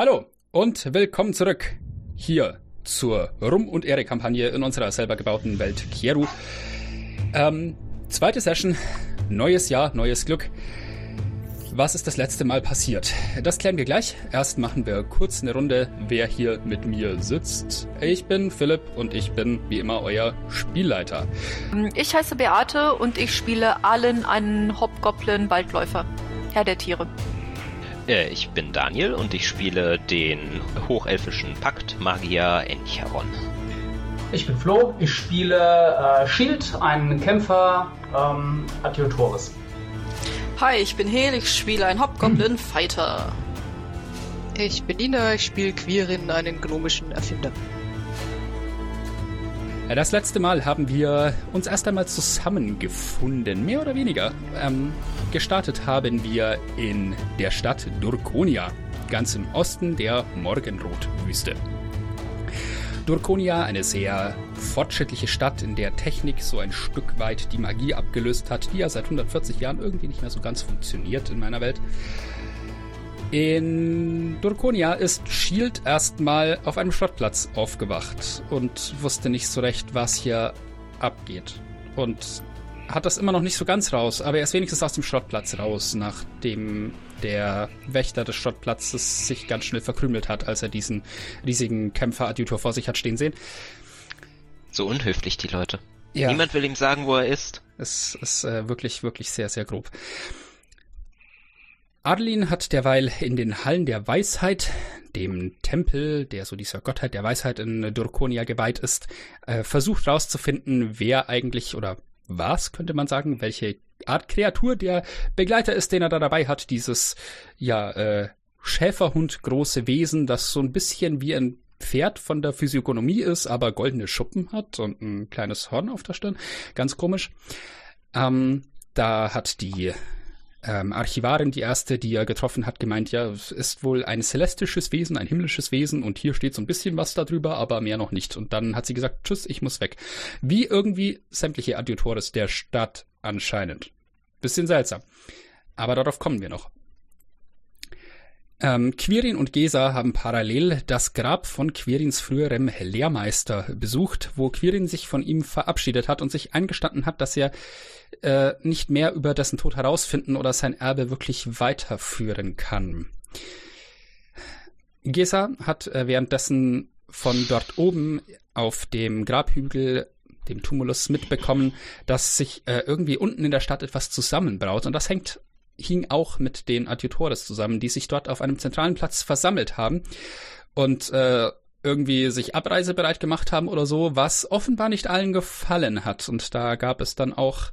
Hallo und willkommen zurück hier zur Rum- und Ehre-Kampagne in unserer selber gebauten Welt Kieru. Ähm, zweite Session, neues Jahr, neues Glück. Was ist das letzte Mal passiert? Das klären wir gleich. Erst machen wir kurz eine Runde, wer hier mit mir sitzt. Ich bin Philipp und ich bin wie immer euer Spielleiter. Ich heiße Beate und ich spiele Allen, einen Hobgoblin Waldläufer, Herr der Tiere. Äh, ich bin Daniel und ich spiele den hochelfischen Pakt Magier Encharon. Ich bin Flo, ich spiele äh, Shield, einen Kämpfer ähm, Adjutoris. Hi, ich bin Hel, ich spiele einen Hobgoblin Fighter. Ich bin Nina, ich spiele Quirin, einen gnomischen Erfinder. Das letzte Mal haben wir uns erst einmal zusammengefunden, mehr oder weniger. Ähm, gestartet haben wir in der Stadt Durkonia, ganz im Osten der Morgenrotwüste. Durkonia, eine sehr fortschrittliche Stadt, in der Technik so ein Stück weit die Magie abgelöst hat, die ja seit 140 Jahren irgendwie nicht mehr so ganz funktioniert in meiner Welt. In Durkonia ist Shield erstmal auf einem Schrottplatz aufgewacht und wusste nicht so recht, was hier abgeht. Und hat das immer noch nicht so ganz raus, aber er ist wenigstens aus dem Schrottplatz raus, nachdem der Wächter des Schrottplatzes sich ganz schnell verkrümelt hat, als er diesen riesigen Kämpfer-Adjutor vor sich hat stehen sehen. So unhöflich, die Leute. Ja. Niemand will ihm sagen, wo er ist. Es ist äh, wirklich, wirklich sehr, sehr grob. Adeline hat derweil in den Hallen der Weisheit, dem Tempel, der so dieser Gottheit der Weisheit in Durkonia geweiht ist, äh, versucht herauszufinden, wer eigentlich oder was, könnte man sagen, welche Art Kreatur der Begleiter ist, den er da dabei hat. Dieses, ja, äh, Schäferhund große Wesen, das so ein bisschen wie ein Pferd von der Physiognomie ist, aber goldene Schuppen hat und ein kleines Horn auf der Stirn. Ganz komisch. Ähm, da hat die ähm, Archivarin, die erste, die er getroffen hat, gemeint, ja, es ist wohl ein celestisches Wesen, ein himmlisches Wesen und hier steht so ein bisschen was darüber, aber mehr noch nicht. Und dann hat sie gesagt, tschüss, ich muss weg. Wie irgendwie sämtliche Adjutores der Stadt anscheinend. Bisschen seltsam. Aber darauf kommen wir noch. Ähm, Quirin und Gesa haben parallel das Grab von Quirins früherem Lehrmeister besucht, wo Quirin sich von ihm verabschiedet hat und sich eingestanden hat, dass er äh, nicht mehr über dessen Tod herausfinden oder sein Erbe wirklich weiterführen kann. Gesa hat äh, währenddessen von dort oben auf dem Grabhügel dem Tumulus mitbekommen, dass sich äh, irgendwie unten in der Stadt etwas zusammenbraut und das hängt hing auch mit den Adjutores zusammen, die sich dort auf einem zentralen Platz versammelt haben und äh, irgendwie sich abreisebereit gemacht haben oder so, was offenbar nicht allen gefallen hat. Und da gab es dann auch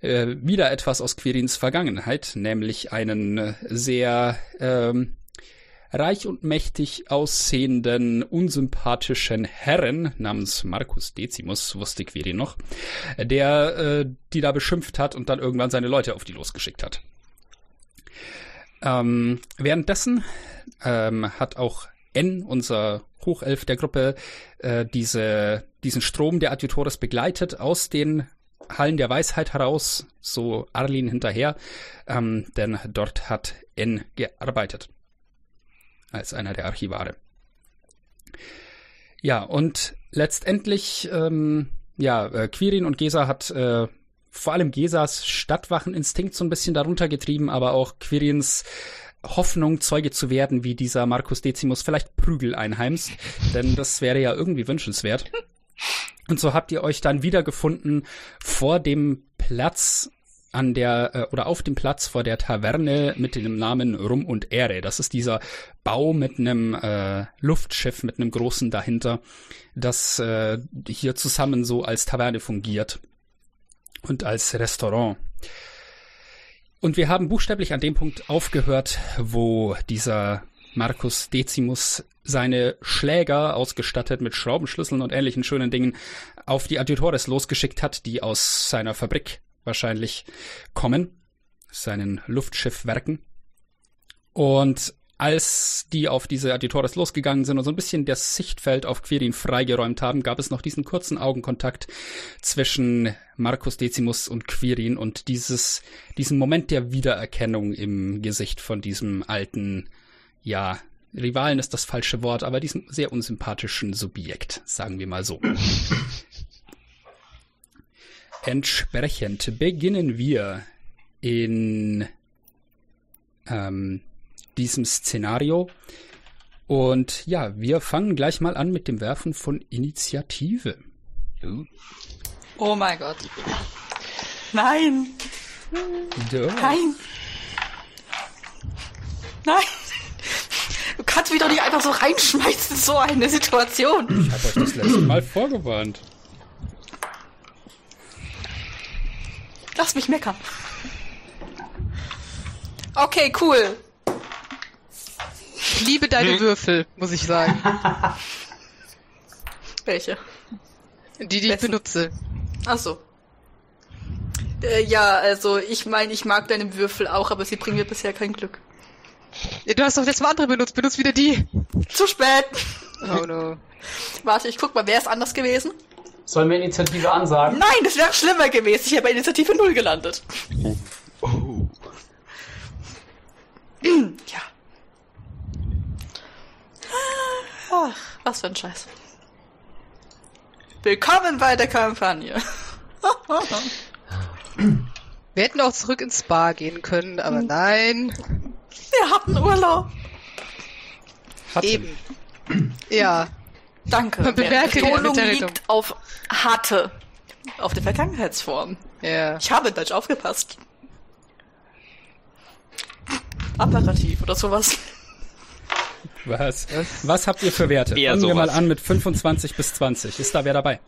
äh, wieder etwas aus Quirins Vergangenheit, nämlich einen äh, sehr ähm, reich und mächtig aussehenden, unsympathischen Herren namens Marcus Decimus, wusste Quirin noch, der äh, die da beschimpft hat und dann irgendwann seine Leute auf die losgeschickt hat. Ähm, währenddessen ähm, hat auch N, unser Hochelf der Gruppe, äh, diese, diesen Strom der Adjutores begleitet aus den Hallen der Weisheit heraus, so Arlin hinterher, ähm, denn dort hat N gearbeitet als einer der Archivare. Ja, und letztendlich, ähm, ja, äh, Quirin und Gesa hat äh, vor allem Gesas Stadtwacheninstinkt so ein bisschen darunter getrieben, aber auch Quirins Hoffnung, Zeuge zu werden, wie dieser Marcus Decimus vielleicht Prügel einheimst, denn das wäre ja irgendwie wünschenswert. Und so habt ihr euch dann wiedergefunden vor dem Platz an der äh, oder auf dem Platz vor der Taverne mit dem Namen Rum und Ehre. Das ist dieser Bau mit einem äh, Luftschiff mit einem großen dahinter, das äh, hier zusammen so als Taverne fungiert und als Restaurant. Und wir haben buchstäblich an dem Punkt aufgehört, wo dieser Marcus Decimus seine Schläger, ausgestattet mit Schraubenschlüsseln und ähnlichen schönen Dingen, auf die Adjutores losgeschickt hat, die aus seiner Fabrik wahrscheinlich kommen, seinen Luftschiffwerken. Und als die auf diese Adjutores losgegangen sind und so ein bisschen das Sichtfeld auf Quirin freigeräumt haben, gab es noch diesen kurzen Augenkontakt zwischen Marcus Decimus und Quirin und dieses, diesen Moment der Wiedererkennung im Gesicht von diesem alten, ja, Rivalen ist das falsche Wort, aber diesem sehr unsympathischen Subjekt, sagen wir mal so. Entsprechend beginnen wir in ähm, diesem Szenario. Und ja, wir fangen gleich mal an mit dem Werfen von Initiative. Oh mein Gott. Nein, So. nein. Nein. Kannst mich doch nicht einfach so reinschmeißen in so eine Situation. Ich habe euch das letzte Mal vorgewarnt. Lass mich meckern. Okay, cool. Ich liebe deine Würfel, muss ich sagen. Welche? Die, die ich Wessen? benutze. Ach so. Äh, ja, also ich meine, ich mag deine Würfel auch, aber sie bringen mir bisher kein Glück. Ja, Du hast doch letztes Mal andere benutzt. Benutzt wieder die. Zu spät. Oh no. Warte, ich guck mal, wäre es anders gewesen? Sollen wir Initiative ansagen? Nein, das wäre schlimmer gewesen. Ich wäre bei Initiative 0 gelandet. oh. Ja. Ach, was für ein Scheiß. Willkommen bei der Kampagne. Wir hätten auch zurück ins Spa gehen können, aber nein. Wir hatten Urlaub. Hatte. Eben. Ja. Danke. Man bemerke Die Betonung liegt auf hatte. Auf der Vergangenheitsform. Ja. Ich habe in Deutsch aufgepasst. Apparativ oder sowas. Was? Was habt ihr für Werte? Eher Fangen wir mal sowas. an mit 25 bis 20. Ist da wer dabei?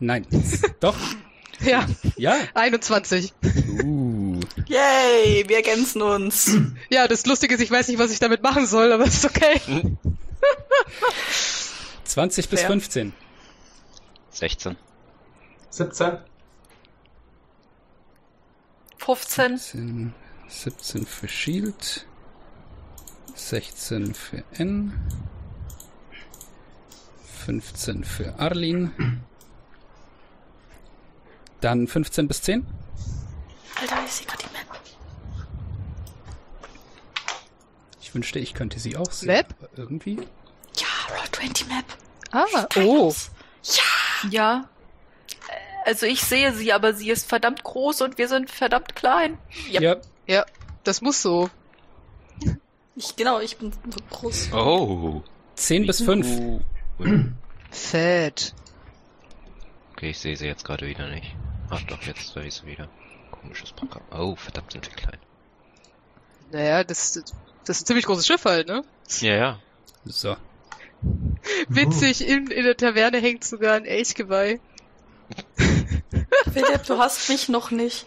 Nein. Doch? Ja. Ja? 21. Uh. Yay, wir ergänzen uns. Ja, das Lustige ist, ich weiß nicht, was ich damit machen soll, aber ist okay. 20 bis Fair. 15. 16. 17. 15. 17, 17 für Shield. 16 für N. 15 für Arlin. Dann 15 bis 10. Alter, ich sehe gerade die Map. Ich wünschte, ich könnte sie auch sehen. Map? Irgendwie. Ja, Roll20 Map. Ah, oh. Ja. Äh, Also ich sehe sie, aber sie ist verdammt groß und wir sind verdammt klein. Yep. Ja, Ja, das muss so. Ich, genau, ich bin so groß. Oh. 10 bis 5. Uh. Fett. Okay, ich sehe sie jetzt gerade wieder nicht. Ach doch, jetzt sehe ich sie wieder. Komisches Programm. Oh, verdammt sind wir klein. Naja, das, das ist ein ziemlich großes Schiff halt, ne? Ja, ja. So. Witzig, in, in der Taverne hängt sogar ein Elchgeweih. Philipp, du hast mich noch nicht.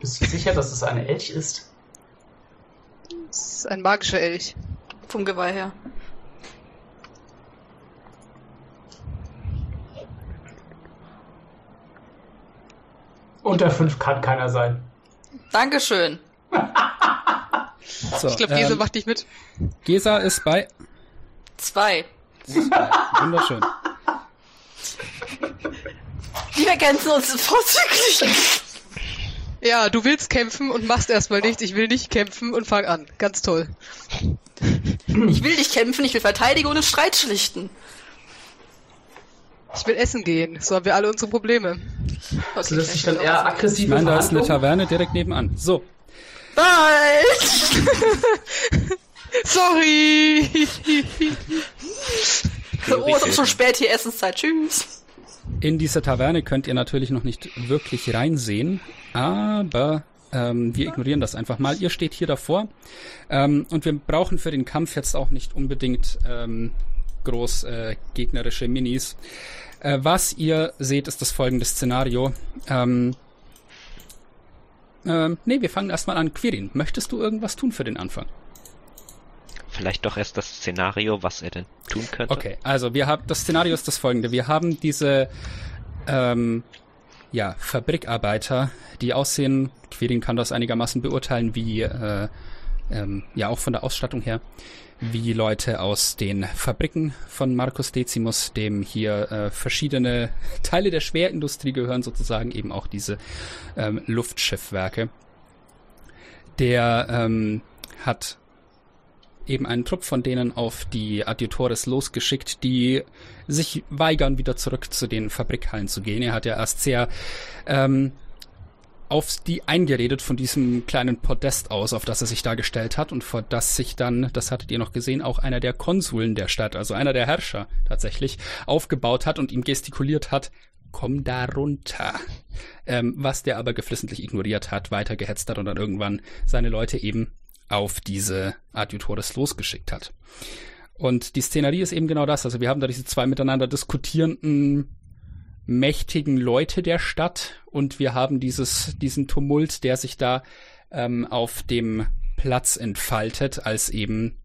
Bist du sicher, dass es eine Elch ist? Das ist ein magischer Elch. Vom Geweih her. Unter 5 kann keiner sein. Dankeschön. so Ich glaube, Gese ähm, macht nicht mit. Gesa ist bei. Zwei. Wunderschön. Wir ergänzen uns vorzüglich. Ja, du willst kämpfen und machst erstmal nichts. Ich will nicht kämpfen und fang an. Ganz toll. Ich will nicht kämpfen, ich will verteidigen und Streit schlichten. Ich will essen gehen. So haben wir alle unsere Probleme. Okay, lässt dich vielleicht dann eher so. Ich meine, da ist eine? Taverne direkt nebenan. So. Bye! Sorry! oh, es ist schon spät hier, Essenszeit. Tschüss. In diese Taverne könnt ihr natürlich noch nicht wirklich reinsehen, aber ähm, wir ignorieren das einfach mal. Ihr steht hier davor ähm, und wir brauchen für den Kampf jetzt auch nicht unbedingt ähm, groß äh, gegnerische Minis. Äh, was ihr seht, ist das folgende Szenario. Ähm, ähm, nee, wir fangen erstmal an. Quirin, möchtest du irgendwas tun für den Anfang? Vielleicht doch erst das Szenario, was er denn tun könnte. Okay, also wir haben das Szenario ist das folgende. Wir haben diese ähm, ja, Fabrikarbeiter, die aussehen, Quirin kann das einigermaßen beurteilen, wie äh, ähm, ja auch von der Ausstattung her, wie Leute aus den Fabriken von Marcus Decimus, dem hier äh, verschiedene Teile der Schwerindustrie gehören, sozusagen eben auch diese ähm, Luftschiffwerke. Der ähm, hat eben einen Trupp von denen auf die Adjutores losgeschickt, die sich weigern, wieder zurück zu den Fabrikhallen zu gehen. Er hat ja erst sehr ähm, auf die eingeredet von diesem kleinen Podest aus, auf das er sich da gestellt hat und vor das sich dann, das hattet ihr noch gesehen, auch einer der Konsuln der Stadt, also einer der Herrscher tatsächlich, aufgebaut hat und ihm gestikuliert hat, komm da runter. Ähm, was der aber geflissentlich ignoriert hat, weiter gehetzt hat und dann irgendwann seine Leute eben auf diese Adjutores losgeschickt hat. Und die Szenerie ist eben genau das. Also wir haben da diese zwei miteinander diskutierenden mächtigen Leute der Stadt und wir haben dieses, diesen Tumult, der sich da ähm, auf dem Platz entfaltet, als eben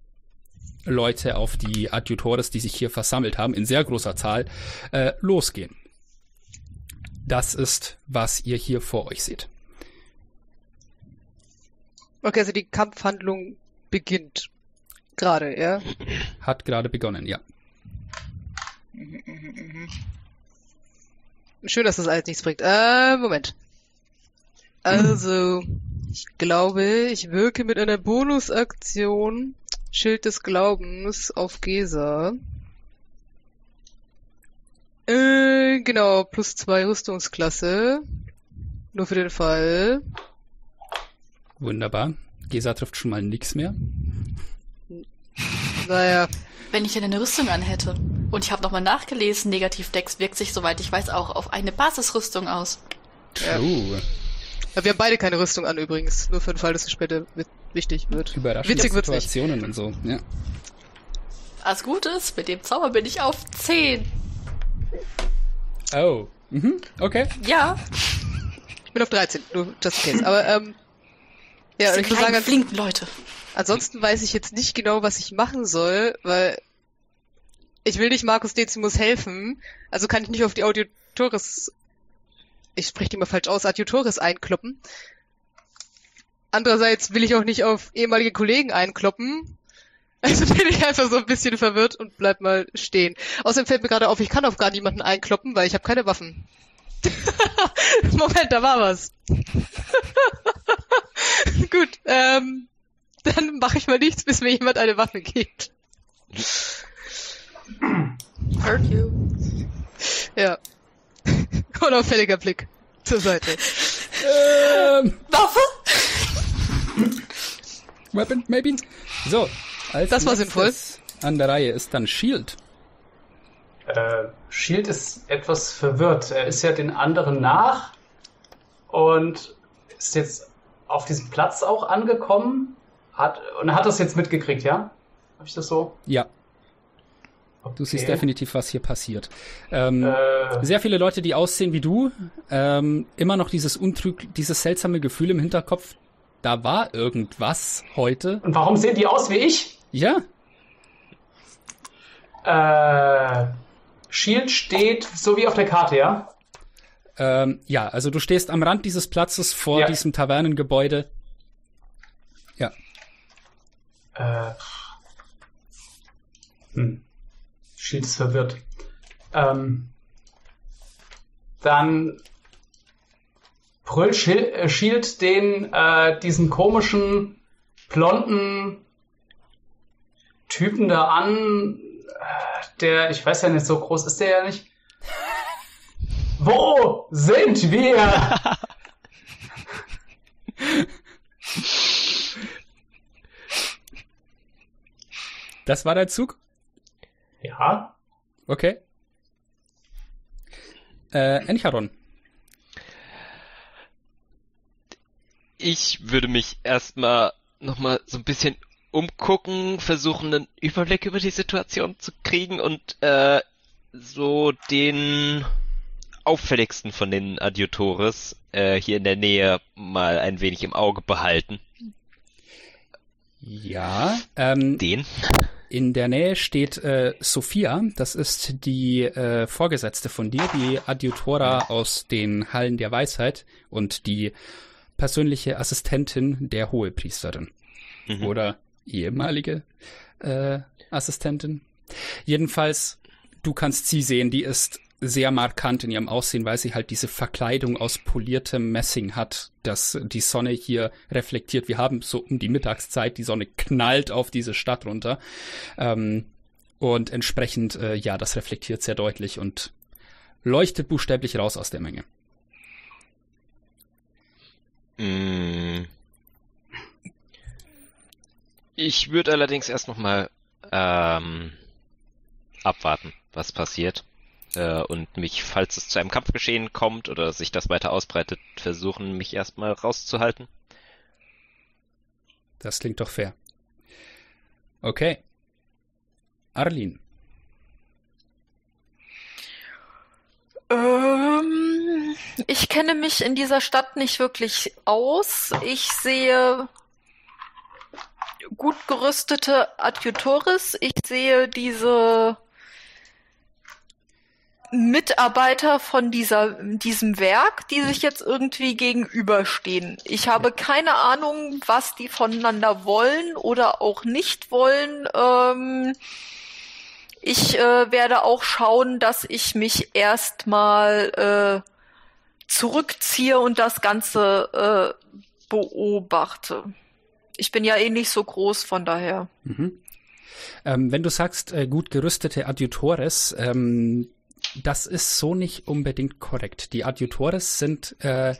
Leute auf die Adjutores, die sich hier versammelt haben, in sehr großer Zahl, äh, losgehen. Das ist, was ihr hier vor euch seht. Okay, also die Kampfhandlung beginnt gerade, ja? Hat gerade begonnen, ja. Schön, dass das alles nichts bringt. Äh, Moment. Also, ich glaube, ich wirke mit einer Bonusaktion Schild des Glaubens auf Gesa. Äh, genau, plus zwei Rüstungsklasse. Nur für den Fall. Wunderbar. Gesa trifft schon mal nix mehr. Naja, Wenn ich eine Rüstung anhätte. Und ich habe nochmal nachgelesen, Negativdex wirkt sich, soweit ich weiß, auch auf eine Basisrüstung aus. True. Ja, wir haben beide keine Rüstung an übrigens. Nur für den Fall, dass es später wichtig wird. Überraschende Witzig. Situationen und so. Ja. Das Gute ist, mit dem Zauber bin ich auf 10. Oh. Mhm. Okay. Ja, Ich bin auf 13, nur just in case. Aber, ähm, ja, ich muss sagen, flinken Leute. ansonsten weiß ich jetzt nicht genau, was ich machen soll, weil ich will nicht Markus Decimus helfen, also kann ich nicht auf die Audiotores, ich spreche die mal falsch aus, Adjutores einkloppen. Andererseits will ich auch nicht auf ehemalige Kollegen einkloppen. Also bin ich einfach so ein bisschen verwirrt und bleib mal stehen. Außerdem fällt mir gerade auf, ich kann auf gar niemanden einkloppen, weil ich habe keine Waffen. Moment, da war was. Gut, ähm, dann mache ich mal nichts, bis mir jemand eine Waffe gibt. Hurt you. Ja. Unauffälliger Blick zur Seite. Ähm, Waffe? Weapon, maybe? So. Als Das war nächstes An der Reihe ist dann Shield. Äh, Shield ist etwas verwirrt. Er ist ja den anderen nach und ist jetzt auf diesem Platz auch angekommen. Hat, und hat das jetzt mitgekriegt, ja? Habe ich das so? Ja, Okay. du siehst definitiv, was hier passiert. Ähm, Äh, Sehr viele Leute, die aussehen wie du, ähm, immer noch dieses untrüg, dieses seltsame Gefühl im Hinterkopf. Da war irgendwas heute. und warum sehen die aus wie ich? Ja, Äh, Shield steht so wie auf der Karte, ja? ähm, ja. Also du stehst am Rand dieses Platzes vor Ja. diesem Tavernengebäude. Ja, Äh, hm. Shield ist verwirrt. Ähm, dann brüllt äh, Shield den, äh, diesen komischen, blonden Typen da an, äh, der, ich weiß ja nicht, so groß ist der ja nicht. Wo sind wir? das war dein Zug. Ja, Okay. Äh, Encharon. Ich würde mich erstmal nochmal so ein bisschen umgucken, versuchen einen Überblick über die Situation zu kriegen und äh, so den auffälligsten von den Adjutores äh, hier in der Nähe mal ein wenig im Auge behalten. Ja, ähm, Den? In der Nähe steht äh, Sophia, das ist die äh, Vorgesetzte von dir, die Adjutora aus den Hallen der Weisheit und die persönliche Assistentin der Hohepriesterin. Mhm. Oder ehemalige äh, Assistentin. Jedenfalls, du kannst sie sehen, die ist sehr markant in ihrem Aussehen, weil sie halt diese Verkleidung aus poliertem Messing hat, dass die Sonne hier reflektiert. Wir haben so um die Mittagszeit, die Sonne knallt auf diese Stadt runter. Ähm, und entsprechend, äh, ja, das reflektiert sehr deutlich und leuchtet buchstäblich raus aus der Menge. Mm. Ich würde allerdings erst nochmal ähm, abwarten, was passiert. Äh, und mich, falls es zu einem Kampfgeschehen kommt oder sich das weiter ausbreitet, versuchen, mich erstmal rauszuhalten. Das klingt doch fair. Okay. Arlin. Ähm, ich kenne mich in dieser Stadt nicht wirklich aus. Ich sehe gut gerüstete Adjutores. Ich sehe diese Mitarbeiter von dieser, diesem Werk, die sich jetzt irgendwie gegenüberstehen. Ich habe keine Ahnung, was die voneinander wollen oder auch nicht wollen. Ähm, ich äh, werde auch schauen, dass ich mich erstmal äh, zurückziehe und das Ganze äh, beobachte. Ich bin ja eh nicht so groß, von daher. Mhm. Ähm, wenn du sagst, äh, gut gerüstete Adjutores, ähm, das ist so nicht unbedingt korrekt. Die Adjutores sind äh,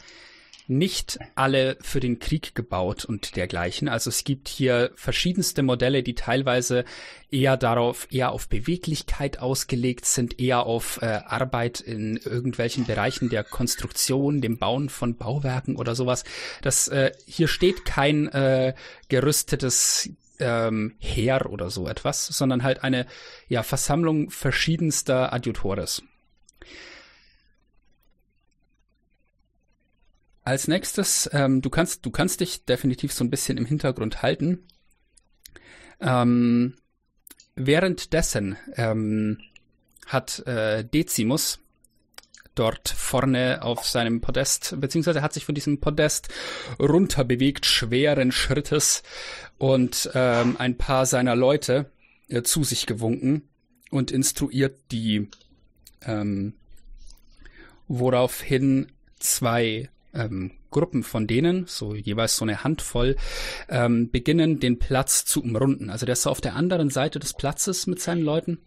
nicht alle für den Krieg gebaut und dergleichen. Also es gibt hier verschiedenste Modelle, die teilweise eher darauf, eher auf Beweglichkeit ausgelegt sind, eher auf äh, Arbeit in irgendwelchen Bereichen der Konstruktion, dem Bauen von Bauwerken oder sowas. Das äh, hier steht kein äh, gerüstetes ähm, Heer oder so etwas, sondern halt eine ja, Versammlung verschiedenster Adjutores. Als nächstes, ähm, du kannst, du kannst dich definitiv so ein bisschen im Hintergrund halten. Ähm, währenddessen ähm, hat äh, Decimus dort vorne auf seinem Podest, beziehungsweise hat sich von diesem Podest runterbewegt, schweren Schrittes und ähm, ein paar seiner Leute äh, zu sich gewunken und instruiert die, ähm, woraufhin zwei ähm, Gruppen von denen, so jeweils so eine Handvoll, ähm, beginnen den Platz zu umrunden. Also der ist auf der anderen Seite des Platzes mit seinen Leuten,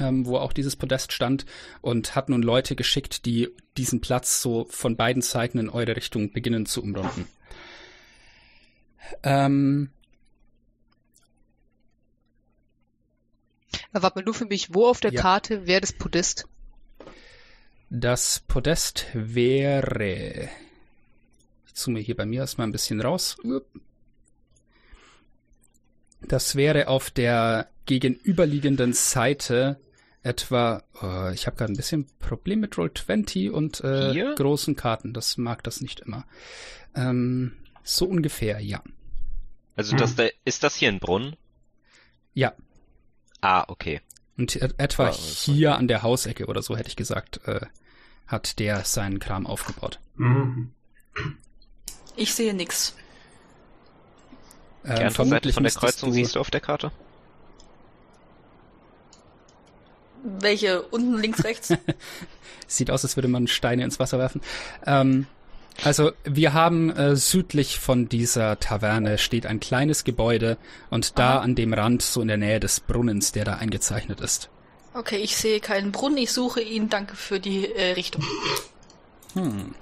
ähm, wo auch dieses Podest stand und hat nun Leute geschickt, die diesen Platz so von beiden Seiten in eure Richtung beginnen zu umrunden. Ähm, Warte mal nur für mich, wo auf der Ja. Karte wäre das Podest? Das Podest wäre. Ich zoome hier bei mir erstmal ein bisschen raus. Das wäre auf der gegenüberliegenden Seite etwa. Oh, ich habe gerade ein bisschen Problem mit Roll20 und äh, großen Karten. Das mag das nicht immer. Ähm, so ungefähr, ja. Also das da, ist das hier ein Brunnen? Ja. Ah, okay. Und et etwa Ah, hier an der Hausecke oder so hätte ich gesagt, äh, hat der seinen Kram aufgebaut. Mhm. Ich sehe. Die Ähm, vermutlich von der Kreuzung du, siehst du auf der Karte? Welche? Unten, links, rechts? Sieht aus, als würde man Steine ins Wasser werfen. Ähm, also wir haben äh, südlich von dieser Taverne steht ein kleines Gebäude und da an dem Rand, so in der Nähe des Brunnens, der da eingezeichnet ist. Okay, ich sehe keinen Brunnen, ich suche ihn. Danke für die äh, Richtung. Hm.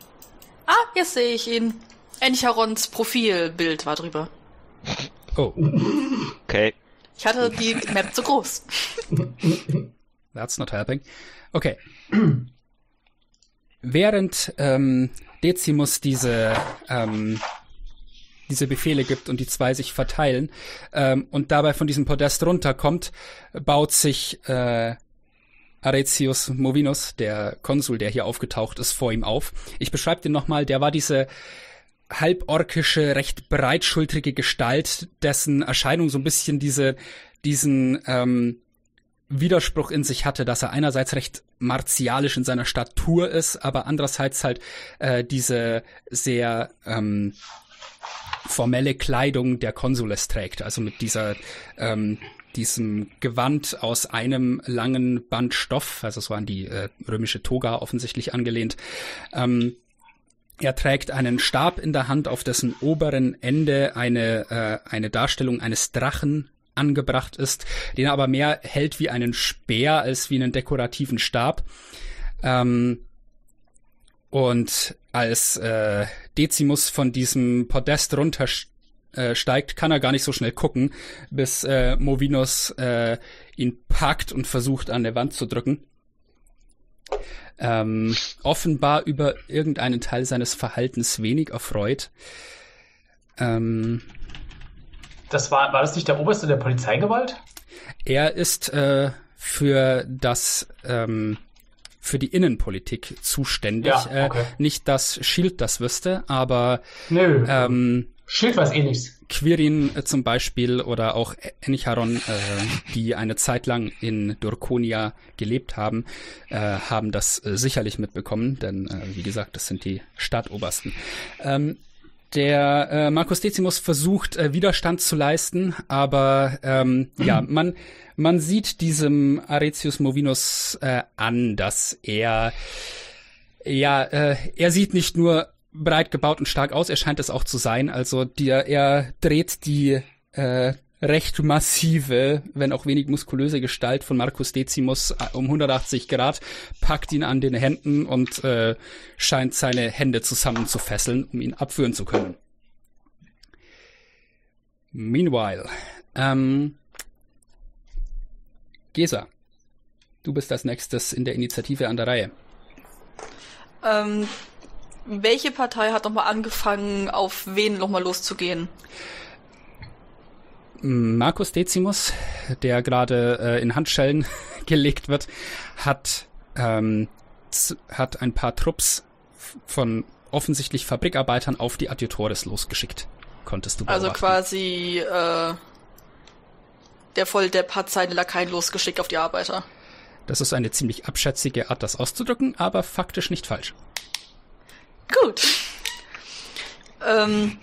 Ah, jetzt sehe ich ihn. Encharons Profilbild war drüber. Oh, Okay. Ich hatte die Map zu groß. that's not helping. Okay. Während ähm, Decimus diese ähm, diese Befehle gibt und die zwei sich verteilen ähm, und dabei von diesem Podest runterkommt, baut sich äh, Aretius Movinus, der Konsul, der hier aufgetaucht ist, vor ihm auf. Ich beschreibe den nochmal, der war diese halborkische, recht breitschultrige Gestalt, dessen Erscheinung so ein bisschen diese, diesen ähm, Widerspruch in sich hatte, dass er einerseits recht martialisch in seiner Statur ist, aber andererseits halt äh, diese sehr ähm, formelle Kleidung der Konsules trägt, also mit dieser ähm, diesem Gewand aus einem langen Band Stoff, also es war an die äh, römische Toga offensichtlich angelehnt. Ähm, er trägt einen Stab in der Hand, auf dessen oberen Ende eine, äh, eine Darstellung eines Drachen angebracht ist, den er aber mehr hält wie einen Speer als wie einen dekorativen Stab. Ähm, und als äh, Decimus von diesem Podest runtersteigt, kann er gar nicht so schnell gucken, bis äh, Movinus äh, ihn packt und versucht an der Wand zu drücken. Ähm, offenbar über irgendeinen Teil seines Verhaltens wenig erfreut. Ähm, Das war, war das nicht der Oberste der Polizeigewalt? Er ist äh, für das ähm, für die Innenpolitik zuständig. Ja, okay. äh, nicht, dass Schild das wüsste, aber Nö. ähm, Schild weiß eh nichts. Quirin äh, zum Beispiel oder auch Enicharon, äh, die eine Zeit lang in Dorkonia gelebt haben, äh, haben das äh, sicherlich mitbekommen, denn äh, wie gesagt, das sind die Stadtobersten. Ähm, der äh, Marcus Decimus versucht äh, Widerstand zu leisten, aber ähm, ja, man man sieht diesem Aretius Movinus äh, an, dass er ja, äh, er sieht nicht nur breit gebaut und stark aus, er scheint es auch zu sein. Also der, er dreht die äh, recht massive, wenn auch wenig muskulöse Gestalt von Marcus Decimus äh, um 180 Grad, packt ihn an den Händen und äh, scheint seine Hände zusammenzufesseln, um ihn abführen zu können. Meanwhile, ähm, Gesa, du bist als nächstes in der Initiative an der Reihe. Ähm, welche Partei hat nochmal angefangen, auf wen nochmal loszugehen? Marcus Decimus, der gerade äh, in Handschellen gelegt wird, hat, ähm, hat ein paar Trupps von offensichtlich Fabrikarbeitern auf die Adjutores losgeschickt. Konntest du Also beobachten. quasi äh, der Volldepp hat seine Lakaien losgeschickt auf die Arbeiter. Das ist eine ziemlich abschätzige Art, das auszudrücken, aber faktisch nicht falsch. Gut. Ähm,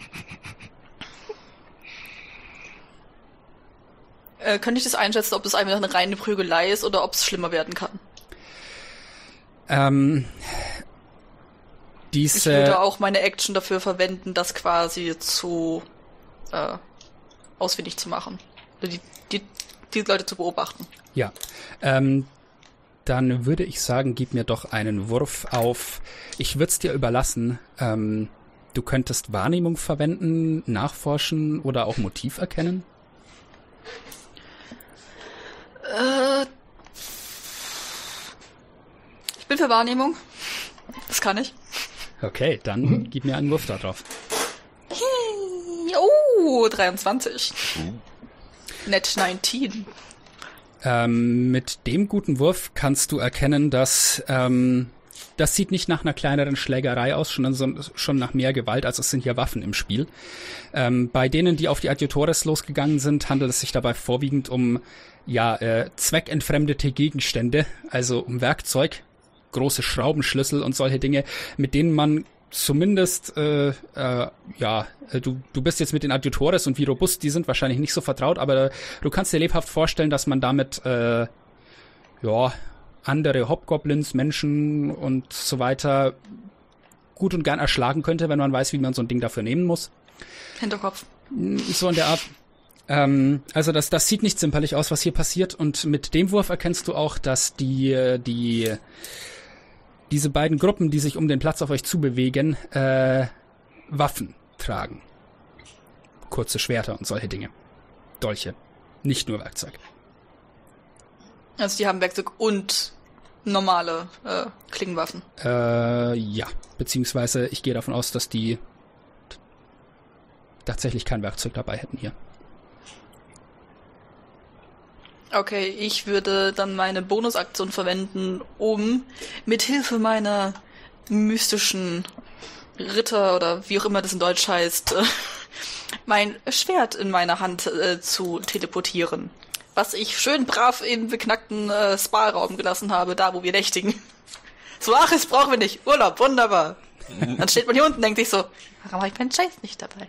äh, könnte ich das einschätzen, ob es einfach eine reine Prügelei ist oder ob es schlimmer werden kann? Ähm, Ich diese, würde auch meine Action dafür verwenden, das quasi zu äh, ausfindig zu machen. Die, die, die Leute zu beobachten. Ja. Ähm, dann würde ich sagen, gib mir doch einen Wurf auf. Ich würde es dir überlassen. Ähm, du könntest Wahrnehmung verwenden, nachforschen oder auch Motiv erkennen. Äh, ich bin für Wahrnehmung. Das kann ich. Okay, dann gib mir einen Wurf darauf. Oh, 23. Net 19. Ähm, mit dem guten Wurf kannst du erkennen, dass ähm, das sieht nicht nach einer kleineren Schlägerei aus, sondern schon nach mehr Gewalt, also es sind ja Waffen im Spiel. Ähm, bei denen, die auf die Adjutores losgegangen sind, handelt es sich dabei vorwiegend um ja äh, zweckentfremdete Gegenstände, also um Werkzeug, große Schraubenschlüssel und solche Dinge, mit denen man zumindest, äh, äh, ja, äh, du, du bist jetzt mit den Adjutores und wie robust die sind, wahrscheinlich nicht so vertraut, aber du kannst dir lebhaft vorstellen, dass man damit, äh, ja, andere Hobgoblins, Menschen und so weiter gut und gern erschlagen könnte, wenn man weiß, wie man so ein Ding dafür nehmen muss. Hinterkopf. So in der Art. Ähm, also das, das sieht nicht zimperlich aus, was hier passiert. Und mit dem Wurf erkennst du auch, dass die, äh, die, diese beiden Gruppen, die sich um den Platz auf euch zubewegen, äh, Waffen tragen. Kurze Schwerter und solche Dinge. Dolche. Nicht nur Werkzeug. Also die haben Werkzeug und normale äh, Klingenwaffen. Äh, ja. Beziehungsweise ich gehe davon aus, dass die tatsächlich kein Werkzeug dabei hätten hier. Okay, ich würde dann meine Bonusaktion verwenden, um mit Hilfe meiner mystischen Ritter oder wie auch immer das in Deutsch heißt, mein Schwert in meiner Hand äh, zu teleportieren. Was ich schön brav im beknackten äh, Spa-Raum gelassen habe, da wo wir nächtigen. So, ach, es brauchen wir nicht. Urlaub, wunderbar. Dann steht man hier unten und denkt sich so, warum habe ich meinen Scheiß nicht dabei?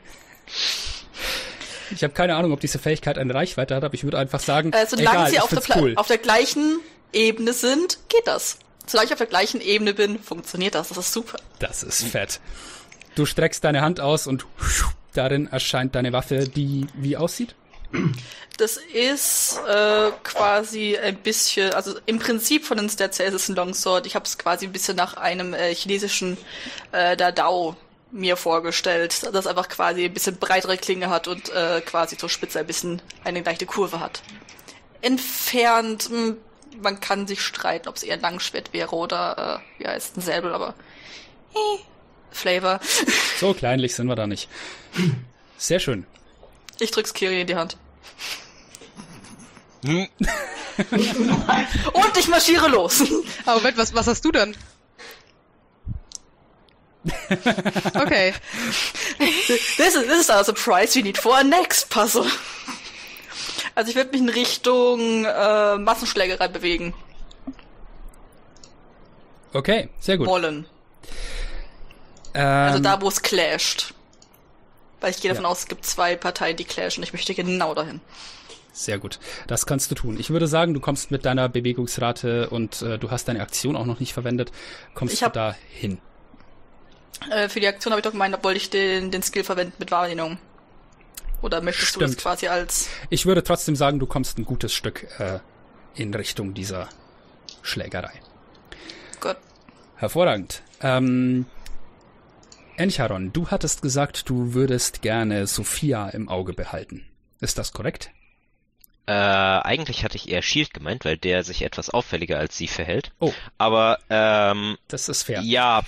Ich habe keine Ahnung, ob diese Fähigkeit eine Reichweite hat, aber ich würde einfach sagen, Äh, solange egal, sie auf der, cool. auf der gleichen Ebene sind, geht das. Solange ich auf der gleichen Ebene bin, funktioniert das. Das ist super. Das ist fett. Du streckst deine Hand aus und darin erscheint deine Waffe, die wie aussieht? Das ist äh, quasi ein bisschen, also im Prinzip von den Stats her ist es ein Longsword. Ich habe es quasi ein bisschen nach einem äh, chinesischen äh, Dadao mir vorgestellt, das einfach quasi ein bisschen breitere Klinge hat und äh, quasi zur Spitze ein bisschen eine leichte Kurve hat. Entfernt, mh, man kann sich streiten, ob es eher ein Langschwert wäre oder äh, ja, ist ein Säbel, aber eh, Flavor. So kleinlich sind wir da nicht. Sehr schön. Ich drück's Kiri in die Hand. Hm, Und ich marschiere los. Aber Moment, was, was hast du dann? Okay. This is, this is our surprise we need for our next puzzle. Also ich würde mich in Richtung äh, Massenschlägerei bewegen Okay, sehr gut. wollen. Ähm, Also da, wo es clasht. Weil ich gehe davon Ja. aus, es gibt zwei Parteien, die clashen. Ich möchte genau dahin. Sehr gut. Das kannst du tun. Ich würde sagen, du kommst mit deiner Bewegungsrate und äh, du hast deine Aktion auch noch nicht verwendet, kommst Ich du hab- da hin. Äh, für die Aktion habe ich doch gemeint, ob wollte ich den, den Skill verwenden mit Wahrnehmung. Oder möchtest du Stimmt. das quasi als... Ich würde trotzdem sagen, du kommst ein gutes Stück äh, in Richtung dieser Schlägerei. Gott. Hervorragend. Ähm, Encharon, du hattest gesagt, du würdest gerne Sophia im Auge behalten. Ist das korrekt? Äh, eigentlich hatte ich eher Shield gemeint, weil der sich etwas auffälliger als sie verhält. Oh, Aber ähm, das ist fair. ja,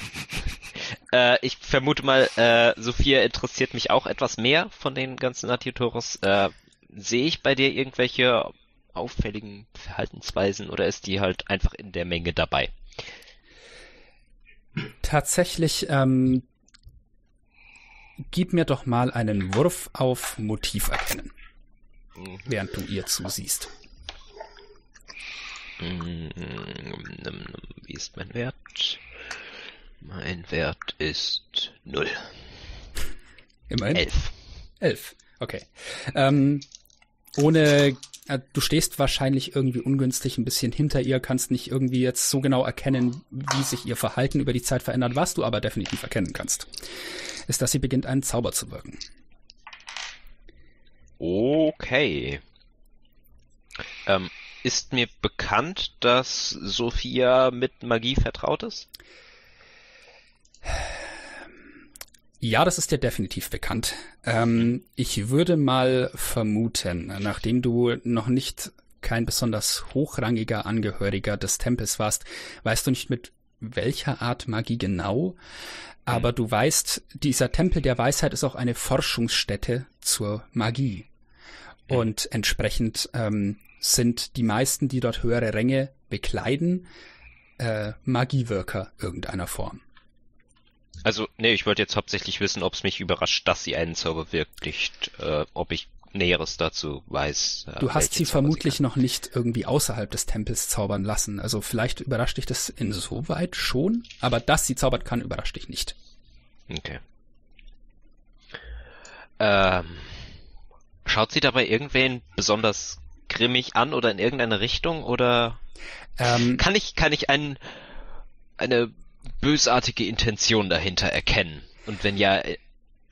äh, ich vermute mal, äh, Sophia interessiert mich auch etwas mehr von den ganzen Atiotoros. Äh, sehe ich bei dir irgendwelche auffälligen Verhaltensweisen oder ist die halt einfach in der Menge dabei? Tatsächlich, ähm, gib mir doch mal einen Wurf auf Motiv erkennen, Mhm. während du ihr zusiehst. Mm, Wie ist mein Wert? Mein Wert ist null. Immerhin. Elf. Elf. Okay. Ähm, ohne, äh, du stehst wahrscheinlich irgendwie ungünstig ein bisschen hinter ihr, kannst nicht irgendwie jetzt so genau erkennen, wie sich ihr Verhalten über die Zeit verändert. Was du aber definitiv erkennen kannst, ist, dass sie beginnt, einen Zauber zu wirken. Okay. Ähm, ist mir bekannt, dass Sophia mit Magie vertraut ist? Ja, das ist dir definitiv bekannt. Ähm, ich würde mal vermuten, nachdem du noch nicht kein besonders hochrangiger Angehöriger des Tempels warst, weißt du nicht mit welcher Art Magie genau, aber du weißt, dieser Tempel der Weisheit ist auch eine Forschungsstätte zur Magie. Und entsprechend ähm, sind die meisten, die dort höhere Ränge bekleiden, äh, Magiewirker irgendeiner Form. Also, nee, ich wollte jetzt hauptsächlich wissen, ob es mich überrascht, dass sie einen Zauber wirkt, nicht, äh, ob ich Näheres dazu weiß. Äh, Du hast sie Zauber vermutlich kann. noch nicht irgendwie außerhalb des Tempels zaubern lassen. Also vielleicht überrascht dich das insoweit schon, aber dass sie zaubert kann, überrascht dich nicht. Okay. Ähm, schaut sie dabei irgendwen besonders grimmig an oder in irgendeine Richtung oder Ähm, kann ich kann ich ein, eine bösartige Intention dahinter erkennen? Und wenn ja, äh,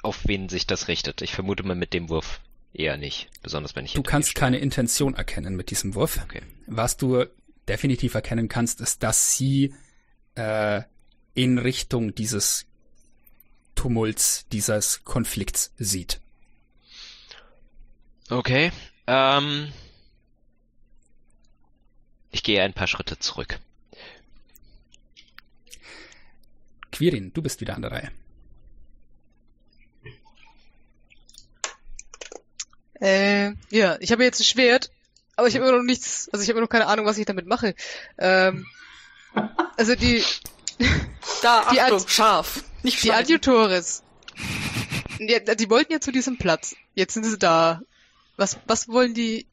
auf wen sich das richtet? Ich vermute mal mit dem Wurf eher nicht, besonders wenn ich du kannst keine Intention erkennen mit diesem Wurf. Okay. Was du definitiv erkennen kannst, ist, dass sie äh, in Richtung dieses Tumults, dieses Konflikts sieht. Okay. Ähm, ich gehe ein paar Schritte zurück. Quirin, du bist wieder an der Reihe. Äh, ja, ich habe jetzt ein Schwert, aber ich habe immer noch nichts, also ich habe immer noch keine Ahnung, was ich damit mache. Ähm, also die, Da, Die Achtung, Ad- scharf. Nicht die. Adjutores. Ja, die wollten ja zu diesem Platz. Jetzt sind sie da. Was, was wollen die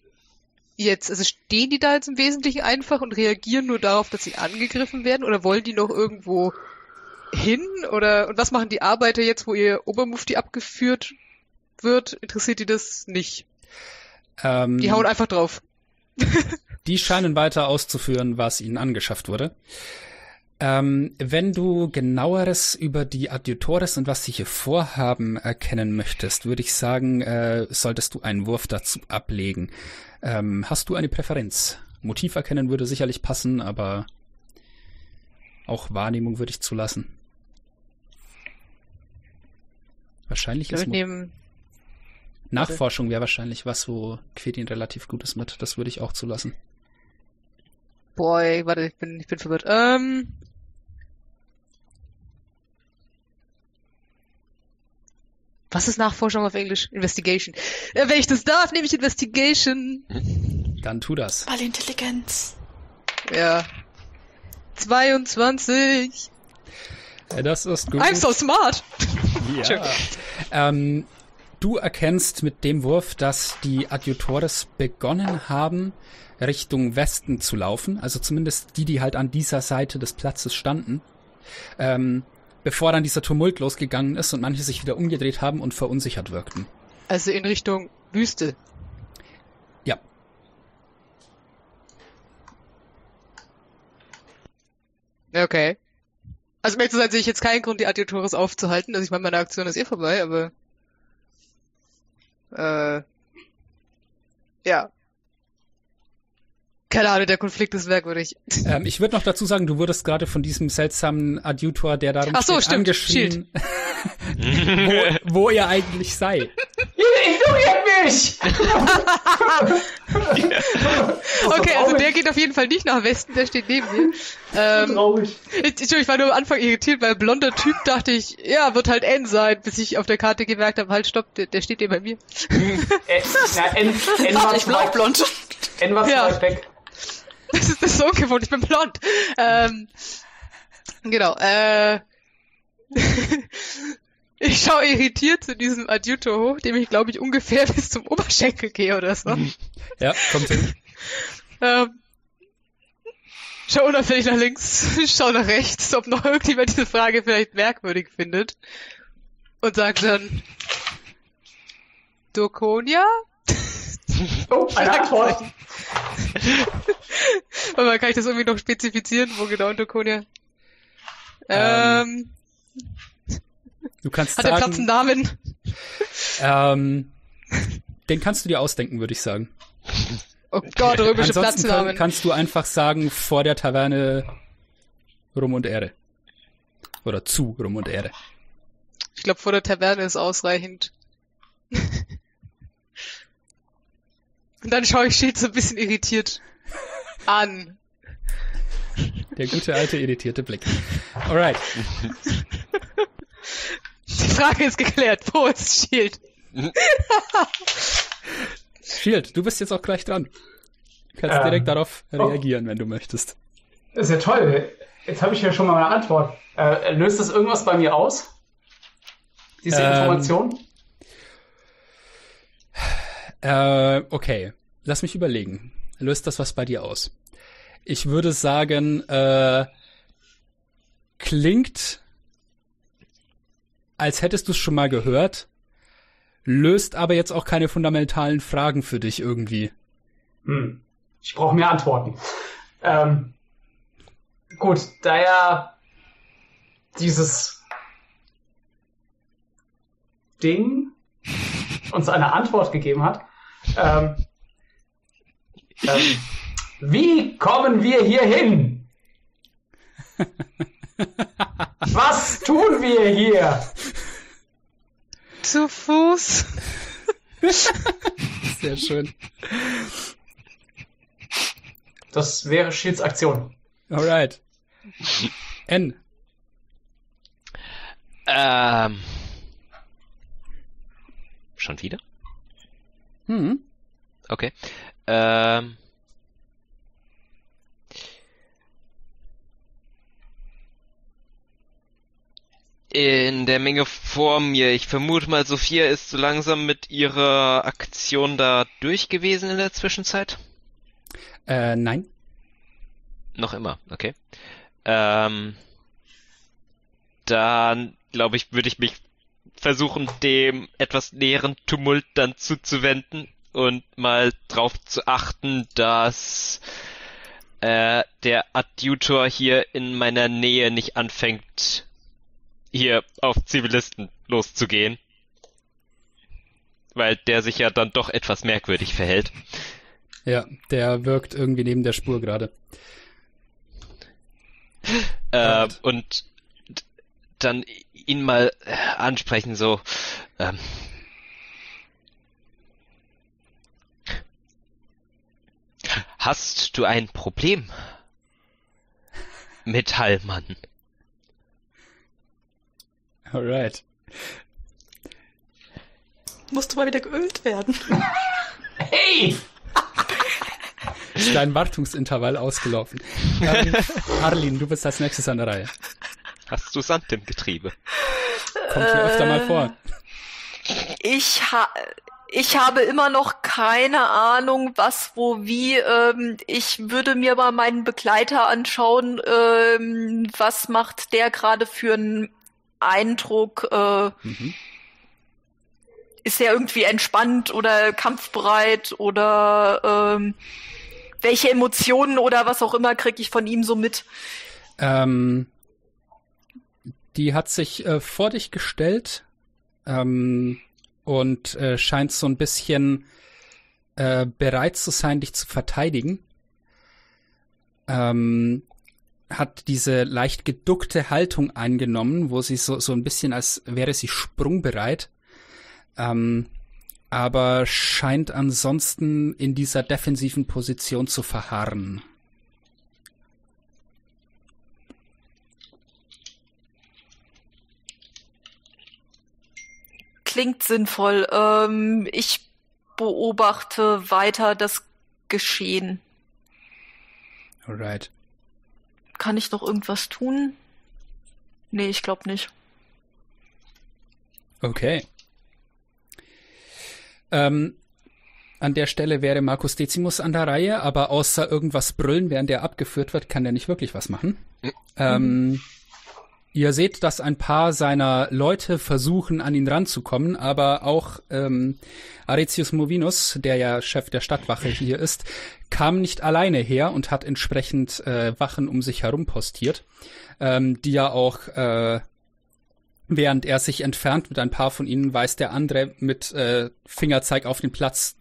jetzt? Also stehen die da jetzt im Wesentlichen einfach und reagieren nur darauf, dass sie angegriffen werden? Oder wollen die noch irgendwo hin? Oder, und was machen die Arbeiter jetzt, wo ihr Obermufti abgeführt wird, interessiert die das nicht. Ähm, Die hauen einfach drauf. Die scheinen weiter auszuführen, was ihnen angeschafft wurde. Ähm, wenn du genaueres über die Adjutores und was sie hier vorhaben erkennen möchtest, würde ich sagen, äh, solltest du einen Wurf dazu ablegen. Ähm, hast du eine Präferenz? Motiv erkennen würde sicherlich passen, aber auch Wahrnehmung würde ich zulassen. Wahrscheinlich Ich ist nehme Nachforschung wäre wahrscheinlich was, wo Quedin relativ gut ist mit. Das würde ich auch zulassen. Boy, warte, ich bin, ich bin verwirrt. Ähm. Was ist Nachforschung auf Englisch? Investigation. Äh, wenn ich das darf, nehme ich Investigation. Dann tu das. Weil Intelligenz. Ja. 22. Ja, das ist gut. I'm so smart. Ja. Ähm, du erkennst mit dem Wurf, dass die Adjutores begonnen haben, Richtung Westen zu laufen. Also zumindest die, die halt an dieser Seite des Platzes standen. Ähm, bevor dann dieser Tumult losgegangen ist und manche sich wieder umgedreht haben und verunsichert wirkten. Also in Richtung Wüste. Ja. Okay. Also um ehrlich zu sein, sehe ich jetzt keinen Grund, die Adjutores aufzuhalten. Also ich meine, meine Aktion ist eh vorbei, aber äh, ja. Keine Ahnung, der Konflikt ist merkwürdig. Ähm, ich würde noch dazu sagen, du wurdest gerade von diesem seltsamen Adjutor, der darum Ach so, steht, stimmt, angeschrien, wo, wo er eigentlich sei. Ignoriert mich! Okay, also der geht auf jeden Fall nicht nach Westen, der steht neben mir. Ähm, Traurig. ich, ich, ich war nur am Anfang irritiert, weil blonder Typ dachte ich, ja, wird halt N sein, bis ich auf der Karte gemerkt habe, halt stopp, der, der steht hier bei mir. Äh, na, N, N war Ich zu bin auch weit, blond. N war Ja. weit weg. Das ist, das ist so ungewohnt, ich bin blond. Ähm, genau, äh, ich schaue irritiert zu diesem Adjutor hoch, dem ich glaube ich ungefähr bis zum Oberschenkel gehe oder so. Ja, kommt hin. Ähm, schau unauffällig nach links, schau nach rechts, ob noch irgendjemand diese Frage vielleicht merkwürdig findet. Und sagt dann, Dokonia? Oh, eine Antwort. Aber kann ich das irgendwie noch spezifizieren, wo genau Dokonia? Ähm, Du kannst hat der Platz einen sagen, Namen? ähm, den kannst du dir ausdenken, würde ich sagen. Oh Gott, römische Ansonsten kann, Platznamen. kannst du einfach sagen, vor der Taverne Rum und Ehre. Oder zu Rum und Ehre. Ich glaube, vor der Taverne ist ausreichend. Und dann schaue ich Schild so ein bisschen irritiert an. Der gute alte irritierte Blick. Alright. Die Frage ist geklärt. Wo ist Shield? Shield, du bist jetzt auch gleich dran. Du kannst Ähm, direkt darauf oh. reagieren, wenn du möchtest. Das ist ja toll. Jetzt habe ich ja schon mal eine Antwort. Äh, löst das irgendwas bei mir aus? Diese Ähm, Information? Äh, okay. Lass mich überlegen. Löst das was bei dir aus? Ich würde sagen, äh, klingt, als hättest du es schon mal gehört, löst aber jetzt auch keine fundamentalen Fragen für dich irgendwie. Hm. Ich brauche mehr Antworten. Ähm, gut, da er dieses Ding uns eine Antwort gegeben hat, ähm, ähm, wie kommen wir hier hin? Was tun wir hier? Zu Fuß. Sehr schön. Das wäre Shields Aktion. Alright. N. Ähm. Schon wieder? Hm. Okay. Ähm. In der Menge vor mir. Ich vermute mal, Sophia ist so langsam mit ihrer Aktion da durch gewesen in der Zwischenzeit. Äh, nein. Noch immer, okay. Ähm, dann glaube ich, würde ich mich versuchen, dem etwas näheren Tumult dann zuzuwenden und mal drauf zu achten, dass äh, der Adjutor hier in meiner Nähe nicht anfängt, hier auf Zivilisten loszugehen. Weil der sich ja dann doch etwas merkwürdig verhält. Ja, der wirkt irgendwie neben der Spur gerade. Äh, und dann ihn mal ansprechen, so, ähm, Hast du ein Problem? Metallmann. Alright. Musste mal wieder geölt werden. Hey! Ist dein Wartungsintervall ausgelaufen. Arlin, du bist als nächstes an der Reihe. Hast du Sand im Getriebe? Kommt hier öfter mal vor. Ich, ha ich habe immer noch keine Ahnung, was, wo, wie. Ähm, ich würde mir mal meinen Begleiter anschauen. Ähm, was macht der gerade für einen Eindruck? Äh, Mhm. ist er irgendwie entspannt oder kampfbereit oder ähm, welche Emotionen oder was auch immer kriege ich von ihm so mit? Ähm, die hat sich äh, vor dich gestellt ähm, und äh, scheint so ein bisschen äh, bereit zu sein, dich zu verteidigen. Ähm, hat diese leicht geduckte Haltung eingenommen, wo sie so, so ein bisschen als wäre sie sprungbereit. Ähm, aber scheint ansonsten in dieser defensiven Position zu verharren. Klingt sinnvoll. Ähm, ich beobachte weiter das Geschehen. Alright. Kann ich noch irgendwas tun? Nee, ich glaube nicht. Okay. Ähm, an der Stelle wäre Markus Decimus an der Reihe, aber außer irgendwas brüllen, während er abgeführt wird, kann er nicht wirklich was machen. Ähm, ihr seht, dass ein paar seiner Leute versuchen, an ihn ranzukommen, aber auch ähm, Aretius Movinus, der ja Chef der Stadtwache hier ist, kam nicht alleine her und hat entsprechend äh, Wachen um sich herum postiert, ähm, die ja auch äh, Während er sich entfernt mit ein paar von ihnen, weist der andere mit äh, Fingerzeig auf den Platz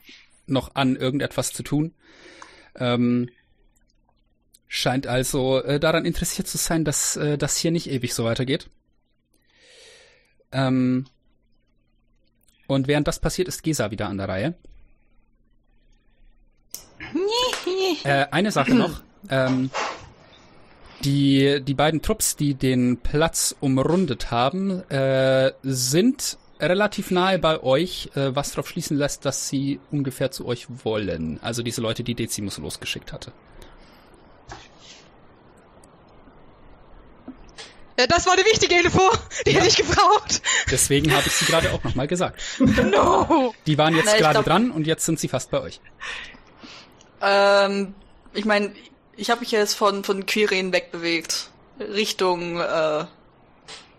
noch an, irgendetwas zu tun. Ähm, scheint also äh, daran interessiert zu sein, dass äh, das hier nicht ewig so weitergeht. Ähm, und während das passiert, ist Gesa wieder an der Reihe. äh, eine Sache noch. Ähm, die, die beiden Trupps, die den Platz umrundet haben, äh, sind relativ nahe bei euch, äh, was darauf schließen lässt, dass sie ungefähr zu euch wollen. Also diese Leute, die Decimus losgeschickt hatte. Ja, das war eine wichtige Info. Die hätte ich gebraucht. Deswegen habe ich sie gerade auch nochmal gesagt. No. Die waren jetzt Na, gerade glaub- dran und jetzt sind sie fast bei euch. Ähm, ich meine, ich habe mich jetzt von, von Quirin wegbewegt. Richtung äh,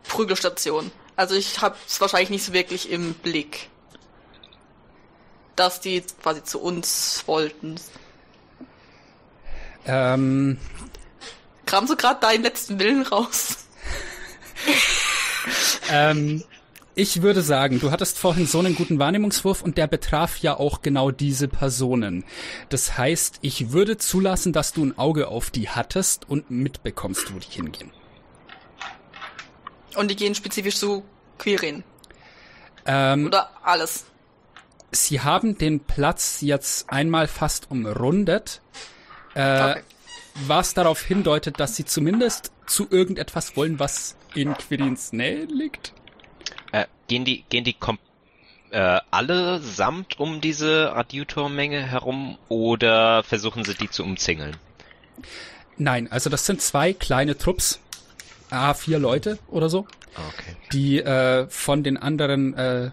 Prügelstation. Also ich habe es wahrscheinlich nicht so wirklich im Blick. Dass die quasi zu uns wollten. Ähm, Kramst du gerade deinen letzten Willen raus? Ähm, ich würde sagen, du hattest vorhin so einen guten Wahrnehmungswurf und der betraf ja auch genau diese Personen. Das heißt, ich würde zulassen, dass du ein Auge auf die hattest und mitbekommst, wo die hingehen. Und die gehen spezifisch zu Quirin. Ähm, Oder alles. sie haben den Platz jetzt einmal fast umrundet, äh, Okay. was darauf hindeutet, dass sie zumindest zu irgendetwas wollen, was in Quirins Nähe liegt. Äh, gehen die, gehen die kom äh, alle samt um diese Adjutormenge herum oder versuchen sie die zu umzingeln? Nein, also das sind zwei kleine Trupps, ah, vier Leute oder so. Okay. die äh, von den anderen, äh,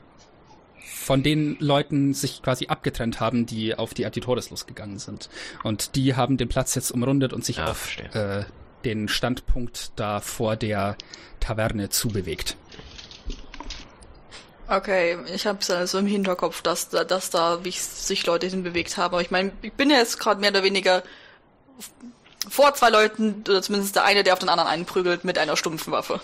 von den Leuten sich quasi abgetrennt haben, die auf die Adjutores losgegangen sind. Und die haben den Platz jetzt umrundet und sich Ah, auf äh, den Standpunkt da vor der Taverne zubewegt. Okay, ich habe es also im Hinterkopf, dass, da- dass da wie sich Leute hinbewegt haben. Aber ich meine, ich bin ja jetzt gerade mehr oder weniger vor zwei Leuten, oder zumindest der eine, der auf den anderen einprügelt, mit einer stumpfen Waffe.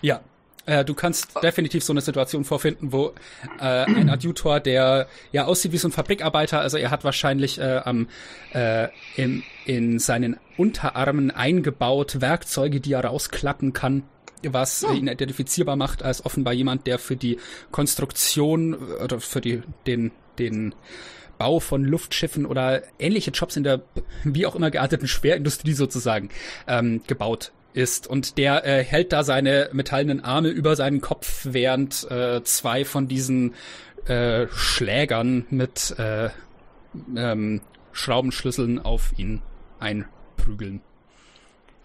Ja. Äh, du kannst definitiv so eine Situation vorfinden, wo äh, ein Adjutor, der ja aussieht wie so ein Fabrikarbeiter, also er hat wahrscheinlich äh, am äh, in, in seinen Unterarmen eingebaut Werkzeuge, die er rausklappen kann, was ihn identifizierbar macht als offenbar jemand, der für die Konstruktion äh, oder für die den den Bau von Luftschiffen oder ähnliche Jobs in der wie auch immer gearteten Schwerindustrie sozusagen ähm, gebaut ist. Und der äh, hält da seine metallenen Arme über seinen Kopf, während äh, zwei von diesen äh, Schlägern mit äh, ähm, Schraubenschlüsseln auf ihn einprügeln.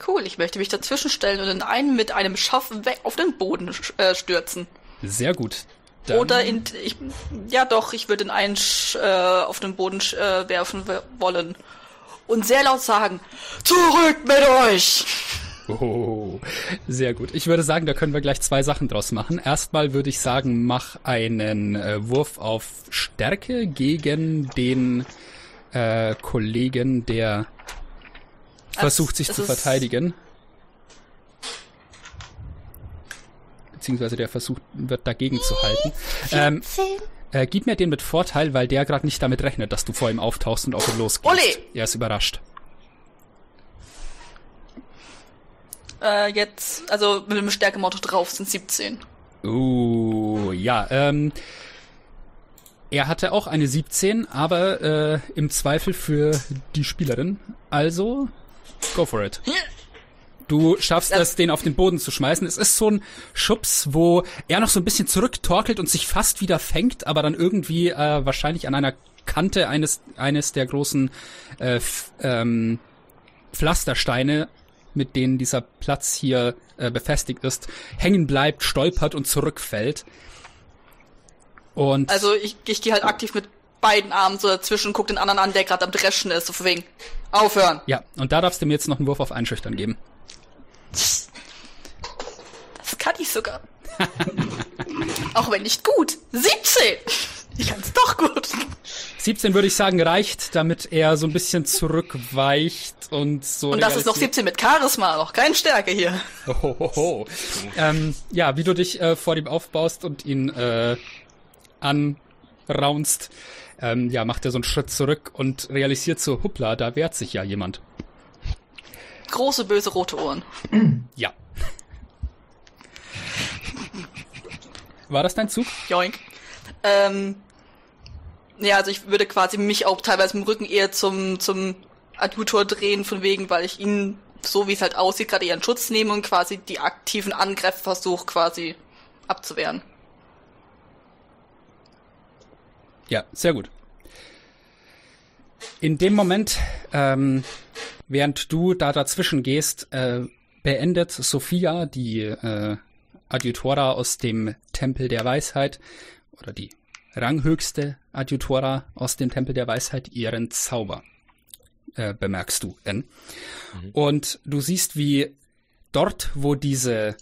Cool, ich möchte mich dazwischen stellen und den einen mit einem Schaff weg auf den Boden sch- äh, stürzen. Sehr gut. Dann- Oder in, ich, ja doch, ich würde den einen sch- äh, auf den Boden sch- äh, werfen wollen. Und sehr laut sagen, zurück mit euch! Oh, sehr gut. Ich würde sagen, da können wir gleich zwei Sachen draus machen. Erstmal würde ich sagen, mach einen äh, Wurf auf Stärke gegen den äh, Kollegen, der versucht, sich zu verteidigen. Beziehungsweise der versucht, wird dagegen zu halten. Ähm, äh, gib mir den mit Vorteil, weil der gerade nicht damit rechnet, dass du vor ihm auftauchst und auf ihn losgehst. Ole! Er ist überrascht. Äh, jetzt, also mit dem Stärkemotto drauf sind 17. Uh, ja, ähm, er hatte auch eine 17, aber äh, im Zweifel für die Spielerin. Also, go for it. Du schaffst es, den auf den Boden zu schmeißen. Es ist so ein Schubs, wo er noch so ein bisschen zurücktorkelt und sich fast wieder fängt, aber dann irgendwie äh, wahrscheinlich an einer Kante eines eines der großen äh, ähm, Pflastersteine, mit denen dieser Platz hier äh, befestigt ist, hängen bleibt, stolpert und zurückfällt. Und Also ich, ich gehe halt aktiv mit beiden Armen so dazwischen, guck den anderen an, der gerade am Dreschen ist, so von wegen, aufhören. ja, und da darfst du mir jetzt noch einen Wurf auf Einschüchtern geben. Das kann ich sogar. Auch wenn nicht gut. 17! Ich kann's doch gut. 17 würde ich sagen reicht, damit er so ein bisschen zurückweicht und so. Und das ist noch realisiert- 17 mit Charisma, noch keine Stärke hier. Hohoho. ähm, ja, wie du dich äh, vor ihm aufbaust und ihn äh, anraunst, ähm, ja, macht er so einen Schritt zurück und realisiert so, hoppla, da wehrt sich ja jemand. Große, böse, rote Ohren. Ja. War das dein Zug? Joink. Ähm, ja, also ich würde quasi mich auch teilweise im Rücken eher zum, zum Adjutor drehen, von wegen, weil ich ihn, so wie es halt aussieht, gerade eher in Schutz nehme und quasi die aktiven Angriffsversuch quasi abzuwehren. Ja, sehr gut. In dem Moment, ähm, während du da dazwischen gehst, äh, beendet Sophia, die äh, Adjutora aus dem Tempel der Weisheit, oder die ranghöchste Adjutora aus dem Tempel der Weisheit, ihren Zauber. Äh, bemerkst du, N. Und du siehst, wie dort, wo diese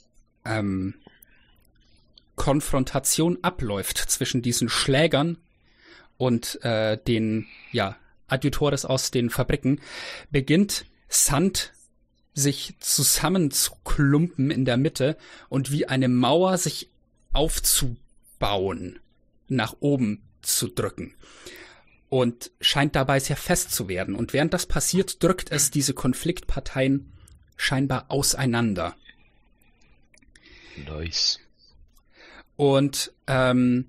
ähm, Konfrontation abläuft zwischen diesen Schlägern und äh, den ja Adjutores aus den Fabriken beginnt Sand sich zusammenzuklumpen in der Mitte und wie eine Mauer sich aufzubauen, nach oben zu drücken und scheint dabei sehr fest zu werden. Und während das passiert, drückt es diese Konfliktparteien scheinbar auseinander. Nice. Und ähm,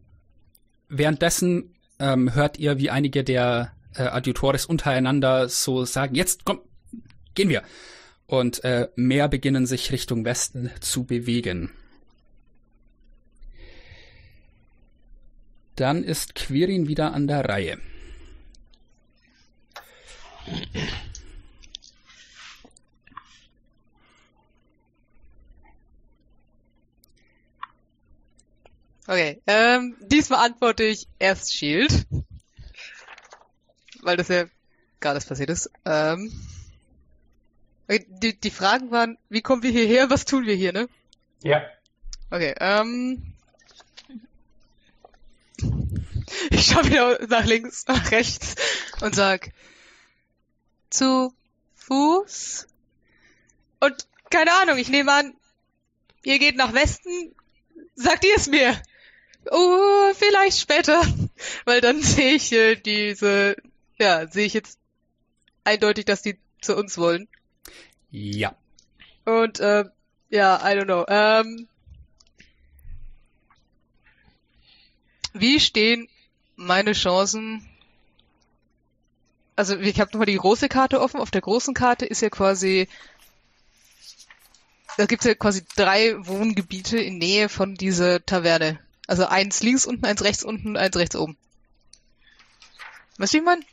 währenddessen ähm, hört ihr, wie einige der äh, Adjutores untereinander so sagen, jetzt komm, gehen wir. Und äh, mehr beginnen sich Richtung Westen zu bewegen. Dann ist Quirin wieder an der Reihe. Okay, ähm, diesmal antworte ich erst Shield. Weil das ja gerade das passiert ist. Ähm, die, die Fragen waren, wie kommen wir hierher, was tun wir hier, ne? Ja. Okay, ähm, Ich schaue wieder nach links, nach rechts und sag zu Fuß. Und keine Ahnung, ich nehme an, ihr geht nach Westen. Sagt ihr es mir? Oh, vielleicht später. Weil dann sehe ich äh, diese, ja, sehe ich jetzt eindeutig, dass die zu uns wollen. Ja. Und äh, ja, I don't know. Ähm, wie stehen meine Chancen? Also ich habe nochmal die große Karte offen. Auf der großen Karte ist ja quasi, da gibt's ja quasi drei Wohngebiete in Nähe von dieser Taverne. Also eins links unten, eins rechts unten, eins rechts oben. Weißt du, wie man?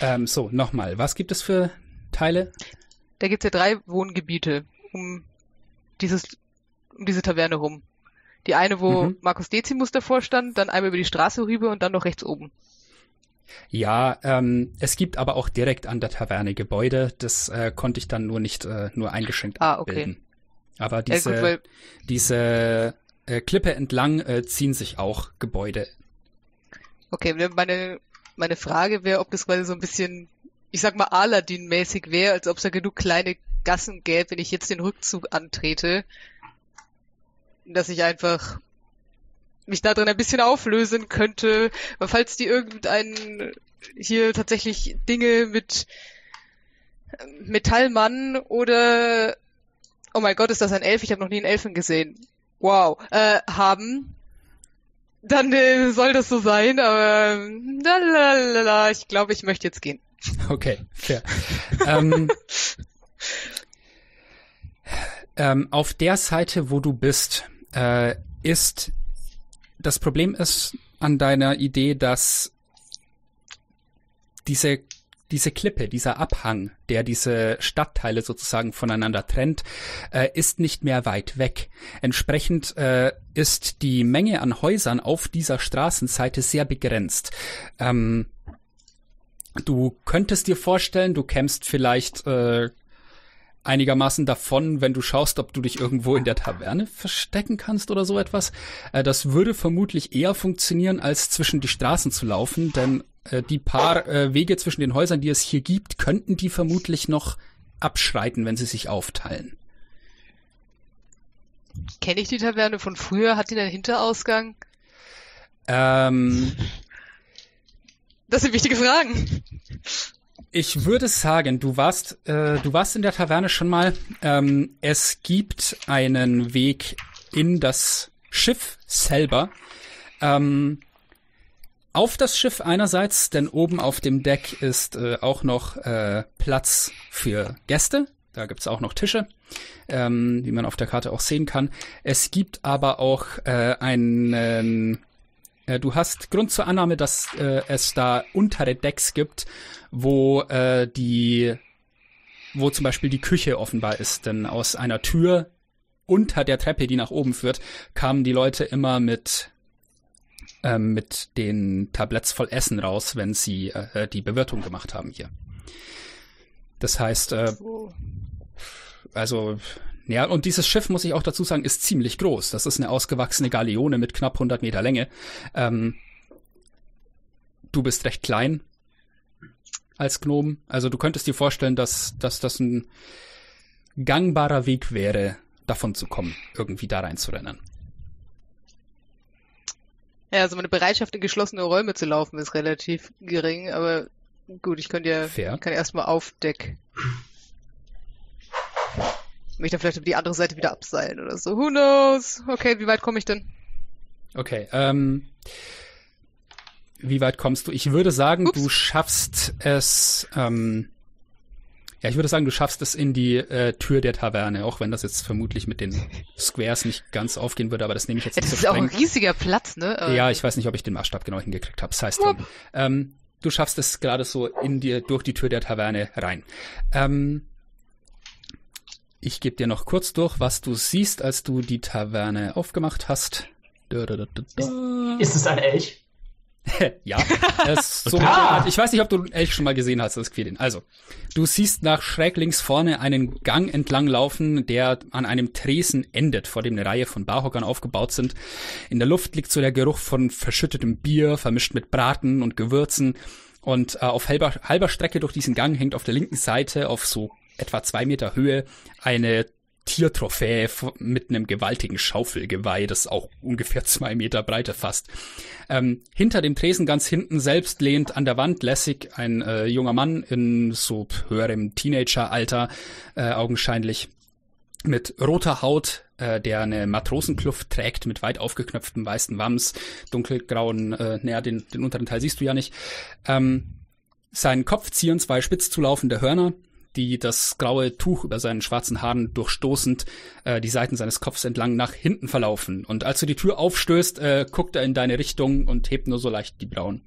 Ähm, so, nochmal. Was gibt es für Teile? Da gibt's ja drei Wohngebiete um dieses, um diese Taverne rum. Die eine, wo Mhm. Markus Decimus davor stand, dann einmal über die Straße rüber und dann noch rechts oben. Ja, ähm, es gibt aber auch direkt an der Taverne Gebäude. Das äh, konnte ich dann nur nicht äh, nur eingeschränkt Ah, okay. abbilden. Aber Ja, diese, gut, weil, diese äh, Klippe entlang äh, ziehen sich auch Gebäude. okay, meine, meine Frage wäre, ob das quasi so ein bisschen, ich sag mal, Aladdin-mäßig wäre, als ob es da genug kleine Gassen gäbe, wenn ich jetzt den Rückzug antrete, dass ich einfach mich da drin ein bisschen auflösen könnte, weil falls die irgendeinen hier tatsächlich Dinge mit äh, Metallmann oder oh mein Gott, ist das ein Elf? Ich habe noch nie einen Elfen gesehen. Wow, äh, haben, dann äh, soll das so sein, aber lalalala, ich glaube, ich möchte jetzt gehen. Okay, fair. ähm, ähm, auf der Seite, wo du bist, äh, ist das Problem ist an deiner Idee, dass diese diese Klippe, dieser Abhang, der diese Stadtteile sozusagen voneinander trennt, äh, ist nicht mehr weit weg. Entsprechend äh, ist die Menge an Häusern auf dieser Straßenseite sehr begrenzt. Ähm, du könntest dir vorstellen, du kämst vielleicht äh, einigermaßen davon, wenn du schaust, ob du dich irgendwo in der Taverne verstecken kannst oder so etwas. Äh, das würde vermutlich eher funktionieren, als zwischen die Straßen zu laufen, denn äh, die paar äh, Wege zwischen den Häusern, die es hier gibt, könnten die vermutlich noch abschreiten, wenn sie sich aufteilen. Kenne ich die Taverne von früher? Hat die einen Hinterausgang? Ähm, Das sind wichtige Fragen. Ich würde sagen, du warst, äh, du warst in der Taverne schon mal. Ähm, es gibt einen Weg in das Schiff selber. Ähm, auf das Schiff einerseits, denn oben auf dem Deck ist äh, auch noch äh, Platz für Gäste. Da gibt's auch noch Tische, ähm, wie man auf der Karte auch sehen kann. Es gibt aber auch äh, einen Du hast Grund zur Annahme, dass äh, es da untere Decks gibt, wo äh, die, wo zum Beispiel die Küche offenbar ist. Denn aus einer Tür unter der Treppe, die nach oben führt, kamen die Leute immer mit ähm, mit den Tabletts voll Essen raus, wenn sie äh, die Bewirtung gemacht haben hier. Das heißt, äh, also ja, und dieses Schiff, muss ich auch dazu sagen, ist ziemlich groß. Das ist eine ausgewachsene Galeone mit knapp 100 Meter Länge. Ähm, du bist recht klein als Gnom. Also du könntest dir vorstellen, dass, dass das ein gangbarer Weg wäre, davon zu kommen, irgendwie da reinzurennen. Ja, also meine Bereitschaft in geschlossene Räume zu laufen ist relativ gering, aber gut, ich könnte ja, Fair. kann erstmal auf Deck. Mich dann vielleicht über die andere Seite wieder abseilen oder so. Who knows? Okay, wie weit komme ich denn? Okay, ähm, wie weit kommst du? Ich würde sagen, Ups. du schaffst es, ähm, ja, ich würde sagen, du schaffst es in die äh, Tür der Taverne, auch wenn das jetzt vermutlich mit den Squares nicht ganz aufgehen würde, aber das nehme ich jetzt Ja, nicht das so ist auch ein streng. riesiger Platz, ne? Aber- Ja, ich weiß nicht, ob ich den Maßstab genau hingekriegt habe. Das heißt. Ähm, du schaffst es gerade so in dir durch die Tür der Taverne rein. Ähm, ich gebe dir noch kurz durch, was du siehst, als du die Taverne aufgemacht hast. Da, da, da, da, da. Ist es ein Elch? ja, so Ah. ich weiß nicht, ob du Elch schon mal gesehen hast, das Quirin. Also, du siehst nach schräg links vorne einen Gang entlang laufen, der an einem Tresen endet, vor dem eine Reihe von Barhockern aufgebaut sind. In der Luft liegt so der Geruch von verschüttetem Bier, vermischt mit Braten und Gewürzen. Und äh, auf halber, halber Strecke durch diesen Gang hängt auf der linken Seite auf so etwa zwei Meter Höhe eine Tiertrophäe mit einem gewaltigen Schaufelgeweih, das auch ungefähr zwei Meter Breite fasst. Ähm, hinter dem Tresen ganz hinten selbst lehnt an der Wand lässig ein äh, junger Mann in so höherem Teenageralter, äh, augenscheinlich mit roter Haut, äh, der eine Matrosenkluft trägt mit weit aufgeknöpftem weißen Wams, dunkelgrauen, äh, naja, den, den unteren Teil siehst du ja nicht. Ähm, seinen Kopf zieren zwei spitz zulaufende Hörner, die das graue Tuch über seinen schwarzen Haaren durchstoßend äh, die Seiten seines Kopfs entlang nach hinten verlaufen. Und als du die Tür aufstößt, äh, guckt er in deine Richtung und hebt nur so leicht die Brauen.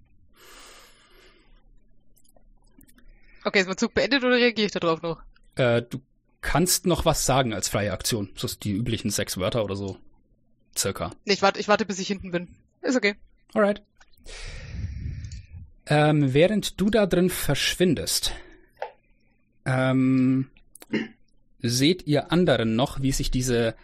Okay, ist mein Zug beendet oder reagiere ich da drauf noch? Äh, du kannst noch was sagen als freie Aktion. Das ist die üblichen sechs Wörter oder so. Circa. Ich warte, ich warte, bis ich hinten bin. Ist okay. Alright. Ähm, während du da drin verschwindest, ähm, seht ihr anderen noch, wie sich diese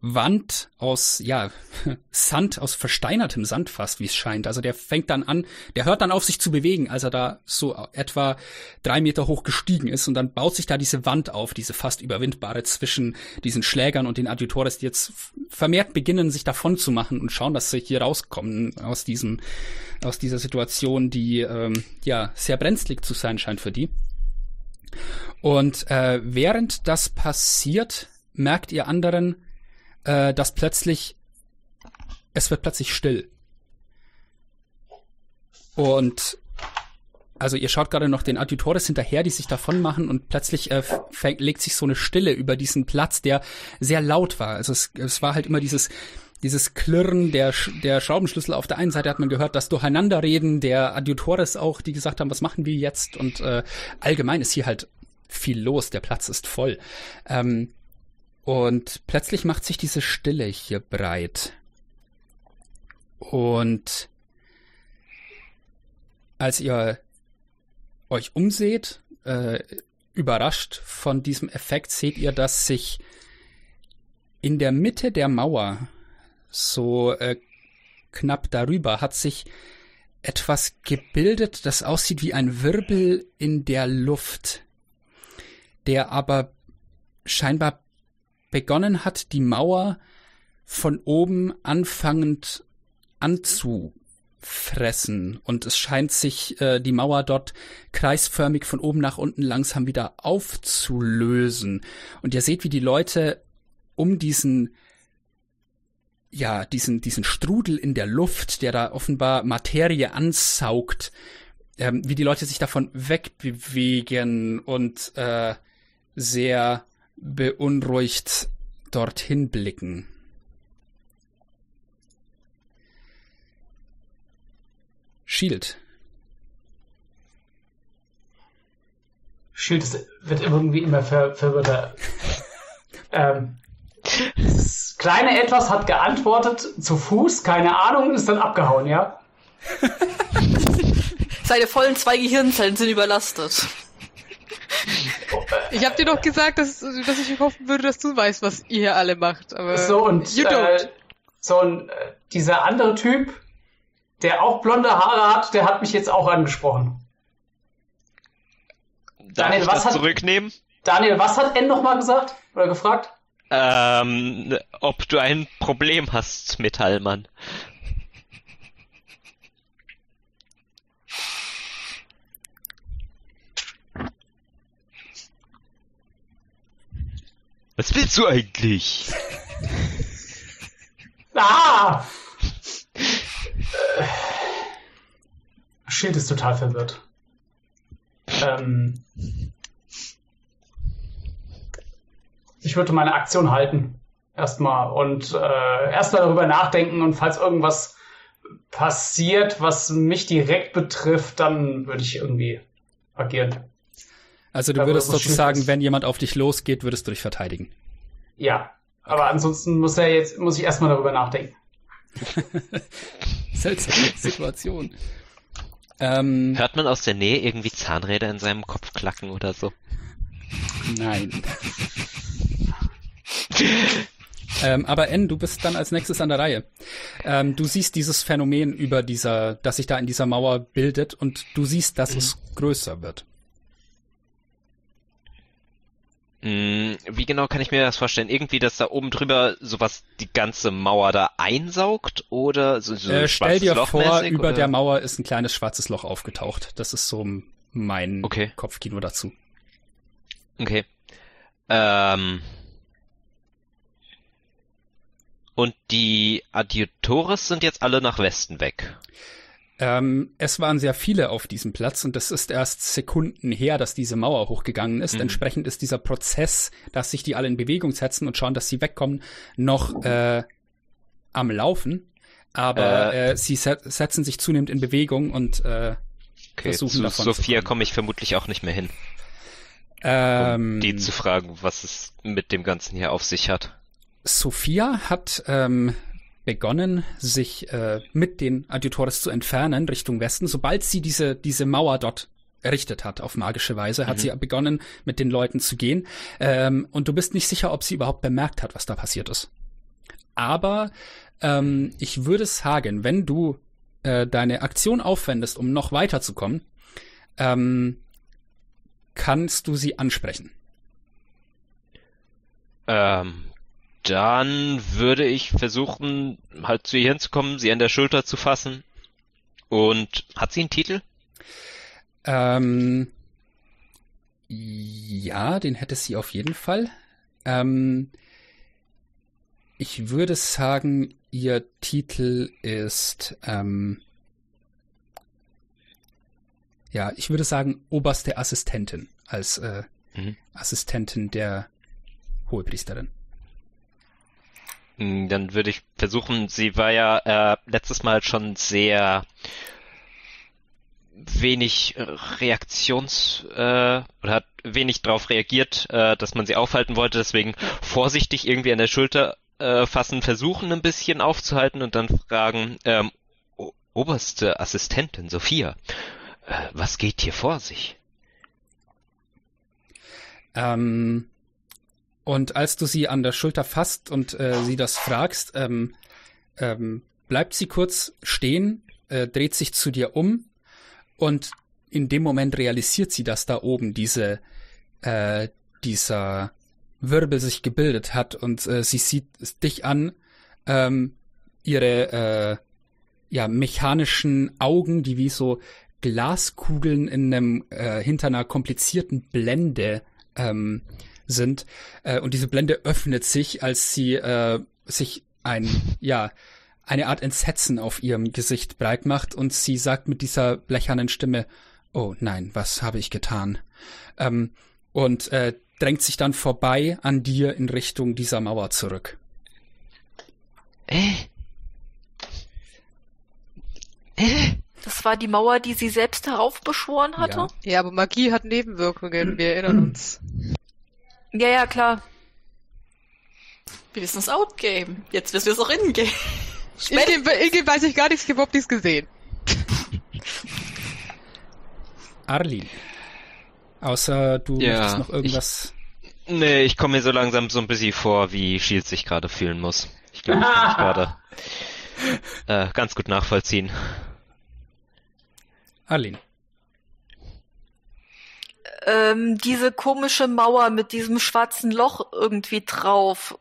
Wand aus, ja, Sand, aus versteinertem Sand fast, wie es scheint. Also der fängt dann an, der hört dann auf, sich zu bewegen, als er da so etwa drei Meter hoch gestiegen ist und dann baut sich da diese Wand auf, diese fast überwindbare zwischen diesen Schlägern und den Adjutores, die jetzt vermehrt beginnen, sich davon zu machen und schauen, dass sie hier rauskommen aus diesem, aus dieser Situation, die, ähm, ja, sehr brenzlig zu sein scheint für die. Und äh, während das passiert, merkt ihr anderen, äh, dass plötzlich es wird plötzlich still. Und also ihr schaut gerade noch den Adjutores hinterher, die sich davon machen und plötzlich äh, fängt, legt sich so eine Stille über diesen Platz, der sehr laut war. Also es, es war halt immer dieses dieses Klirren der, der Schraubenschlüssel auf der einen Seite hat man gehört, das Durcheinanderreden der Adjutores auch, die gesagt haben, was machen wir jetzt? Und äh, allgemein ist hier halt viel los, der Platz ist voll. Ähm, und plötzlich macht sich diese Stille hier breit. Und als ihr euch umseht, äh, überrascht von diesem Effekt, seht ihr, dass sich in der Mitte der Mauer, so äh, knapp darüber, hat sich etwas gebildet, das aussieht wie ein Wirbel in der Luft, der aber scheinbar begonnen hat, die Mauer von oben anfangend anzufressen. Und es scheint sich äh, die Mauer dort kreisförmig von oben nach unten langsam wieder aufzulösen. Und ihr seht, wie die Leute um diesen ja, diesen, diesen Strudel in der Luft, der da offenbar Materie ansaugt, ähm, wie die Leute sich davon wegbewegen und äh, sehr beunruhigt dorthin blicken. Shield. Schild ist, wird irgendwie immer ver verwirrter. ähm, das kleine Etwas hat geantwortet, zu Fuß, keine Ahnung, ist dann abgehauen, ja? Seine vollen zwei Gehirnzellen sind überlastet. Ich habe dir doch gesagt, dass, dass ich hoffen würde, dass du weißt, was ihr hier alle macht. Aber So, und you don't. äh, so ein, äh, dieser andere Typ, der auch blonde Haare hat, der hat mich jetzt auch angesprochen. Darf Daniel, ich was das hat- zurücknehmen? Daniel, was hat N nochmal gesagt? Oder gefragt? Ähm, ob du ein Problem hast, Metallmann. Was willst du eigentlich? Ah! Schild ist total verwirrt. Ähm, ich würde meine Aktion halten. Erstmal. Und äh, erstmal darüber nachdenken und falls irgendwas passiert, was mich direkt betrifft, dann würde ich irgendwie agieren. Also du würdest sozusagen, wenn jemand auf dich losgeht, würdest du dich verteidigen. Ja. Aber ansonsten muss er jetzt, muss ich erstmal darüber nachdenken. Seltsame Situation. Ähm, Hört man aus der Nähe irgendwie Zahnräder in seinem Kopf klacken oder so? nein. ähm, aber N, du bist dann als nächstes an der Reihe. Ähm, du siehst dieses Phänomen über dieser, das sich da in dieser Mauer bildet und du siehst, dass es größer wird. Hm, wie genau kann ich mir das vorstellen? Irgendwie, dass da oben drüber sowas die ganze Mauer da einsaugt oder so, so Äh, stell dir schwarzes vor, Lochmäßig, über oder? der Mauer ist ein kleines schwarzes Loch aufgetaucht. Das ist so mein Okay. Kopfkino dazu. Okay. Ähm. Und die Adiotores sind jetzt alle nach Westen weg. Ähm, es waren sehr viele auf diesem Platz und es ist erst Sekunden her, dass diese Mauer hochgegangen ist. Mhm. Entsprechend ist dieser Prozess, dass sich die alle in Bewegung setzen und schauen, dass sie wegkommen, noch äh, am Laufen. Aber Äh. äh, sie se setzen sich zunehmend in Bewegung und äh, Okay, Versuchen zu davon Sophia komme ich vermutlich auch nicht mehr hin, um ähm, die zu fragen, was es mit dem Ganzen hier auf sich hat. Sophia hat ähm, begonnen, sich äh, mit den Adjutores zu entfernen Richtung Westen. Sobald sie diese, diese Mauer dort errichtet hat, auf magische Weise, hat Mhm. sie begonnen, mit den Leuten zu gehen. Ähm, und du bist nicht sicher, ob sie überhaupt bemerkt hat, was da passiert ist. Aber ähm, ich würde sagen, wenn du äh, deine Aktion aufwendest, um noch weiterzukommen, ähm, kannst du sie ansprechen. Ähm, dann würde ich versuchen, halt zu ihr hinzukommen, sie an der Schulter zu fassen. Und hat sie einen Titel? Ähm, ja, den hätte sie auf jeden Fall. Ähm, ich würde sagen, ihr Titel ist, ähm, ja, ich würde sagen, oberste Assistentin als äh, Mhm. Assistentin der Hohepriesterin. Hm, Dann würde ich versuchen, sie war ja äh, letztes Mal schon sehr wenig Reaktions äh, oder hat wenig darauf reagiert, äh, dass man sie aufhalten wollte, deswegen vorsichtig irgendwie an der Schulter äh, fassen, versuchen ein bisschen aufzuhalten und dann fragen, ähm, oberste Assistentin Sophia, äh, was geht hier vor sich? Ähm, und als du sie an der Schulter fasst und äh, sie das fragst, ähm, ähm, bleibt sie kurz stehen, äh, dreht sich zu dir um und in dem Moment realisiert sie, dass da oben diese, äh, dieser Wirbel sich gebildet hat und äh, sie sieht dich an, ähm, ihre äh, ja mechanischen Augen, die wie so Glaskugeln in einem äh, hinter einer komplizierten Blende ähm, sind. Äh, und diese Blende öffnet sich, als sie äh, sich ein, ja, eine Art Entsetzen auf ihrem Gesicht breit macht und sie sagt mit dieser blechernen Stimme, oh nein, was habe ich getan? Ähm, und äh, drängt sich dann vorbei an dir in Richtung dieser Mauer zurück. Äh? Äh? Das war die Mauer, die sie selbst heraufbeschworen hatte? Ja. Ja, aber Magie hat Nebenwirkungen, wir erinnern uns. Ja, ja, klar. Wir wissen das Outgame. Jetzt wissen wir es auch In-Game. In-game in weiß ich gar nichts, ich hab überhaupt nichts gesehen. Arlin. Außer du Ja, möchtest noch irgendwas. Nee, ich komme mir so langsam so ein bisschen vor, wie Shield sich gerade fühlen muss. Ich glaube, ich kann mich gerade äh, ganz gut nachvollziehen. Arlin. Ähm, diese komische Mauer mit diesem schwarzen Loch irgendwie drauf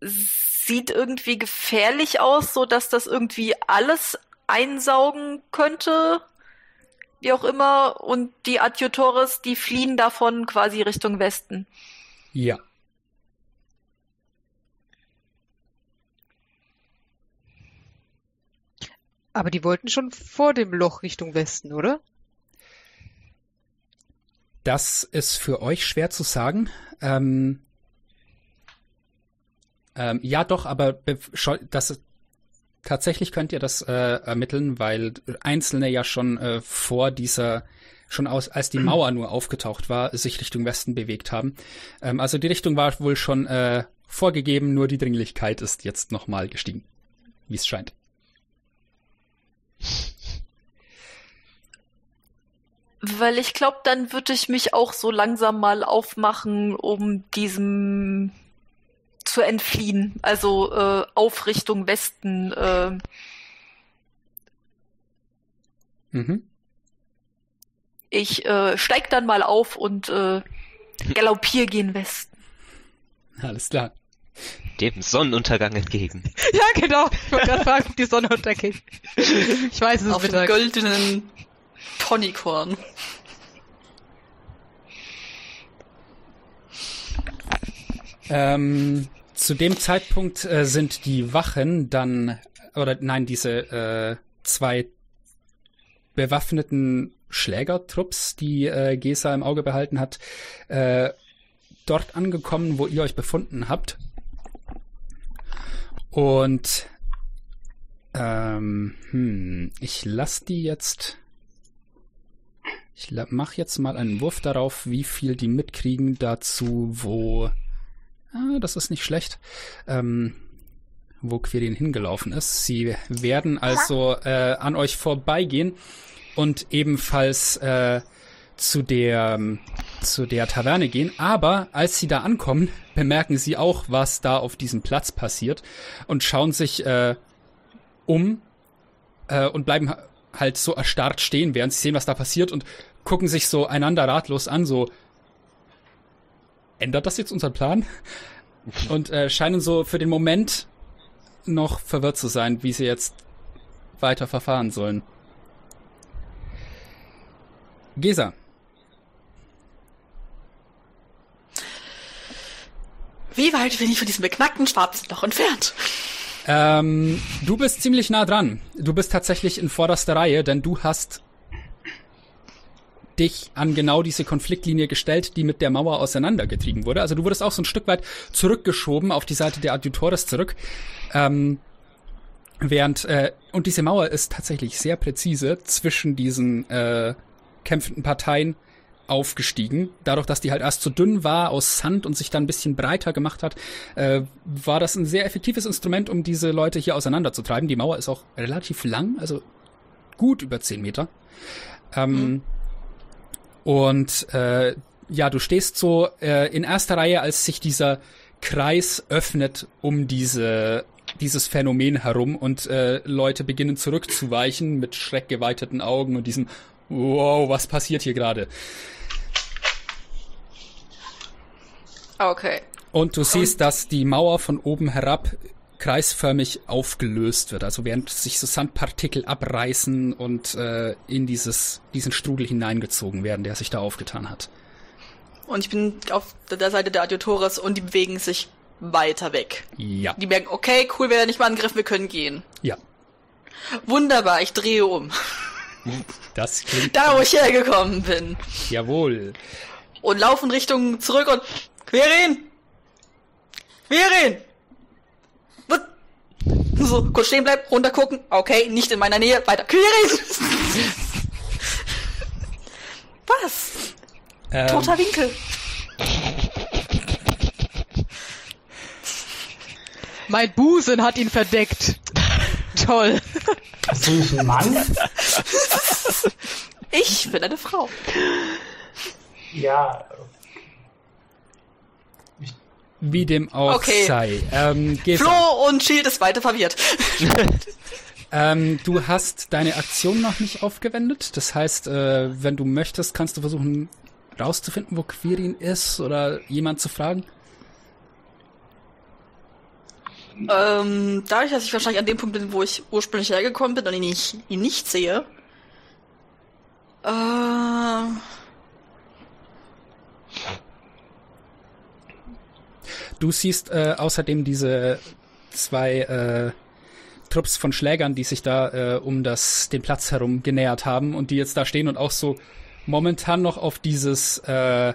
sieht irgendwie gefährlich aus, so dass das irgendwie alles einsaugen könnte. Wie auch immer. Und die Adjutores, die fliehen davon quasi Richtung Westen. Ja. Aber die wollten schon vor dem Loch Richtung Westen, oder? Das ist für euch schwer zu sagen. Ähm, ähm, ja, doch, aber das tatsächlich könnt ihr das äh, ermitteln, weil Einzelne ja schon äh, vor dieser, schon aus, als die Mauer nur aufgetaucht war, sich Richtung Westen bewegt haben. Ähm, also die Richtung war wohl schon äh, vorgegeben, nur die Dringlichkeit ist jetzt nochmal gestiegen. wie es scheint. Weil ich glaube, dann würde ich mich auch so langsam mal aufmachen, um diesem zu entfliehen. Also äh, auf Richtung Westen. Äh, Mhm. ich äh, steig dann mal auf und äh, galoppier gen Westen. Alles klar. Dem Sonnenuntergang entgegen. Ja, genau. Ich wollte gerade fragen, ob die Sonne untergeht. Ich weiß, es ist Auf den Mittag. goldenen Ponykorn. Ähm, zu dem Zeitpunkt äh, sind die Wachen dann, oder nein, diese äh, zwei bewaffneten Schlägertrupps, die äh, Gesa im Auge behalten hat, äh, dort angekommen, wo ihr euch befunden habt. Und ähm, hm, ich lasse die jetzt. Ich la- mach jetzt mal einen Wurf darauf, wie viel die mitkriegen dazu, wo Ah, das ist nicht schlecht. Ähm, wo Quirin hingelaufen ist. Sie werden also äh, an euch vorbeigehen und ebenfalls äh, zu der zu der Taverne gehen. Aber als sie da ankommen, bemerken sie auch, was da auf diesem Platz passiert und schauen sich äh, um äh, und bleiben halt so erstarrt stehen, während sie sehen, was da passiert und gucken sich so einander ratlos an, so ändert das jetzt unseren Plan? Und äh, scheinen so für den Moment noch verwirrt zu sein, wie sie jetzt weiter verfahren sollen. Gesa, Wie weit bin ich von diesem beknackten schwarzen Loch entfernt? Ähm, du bist ziemlich nah dran. Du bist tatsächlich in vorderster Reihe, denn du hast dich an genau diese Konfliktlinie gestellt, die mit der Mauer auseinandergetrieben wurde. Also du wurdest auch so ein Stück weit zurückgeschoben auf die Seite der Adjutores zurück. Ähm, während äh, und diese Mauer ist tatsächlich sehr präzise zwischen diesen äh, kämpfenden Parteien aufgestiegen. Dadurch, dass die halt erst zu dünn war aus Sand und sich dann ein bisschen breiter gemacht hat, äh, war das ein sehr effektives Instrument, um diese Leute hier auseinanderzutreiben. Die Mauer ist auch relativ lang, also gut über 10 Meter. Ähm, Und äh, ja, du stehst so äh, in erster Reihe, als sich dieser Kreis öffnet um diese dieses Phänomen herum und äh, Leute beginnen zurückzuweichen mit schreckgeweiteten Augen und diesem Wow, was passiert hier gerade? Okay. Und du siehst, dass die Mauer von oben herab kreisförmig aufgelöst wird, also während sich so Sandpartikel abreißen und äh, in dieses diesen Strudel hineingezogen werden, der sich da aufgetan hat. Und ich bin auf der Seite der Adjutores und die bewegen sich weiter weg. Ja, Die merken, okay, cool, wir werden nicht mal angegriffen, wir können gehen. ja, Wunderbar, ich drehe um. Das klingt Da, wo ich hergekommen bin. jawohl. Und laufe in Richtung zurück und... Quirin! Was? So, kurz stehen bleiben, runtergucken. Okay, nicht in meiner Nähe, weiter. Quirin! Was? Ähm, Toter Winkel. Mein Busen hat ihn verdeckt. Toll. Bist du nicht ein Mann? Ich bin eine Frau. Ja. wie dem auch Okay. sei. Ähm, Flo und Shield ist weiter verwirrt. ähm, du hast deine Aktion noch nicht aufgewendet. Das heißt, äh, wenn du möchtest, kannst du versuchen rauszufinden, wo Quirin ist oder jemand zu fragen. Ähm, dadurch, dass ich wahrscheinlich an dem Punkt bin, wo ich ursprünglich hergekommen bin und ihn nicht, ihn nicht sehe. Äh, Du siehst äh, außerdem diese zwei äh, Trupps von Schlägern, die sich da äh, um das den Platz herum genähert haben und die jetzt da stehen und auch so momentan noch auf dieses äh,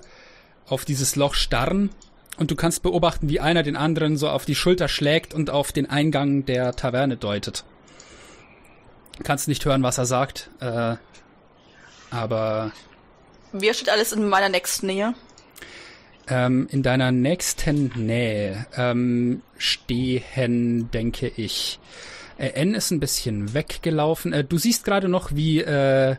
auf dieses Loch starren. Und du kannst beobachten, wie einer den anderen so auf die Schulter schlägt und auf den Eingang der Taverne deutet. Kannst nicht hören, was er sagt, äh, aber wer steht alles in meiner nächsten Nähe? Ähm, in deiner nächsten Nähe ähm, stehen, denke ich, Äh, N ist ein bisschen weggelaufen. Äh, du siehst gerade noch, wie äh,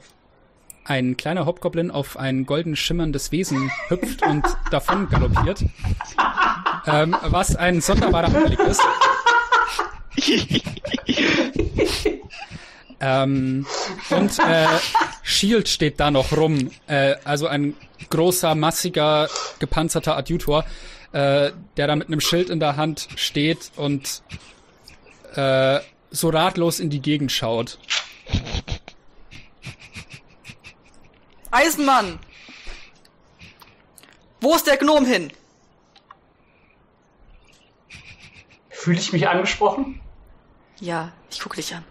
ein kleiner Hobgoblin auf ein golden schimmerndes Wesen hüpft und davon galoppiert. Ähm, was ein sonderbarer Anblick ist. ähm, und äh, Shield steht da noch rum. Äh, also ein großer, massiger, gepanzerter Adjutor, äh, der da mit einem Schild in der Hand steht und äh, so ratlos in die Gegend schaut. Eisenmann! Wo ist der Gnom hin? Fühle ich mich angesprochen? Ja, ich gucke dich an.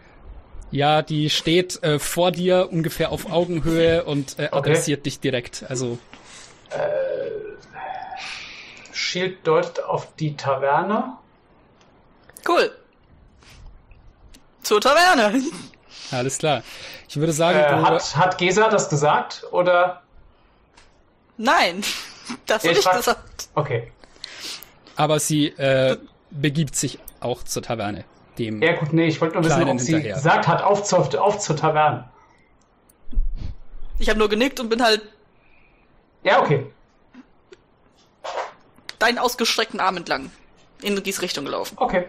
Ja, die steht äh, vor dir ungefähr auf Augenhöhe und äh, Okay. adressiert dich direkt. Also Schild deutet auf die Taverne. Cool. Zur Taverne. Alles klar. Ich würde sagen, Äh, du, hat, hat Gesa das gesagt? Oder? Nein, das habe ich frag- gesagt. Okay. aber sie äh, begibt sich auch zur Taverne. Dem Ja gut, nee, ich wollte nur wissen, ob sie hinterher. gesagt hat, auf zur, auf zur Taverne. Ich habe nur genickt und bin halt Ja, okay. deinen ausgestreckten Arm entlang in diese Richtung gelaufen. Okay.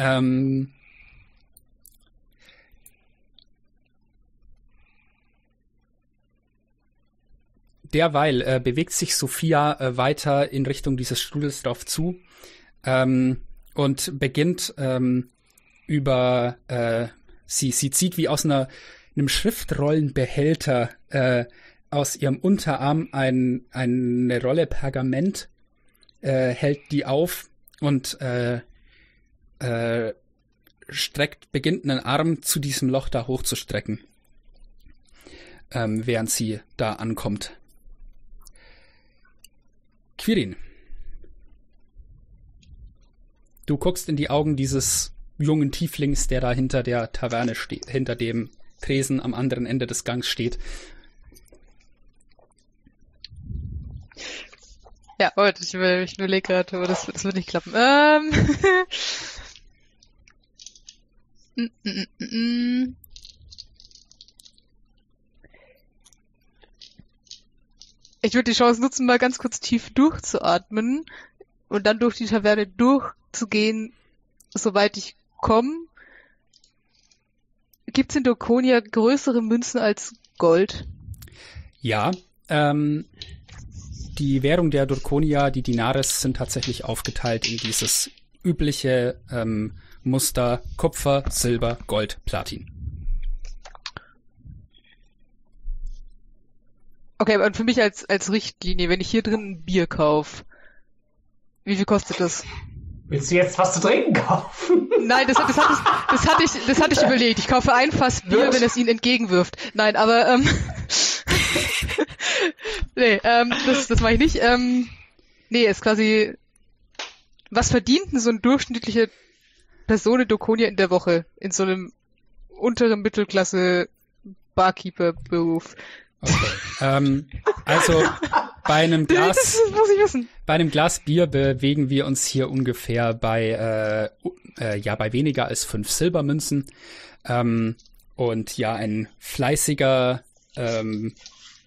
Ähm, derweil äh, bewegt sich Sophia äh, weiter in Richtung dieses Strudels drauf zu ähm, und beginnt ähm, über äh, sie sie zieht wie aus einer einem Schriftrollenbehälter äh, aus ihrem Unterarm ein, eine Rolle Pergament äh, hält die auf und äh, streckt, beginnt einen Arm zu diesem Loch da hochzustrecken, ähm, während sie da ankommt. Quirin. Du guckst in die Augen dieses jungen Tieflings, der da hinter der Taverne steht, hinter dem Tresen am anderen Ende des Gangs steht. Ja, warte, ich, überlege gerade, das, das wird nicht klappen. Ähm. Mm, mm, mm. Ich würde die Chance nutzen, mal ganz kurz tief durchzuatmen und dann durch die Taverne durchzugehen, soweit ich komme. Gibt's in Dokonia größere Münzen als Gold? Ja, ähm, die Währung der Durkonia, die Dinares, sind tatsächlich aufgeteilt in dieses übliche ähm, Muster Kupfer, Silber, Gold, Platin. Okay, aber für mich als, als Richtlinie, wenn ich hier drin ein Bier kaufe, wie viel kostet das? Willst du jetzt was zu trinken kaufen? Nein, das, das, hatte, ich, das, hatte ich, das hatte ich überlegt. Ich kaufe ein Fass Bier, Wird? wenn es ihn entgegenwirft. Nein, aber ähm, nee, ähm, das, das mache ich nicht. Ähm, nee, ist quasi was verdient denn so eine durchschnittliche Person in Dokonia in der Woche in so einem unteren Mittelklasse Barkeeper-Beruf? Okay. ähm, also bei einem Glas, bei einem Glas Bier bewegen wir uns hier ungefähr bei äh, äh, ja bei weniger als fünf Silbermünzen. Ähm, und ja, ein fleißiger, ähm,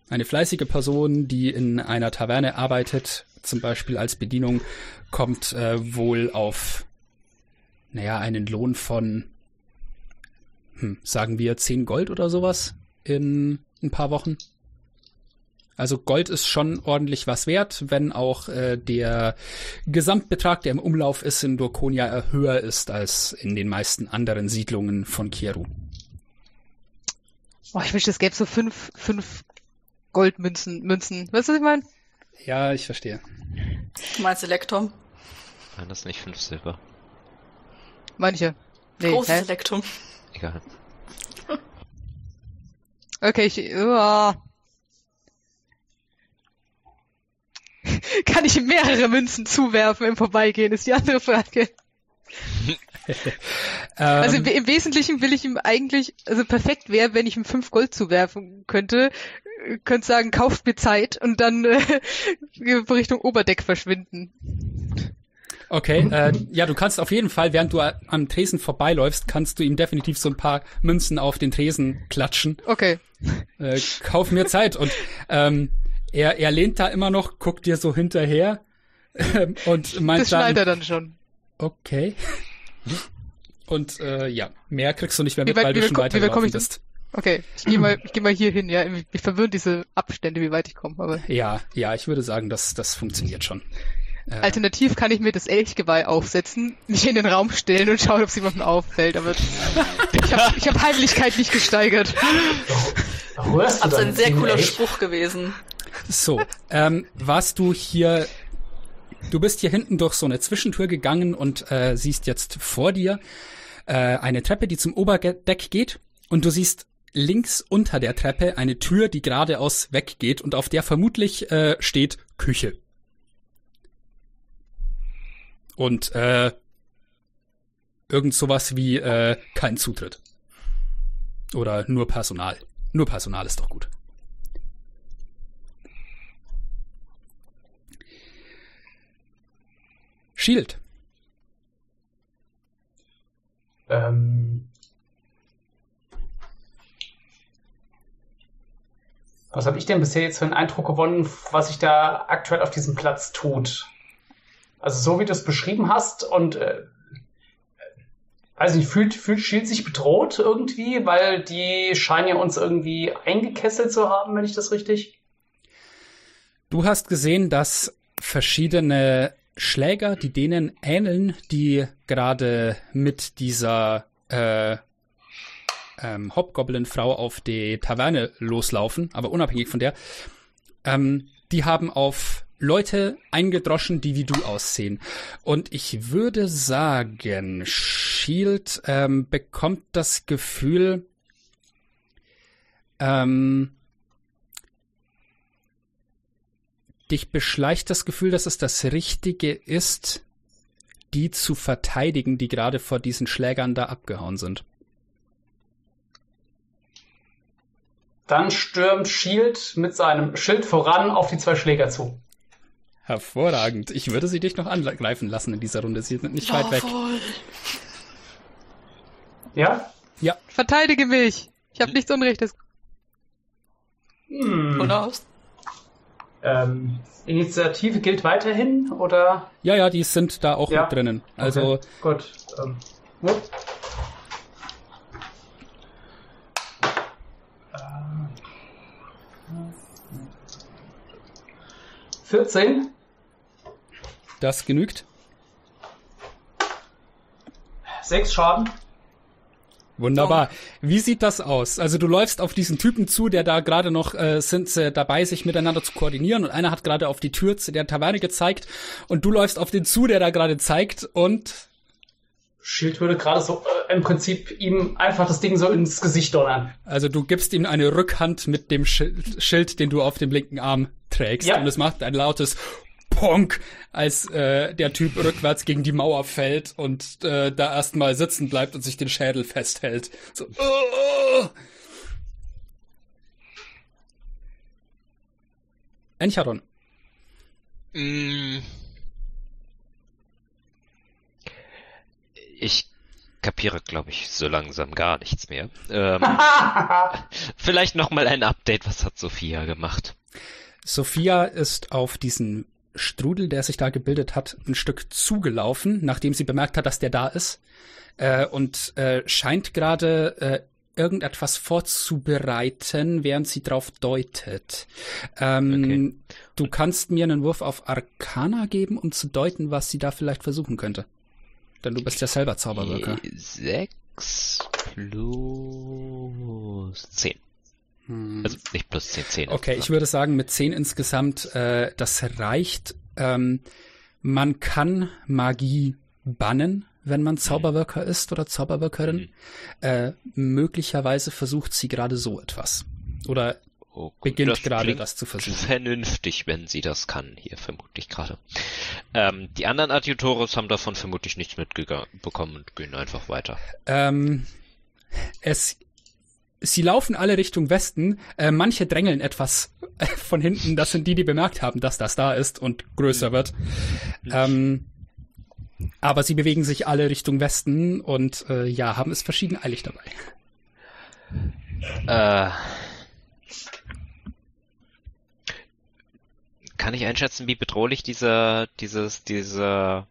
eine fleißige Person, die in einer Taverne arbeitet, zum Beispiel als Bedienung, kommt äh, wohl auf, naja, einen Lohn von, hm, sagen wir, 10 Gold oder sowas in ein paar Wochen. Also Gold ist schon ordentlich was wert, wenn auch äh, der Gesamtbetrag, der im Umlauf ist in Dorkonia, äh, höher ist als in den meisten anderen Siedlungen von Kieru. Boah, ich wünschte, es gäbe so fünf, fünf Goldmünzen, Münzen. Weißt du, was ich meine? Ja, ich verstehe. Du meinst Elektrum? Waren das nicht fünf Silber? Manche. Nee, Großes hä? Elektrum. Egal. Okay, ich, uah. Kann ich ihm mehrere Münzen zuwerfen im Vorbeigehen, ist die andere Frage. Also im, Ähm, im Wesentlichen will ich ihm eigentlich, also perfekt wäre, wenn ich ihm fünf Gold zuwerfen könnte, könnte sagen, kauft mir Zeit und dann äh, Richtung Oberdeck verschwinden. Okay, äh, ja, du kannst auf jeden Fall, während du am Tresen vorbeiläufst, kannst du ihm definitiv so ein paar Münzen auf den Tresen klatschen. Okay. Äh, kauf mir Zeit. Und ähm, er, er lehnt da immer noch, guckt dir so hinterher ähm, und meint Das schnallt dann, er dann schon. okay. Und äh, ja, mehr kriegst du nicht mehr mit, weit- weil du schon komm- weitergelaufen ich bist. Okay, ich gehe mal, ich geh mal hier hin, ja. Mich verwirren diese Abstände, wie weit ich komme. Aber Ja, ja, ich würde sagen, das, das funktioniert schon. Äh, alternativ kann ich mir das Elchgeweih aufsetzen, mich in den Raum stellen und schauen, ob es jemandem auffällt. Aber ich habe ich hab Heimlichkeit nicht gesteigert. Das ist ein sehr cooler Elch? Spruch gewesen. So, ähm, warst du hier, du bist hier hinten durch so eine Zwischentür gegangen und äh, siehst jetzt vor dir äh, eine Treppe, die zum Oberdeck geht und du siehst links unter der Treppe eine Tür, die geradeaus weggeht und auf der vermutlich äh, steht Küche. Und äh, irgend sowas wie äh, kein Zutritt. Oder nur Personal. Nur Personal ist doch gut. Shield. Ähm, was habe ich denn bisher jetzt für einen Eindruck gewonnen, was sich da aktuell auf diesem Platz tut? Also so wie du es beschrieben hast und äh, weiß nicht, fühlt, fühlt Shield sich bedroht irgendwie, weil die scheinen ja uns irgendwie eingekesselt zu haben, wenn ich das richtig. Du hast gesehen, dass verschiedene Schläger, die denen ähneln, die gerade mit dieser äh, ähm, Hobgoblin-Frau auf die Taverne loslaufen, aber unabhängig von der, ähm, die haben auf Leute eingedroschen, die wie du aussehen. Und ich würde sagen, Shield ähm, bekommt das Gefühl, ähm, dich beschleicht das Gefühl, dass es das Richtige ist, die zu verteidigen, die gerade vor diesen Schlägern da abgehauen sind. Dann stürmt Shield mit seinem Schild voran auf die zwei Schläger zu. Hervorragend. Ich würde sie dich noch angreifen lassen in dieser Runde. Sie sind nicht weit weg. Jawohl. Ja? Verteidige mich! Ich habe nichts Unrechtes. Hm. Und aus. Ähm, Initiative gilt weiterhin oder? Ja, ja, die sind da auch Ja. mit drinnen. Also, Okay, gut. Ähm, wupp. 14. das genügt. 6 Schaden. Wunderbar. Wie sieht das aus? Also du läufst auf diesen Typen zu, der da gerade noch äh, sind sie dabei, sich miteinander zu koordinieren und einer hat gerade auf die Tür zu der Taverne gezeigt und du läufst auf den zu, der da gerade zeigt und Schild würde gerade so äh, im Prinzip ihm einfach das Ding so ins Gesicht donnern. also du gibst ihm eine Rückhand mit dem Schild, Schild den du auf dem linken Arm trägst Ja. und es macht ein lautes Ponk, als äh, der Typ rückwärts gegen die Mauer fällt und äh, da erstmal sitzen bleibt und sich den Schädel festhält. So. Oh. Encharon. Mm. Ich kapiere, glaube ich, so langsam gar nichts mehr. Ähm, vielleicht noch mal ein Update. Was hat Sophia gemacht? Sophia ist auf diesen Strudel, der sich da gebildet hat, ein Stück zugelaufen, nachdem sie bemerkt hat, dass der da ist, äh, und äh, scheint gerade äh, irgendetwas vorzubereiten, während sie drauf deutet. Ähm, Du kannst mir einen Wurf auf Arcana geben, um zu deuten, was sie da vielleicht versuchen könnte. Denn du bist ja selber Zauberwirker. Sechs plus zehn. Hm. Also nicht plus zehn, zehn. Okay, ich würde sagen, mit 10 insgesamt, äh, das reicht. Ähm, man kann Magie bannen, wenn man Zauberwirker ist oder Zauberwirkerin. Mhm. Äh, möglicherweise versucht sie gerade so etwas. Oder Oh, gut, beginnt gerade das zu versuchen. Vernünftig, wenn sie das kann, hier vermutlich gerade. Ähm, die anderen Adjutores haben davon vermutlich nichts mitbekommen und gehen einfach weiter. Ähm, es, sie laufen alle Richtung Westen. Äh, manche drängeln etwas von hinten. Das sind die, die bemerkt haben, dass das da ist und größer wird. Ähm, Aber sie bewegen sich alle Richtung Westen und äh, ja, haben es verschieden eilig dabei. Äh, kann ich einschätzen, wie bedrohlich dieser, dieses, dieser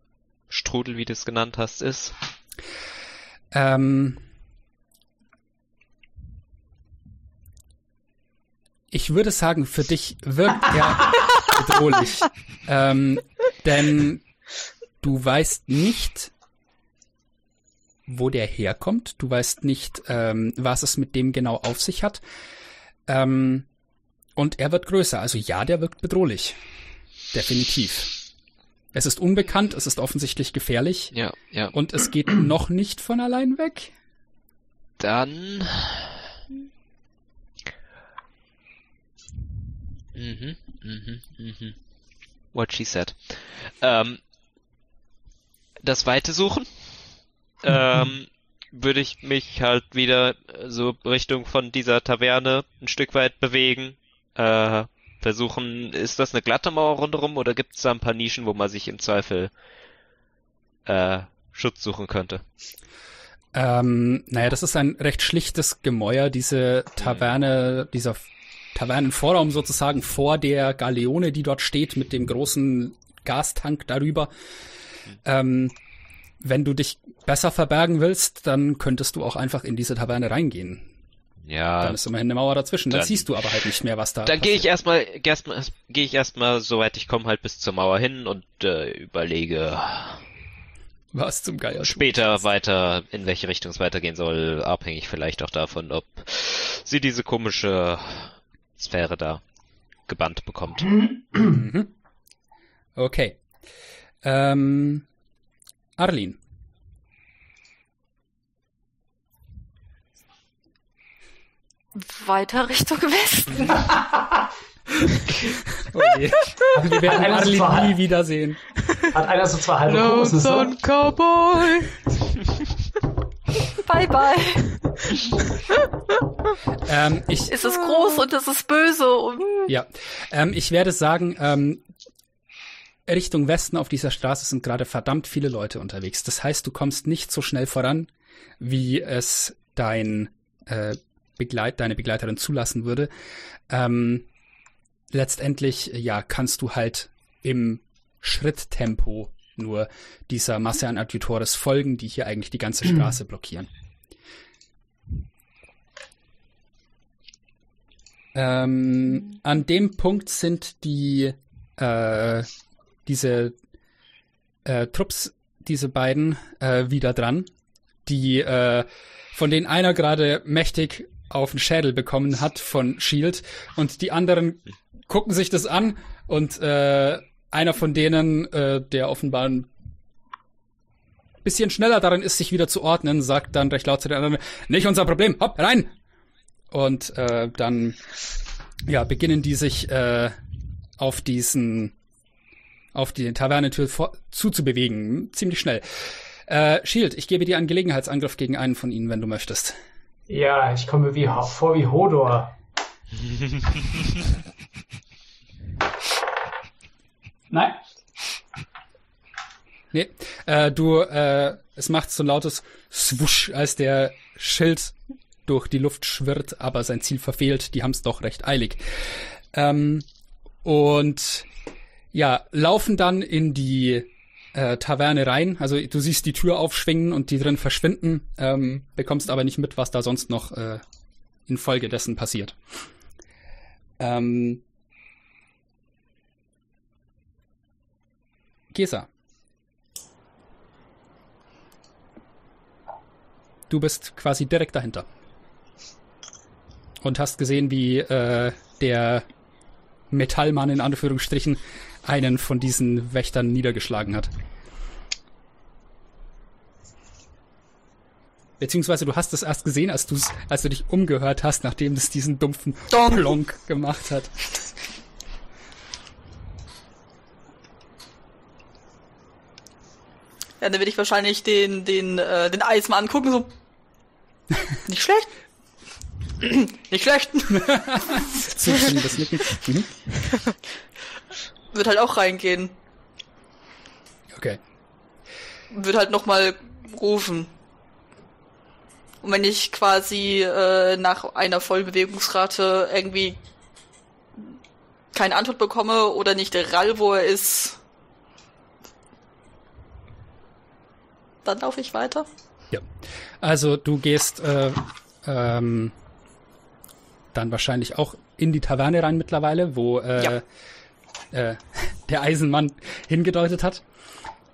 Strudel, wie du es genannt hast, ist? Ähm, ich würde sagen, für dich wirkt er bedrohlich. Ähm, denn du weißt nicht, wo der herkommt. Du weißt nicht, ähm, was es mit dem genau auf sich hat. Ähm, und er wird größer. Also ja, der wirkt bedrohlich. Definitiv. Es ist unbekannt, es ist offensichtlich gefährlich. Ja, ja. Und es geht noch nicht von allein weg. Dann. Mhm, mhm, mhm. What she said. Ähm, das Weite suchen. Ähm, würde ich mich halt wieder so Richtung von dieser Taverne ein Stück weit bewegen. Äh, versuchen, ist das eine glatte Mauer rundherum oder gibt es da ein paar Nischen, wo man sich im Zweifel äh, Schutz suchen könnte? Ähm, naja, das ist ein recht schlichtes Gemäuer, diese Taverne, dieser Tavernenvorraum sozusagen vor der Galeone, die dort steht, mit dem großen Gastank darüber. Ähm, wenn du dich besser verbergen willst, dann könntest du auch einfach in diese Taverne reingehen. Ja. Dann ist immerhin eine Mauer dazwischen. Dann, Dann- siehst du aber halt nicht mehr, was da Dann gehe ich erstmal, erstmal gehe ich erstmal, soweit ich komme, halt bis zur Mauer hin und äh, überlege was zum Geier. später weiter, in welche Richtung es weitergehen soll, abhängig vielleicht auch davon, ob sie diese komische Sphäre da gebannt bekommt. Mhm. Okay. Ähm, Arlene. Weiter Richtung Westen. Okay. Wir werden Einer ist zwar- Arlene nie wiedersehen. Hat einer so zwei halbe Kokosnüsse? Lonesome Cowboy. bye bye. Ähm, ich, Es ist groß und es ist böse. Und ja, ähm, ich werde sagen, ähm, Richtung Westen auf dieser Straße sind gerade verdammt viele Leute unterwegs. Das heißt, du kommst nicht so schnell voran, wie es dein äh, Begleit, deine Begleiterin zulassen würde. Ähm, letztendlich, ja, kannst du halt im Schritttempo nur dieser Masse an Adjutores folgen, die hier eigentlich die ganze Straße blockieren. Ähm, an dem Punkt sind die äh, diese äh, Trupps, diese beiden, äh, wieder dran, die äh, von denen einer gerade mächtig auf den Schädel bekommen hat von Shield und die anderen gucken sich das an und äh, einer von denen, äh, der offenbar ein bisschen schneller darin ist, sich wieder zu ordnen, sagt dann recht laut zu den anderen, nicht unser Problem, hopp, rein! Und äh, dann ja, beginnen die sich äh, auf diesen auf die Tavernentür zuzubewegen. Ziemlich schnell. Äh, Shield, ich gebe dir einen Gelegenheitsangriff gegen einen von ihnen, wenn du möchtest. Ja, ich komme wie, vor wie Hodor. Nein. Nee, äh, du, äh, es macht so ein lautes Swusch, als der Schild durch die Luft schwirrt, aber sein Ziel verfehlt. Die haben es doch recht eilig. Ähm, und ja, laufen dann in die äh, Taverne rein. Also du siehst die Tür aufschwingen und die drin verschwinden, ähm, bekommst aber nicht mit, was da sonst noch äh, infolgedessen passiert. Ähm, Gesa. Du bist quasi direkt dahinter. Und hast gesehen, wie äh, der Metallmann in Anführungsstrichen einen von diesen Wächtern niedergeschlagen hat. Beziehungsweise du hast es erst gesehen, als, du's, als du dich umgehört hast, nachdem es diesen dumpfen Donk. Plonk gemacht hat. Ja, dann werde ich wahrscheinlich den, den, äh, den Eismann angucken, so. Nicht schlecht. Nicht schlecht. Zustimmendes Nicken. Mhm. Wird halt auch reingehen. Okay. würde halt nochmal rufen. Und wenn ich quasi äh, nach einer Vollbewegungsrate irgendwie keine Antwort bekomme oder nicht der Rall, wo er ist, dann laufe ich weiter. Ja. Also du gehst äh, ähm, dann wahrscheinlich auch in die Taverne rein mittlerweile, wo äh, Ja. äh, der Eisenmann hingedeutet hat.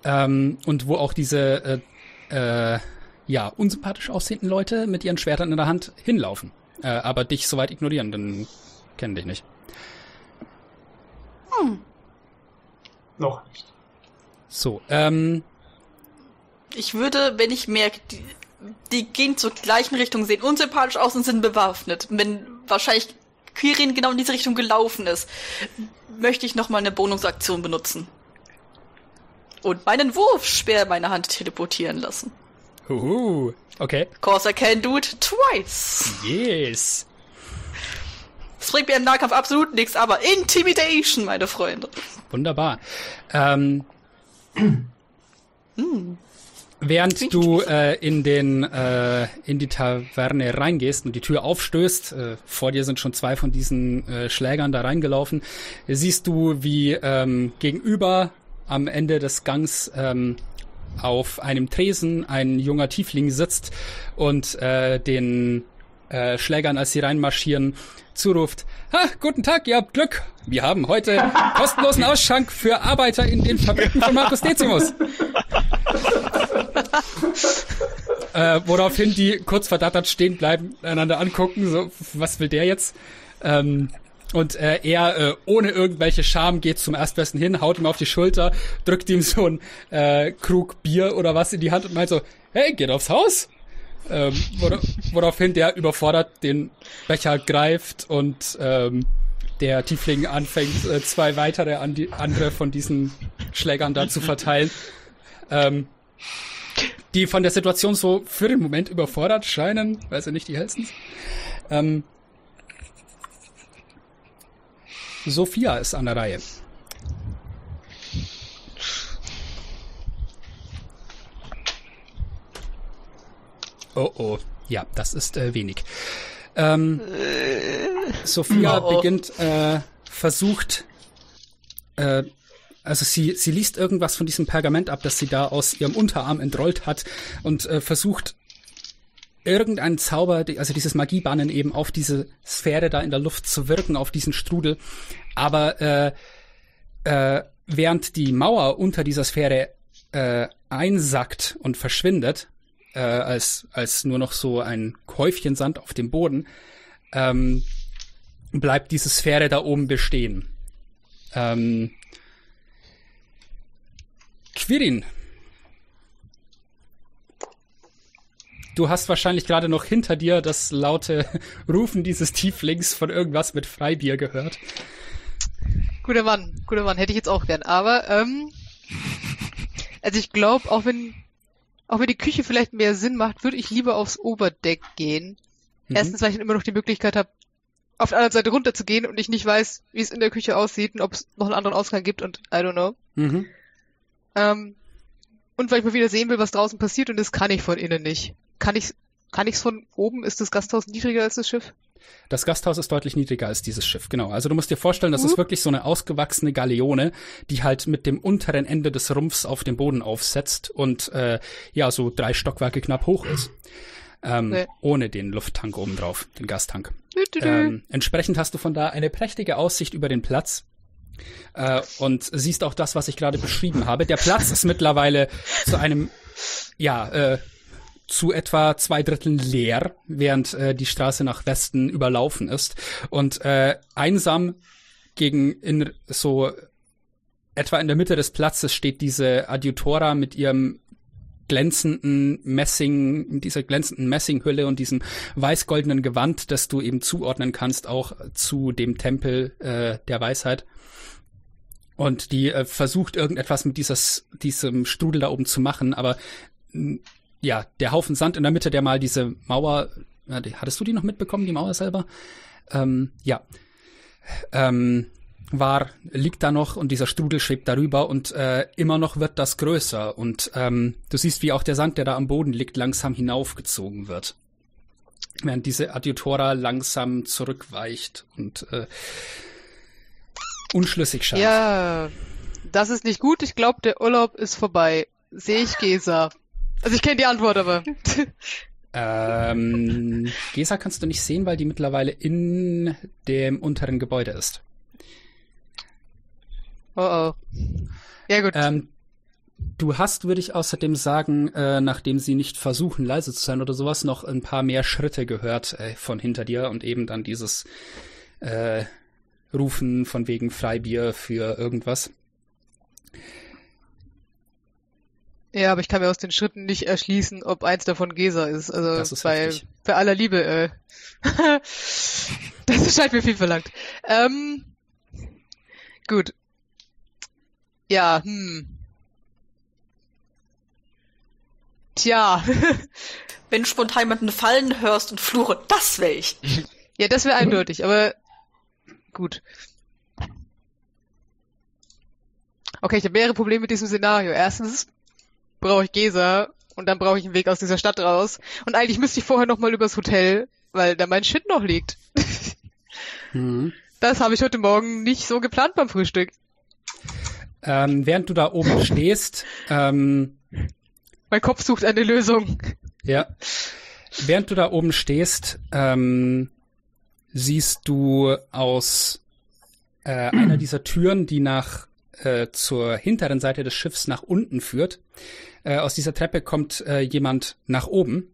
Ähm, und wo auch diese äh, äh, ja, unsympathisch aussehenden Leute mit ihren Schwertern in der Hand hinlaufen. Äh, aber dich soweit ignorieren, denn kennen dich nicht. Noch nicht. So, ähm, Ich würde, wenn ich merke, die, die gehen zur gleichen Richtung, sehen unsympathisch aus und sind bewaffnet. Wenn wahrscheinlich Quirin genau in diese Richtung gelaufen ist, möchte ich nochmal eine Bonusaktion benutzen. Und meinen Wurfspeer in meine Hand teleportieren lassen. huhu, okay, Cause I can do it twice. yes. Das bringt mir im Nahkampf absolut nichts, aber Intimidation, meine Freunde. Wunderbar. Ähm, während du äh, in den äh, in die Taverne reingehst und die Tür aufstößt, äh, vor dir sind schon zwei von diesen äh, Schlägern da reingelaufen, siehst du, wie ähm, gegenüber am Ende des Gangs ähm, auf einem Tresen ein junger Tiefling sitzt und äh, den äh, Schlägern, als sie reinmarschieren, zuruft, ha, guten Tag, ihr habt Glück. Wir haben heute kostenlosen Ausschank für Arbeiter in den Fabriken von Markus Decimus. äh, woraufhin die kurz verdattert stehen bleiben, einander angucken, so, was will der jetzt? Ähm, und äh, er äh, ohne irgendwelche Scham geht zum Erstbesten hin, haut ihm auf die Schulter, drückt ihm so ein äh, Krug Bier oder was in die Hand und meint so, hey, geht aufs Haus. Ähm, wora- woraufhin der überfordert den Becher greift und ähm, der Tiefling anfängt, äh, zwei weitere an die, andere von diesen Schlägern da zu verteilen. Ähm, die von der Situation so für den Moment überfordert scheinen, weil sie nicht die hellsten. Ähm, Sophia ist an der Reihe. Oh oh, ja, das ist äh, wenig. Ähm, Sophia Oh. beginnt, äh, versucht, äh, also sie, sie liest irgendwas von diesem Pergament ab, das sie da aus ihrem Unterarm entrollt hat und äh, versucht irgendeinen Zauber, also dieses Magiebannen eben auf diese Sphäre da in der Luft zu wirken, auf diesen Strudel. Aber äh, äh, während die Mauer unter dieser Sphäre äh, einsackt und verschwindet, äh, als, als nur noch so ein Häufchen Sand auf dem Boden, ähm, bleibt diese Sphäre da oben bestehen. Ähm, Quirin, du hast wahrscheinlich gerade noch hinter dir das laute Rufen dieses Tieflings von irgendwas mit Freibier gehört. Guter Mann, guter Mann, hätte ich jetzt auch gern. Aber, ähm, also ich glaube, auch wenn, auch wenn die Küche vielleicht mehr Sinn macht, würde ich lieber aufs Oberdeck gehen. Mhm. Erstens, weil ich dann immer noch die Möglichkeit habe, auf der anderen Seite runterzugehen und ich nicht weiß, wie es in der Küche aussieht und ob es noch einen anderen Ausgang gibt und I don't know. Mhm. Ähm, und weil ich mal wieder sehen will, was draußen passiert und das kann ich von innen nicht. Kann ich kann ich's von oben? Ist das Gasthaus niedriger als das Schiff? Das Gasthaus ist deutlich niedriger als dieses Schiff, genau. Also du musst dir vorstellen, das ist wirklich so eine ausgewachsene Galeone, die halt mit dem unteren Ende des Rumpfs auf dem Boden aufsetzt und äh, ja, so drei Stockwerke knapp hoch ist. Ähm, Nee. Ohne den Lufttank obendrauf, den Gastank. Ähm, entsprechend hast du von da eine prächtige Aussicht über den Platz. Äh, und siehst auch das, was ich gerade beschrieben habe. Der Platz ist mittlerweile zu einem, ja, äh, zu etwa zwei Dritteln leer, während äh, die Straße nach Westen überlaufen ist. Und äh, einsam gegen in so etwa in der Mitte des Platzes steht diese Adjutora mit ihrem glänzenden Messing, dieser glänzenden Messinghülle und diesem weiß-goldenen Gewand, das du eben zuordnen kannst, auch zu dem Tempel äh, der Weisheit. Und die äh, versucht irgendetwas mit dieses, diesem Strudel da oben zu machen, aber ja, der Haufen Sand in der Mitte, der mal diese Mauer, hattest du die noch mitbekommen, die Mauer selber? Ähm, ja. Ähm, war, liegt da noch und dieser Strudel schwebt darüber und äh, immer noch wird das größer und ähm, du siehst, wie auch der Sand, der da am Boden liegt, langsam hinaufgezogen wird. Während diese Adjutora langsam zurückweicht und äh, unschlüssig scheint. Ja, das ist nicht gut. Ich glaube, der Urlaub ist vorbei. Sehe ich Gesa. Also ich kenne die Antwort, aber. Ähm, Gesa kannst du nicht sehen, weil die mittlerweile in dem unteren Gebäude ist. oh oh. Ja gut. Ähm, du hast, würde ich außerdem sagen, äh, nachdem sie nicht versuchen, leise zu sein oder sowas, noch ein paar mehr Schritte gehört äh, von hinter dir und eben dann dieses äh, Rufen von wegen Freibier für irgendwas. Ja, aber ich kann mir aus den Schritten nicht erschließen, ob eins davon Gesa ist. Also Das ist bei, richtig. bei aller Liebe, äh. das scheint mir viel verlangt. Ähm, gut. Ja, hm. Tja. Wenn du spontan jemanden fallen hörst und fluche, das wär ich. ja, das wäre eindeutig, aber gut. Okay, ich habe mehrere Probleme mit diesem Szenario. Erstens brauche ich Gesa und dann brauche ich einen Weg aus dieser Stadt raus. Und eigentlich müsste ich vorher nochmal übers Hotel, weil da mein Shit noch liegt. Mhm. Das habe ich heute Morgen nicht so geplant beim Frühstück. Ähm, während du da oben stehst, ähm, Mein Kopf sucht eine Lösung. Ja. Während du da oben stehst, ähm, siehst du aus äh, einer dieser Türen, die nach äh, zur hinteren Seite des Schiffs nach unten führt. Äh, aus dieser Treppe kommt äh, jemand nach oben.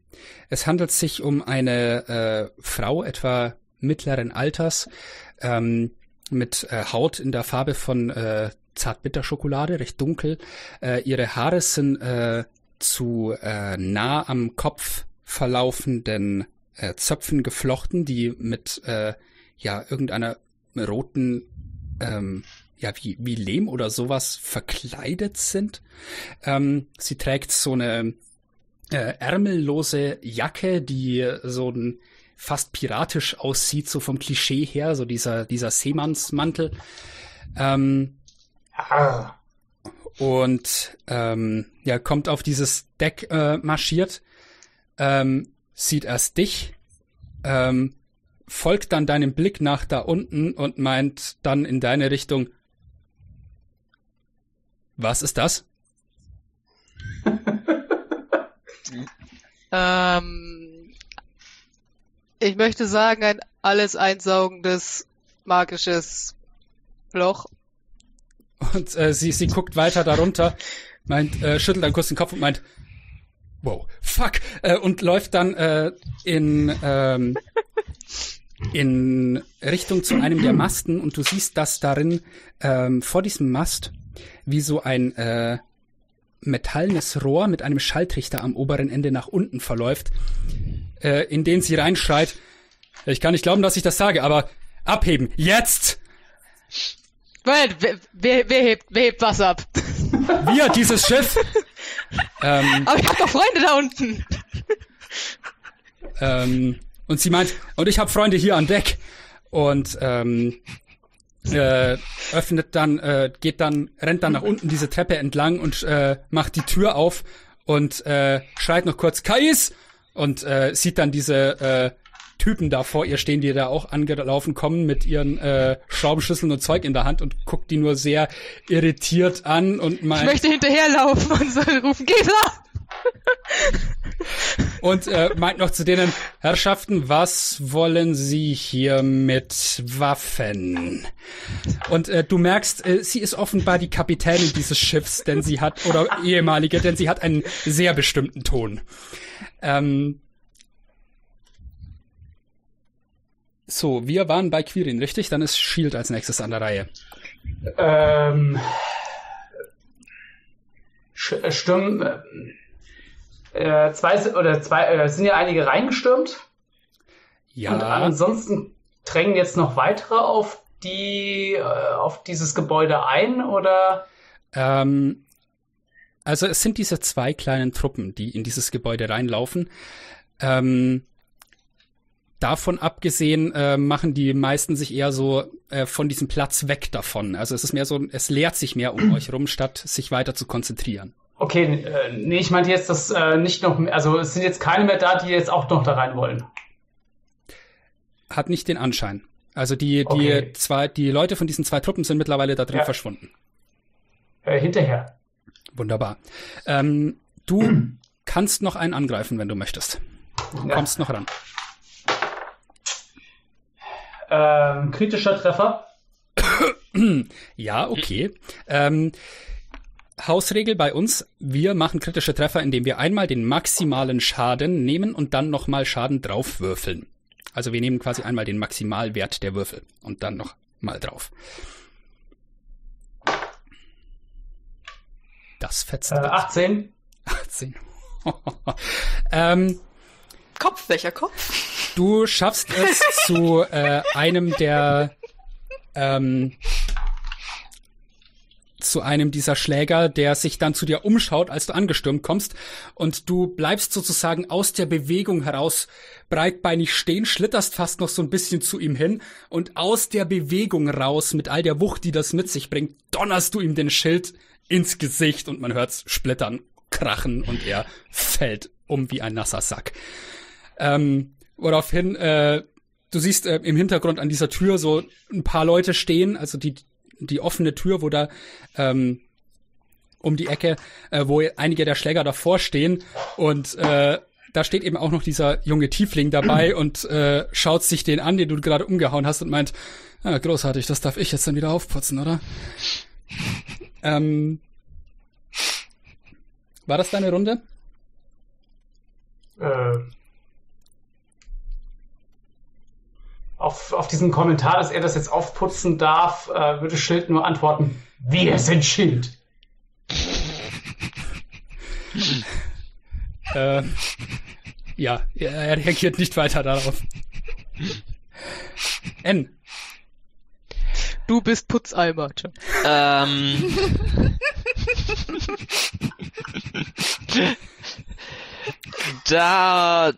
Es handelt sich um eine äh, Frau etwa mittleren Alters ähm, mit äh, Haut in der Farbe von äh, Zartbitterschokolade, recht dunkel. Äh, ihre Haare sind äh, zu nah am Kopf verlaufenden Zöpfen geflochten, die mit ja irgendeiner roten ähm, ja wie wie Lehm oder sowas verkleidet sind. Ähm, sie trägt so eine äh, ärmellose Jacke, die so ein fast piratisch aussieht, so vom Klischee her, so dieser dieser Seemannsmantel. Ähm, Ah, und ähm, ja, kommt auf dieses Deck äh, marschiert, ähm, sieht erst dich, ähm, folgt dann deinem Blick nach da unten und meint dann in deine Richtung, was ist das? Ähm, ich möchte sagen, ein alles einsaugendes magisches Loch. Und äh, sie, sie guckt weiter darunter, meint, äh, schüttelt dann kurz den Kopf und meint, wow, fuck, äh, und läuft dann äh, in, ähm, in Richtung zu einem der Masten und du siehst, dass darin ähm, vor diesem Mast wie so ein äh, metallenes Rohr mit einem Schalltrichter am oberen Ende nach unten verläuft, äh, in den sie reinschreit, ich kann nicht glauben, dass ich das sage, aber abheben, jetzt! Moment, wer, wer, wer, hebt, wer hebt was ab? Wir, dieses Schiff! ähm, Aber ich hab doch Freunde da unten. ähm, und sie meint, und ich habe Freunde hier an Deck. Und ähm, äh, öffnet dann, äh, geht dann, rennt dann nach unten diese Treppe entlang und äh, macht die Tür auf und äh, schreit noch kurz Kais und äh, sieht dann diese äh, Typen da vor ihr stehen, die da auch angelaufen kommen mit ihren äh, Schraubenschlüsseln und Zeug in der Hand und guckt die nur sehr irritiert an und Ich meint, möchte hinterherlaufen und so rufen, Gesa! und äh, meint noch zu denen Herrschaften, was wollen Sie hier mit Waffen? Und äh, du merkst, äh, sie ist offenbar die Kapitänin dieses Schiffs, denn sie hat oder ehemalige, denn sie hat einen sehr bestimmten Ton. Ähm, so, wir waren bei Quirin, richtig? Dann ist Shield als nächstes an der Reihe. Ähm, sch- äh, zwei sind- oder zwei, äh, sind ja einige reingestürmt Ja. und ansonsten drängen jetzt noch weitere auf die, äh, auf dieses Gebäude ein oder? Ähm, also es sind diese zwei kleinen Truppen, die in dieses Gebäude reinlaufen. Ähm, davon abgesehen äh, machen die meisten sich eher so äh, von diesem Platz weg davon. Also es ist mehr so, es leert sich mehr um euch rum, statt sich weiter zu konzentrieren. Okay, äh, nee, ich meinte jetzt, dass äh, nicht noch, also es sind jetzt keine mehr da, die jetzt auch noch da rein wollen. Hat nicht den Anschein. Also die, die Okay. zwei, die Leute von diesen zwei Truppen sind mittlerweile da drin Ja. verschwunden. Äh, hinterher. Wunderbar. Ähm, du kannst noch einen angreifen, wenn du möchtest. Du Ja. kommst noch ran. Ähm, kritischer Treffer. Ja, okay. Ähm, Hausregel bei uns, wir machen kritische Treffer, indem wir einmal den maximalen Schaden nehmen und dann nochmal Schaden draufwürfeln. Also wir nehmen quasi einmal den Maximalwert der Würfel und dann noch mal drauf. Das fetzt. Äh, 18. 18. ähm, Kopf, welcher Kopf? Du schaffst es zu äh, einem der ähm, zu einem dieser Schläger, der sich dann zu dir umschaut, als du angestürmt kommst, und du bleibst sozusagen aus der Bewegung heraus breitbeinig stehen, schlitterst fast noch so ein bisschen zu ihm hin, und aus der Bewegung raus, mit all der Wucht, die das mit sich bringt, donnerst du ihm den Schild ins Gesicht und man hört's splittern, krachen und er fällt um wie ein nasser Sack. Ähm, woraufhin, äh, du siehst äh, im Hintergrund an dieser Tür so ein paar Leute stehen, also die, die offene Tür, wo da ähm, um die Ecke, äh, wo einige der Schläger davor stehen und äh, da steht eben auch noch dieser junge Tiefling dabei und äh, schaut sich den an, den du gerade umgehauen hast und meint, ja, großartig, das darf ich jetzt dann wieder aufputzen, oder? ähm, war das deine Runde? Äh, auf, auf diesen Kommentar, dass er das jetzt aufputzen darf, äh, würde Schild nur antworten, wir sind Schild. Äh, ja, er er reagiert nicht weiter darauf. N. Du bist Putzeimer. Ähm. da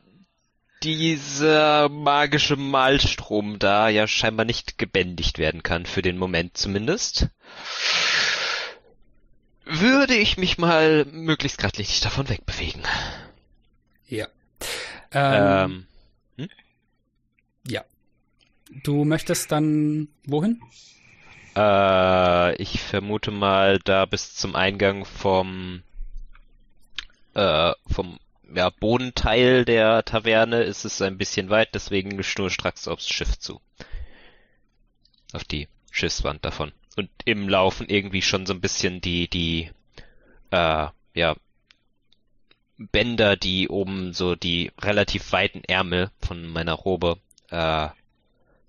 dieser magische Malstrom da ja scheinbar nicht gebändigt werden kann, für den Moment zumindest, würde ich mich mal möglichst gradlinig davon wegbewegen. Ja. Ähm, Ähm, Ja. Du möchtest dann wohin? Äh, ich vermute mal da bis zum Eingang vom äh, vom ja, Bodenteil der Taverne ist es ein bisschen weit, deswegen schnurstracks aufs Schiff zu. Auf die Schiffswand davon. Und im Laufen irgendwie schon so ein bisschen die, die, äh, ja, Bänder, die oben so die relativ weiten Ärmel von meiner Robe, äh,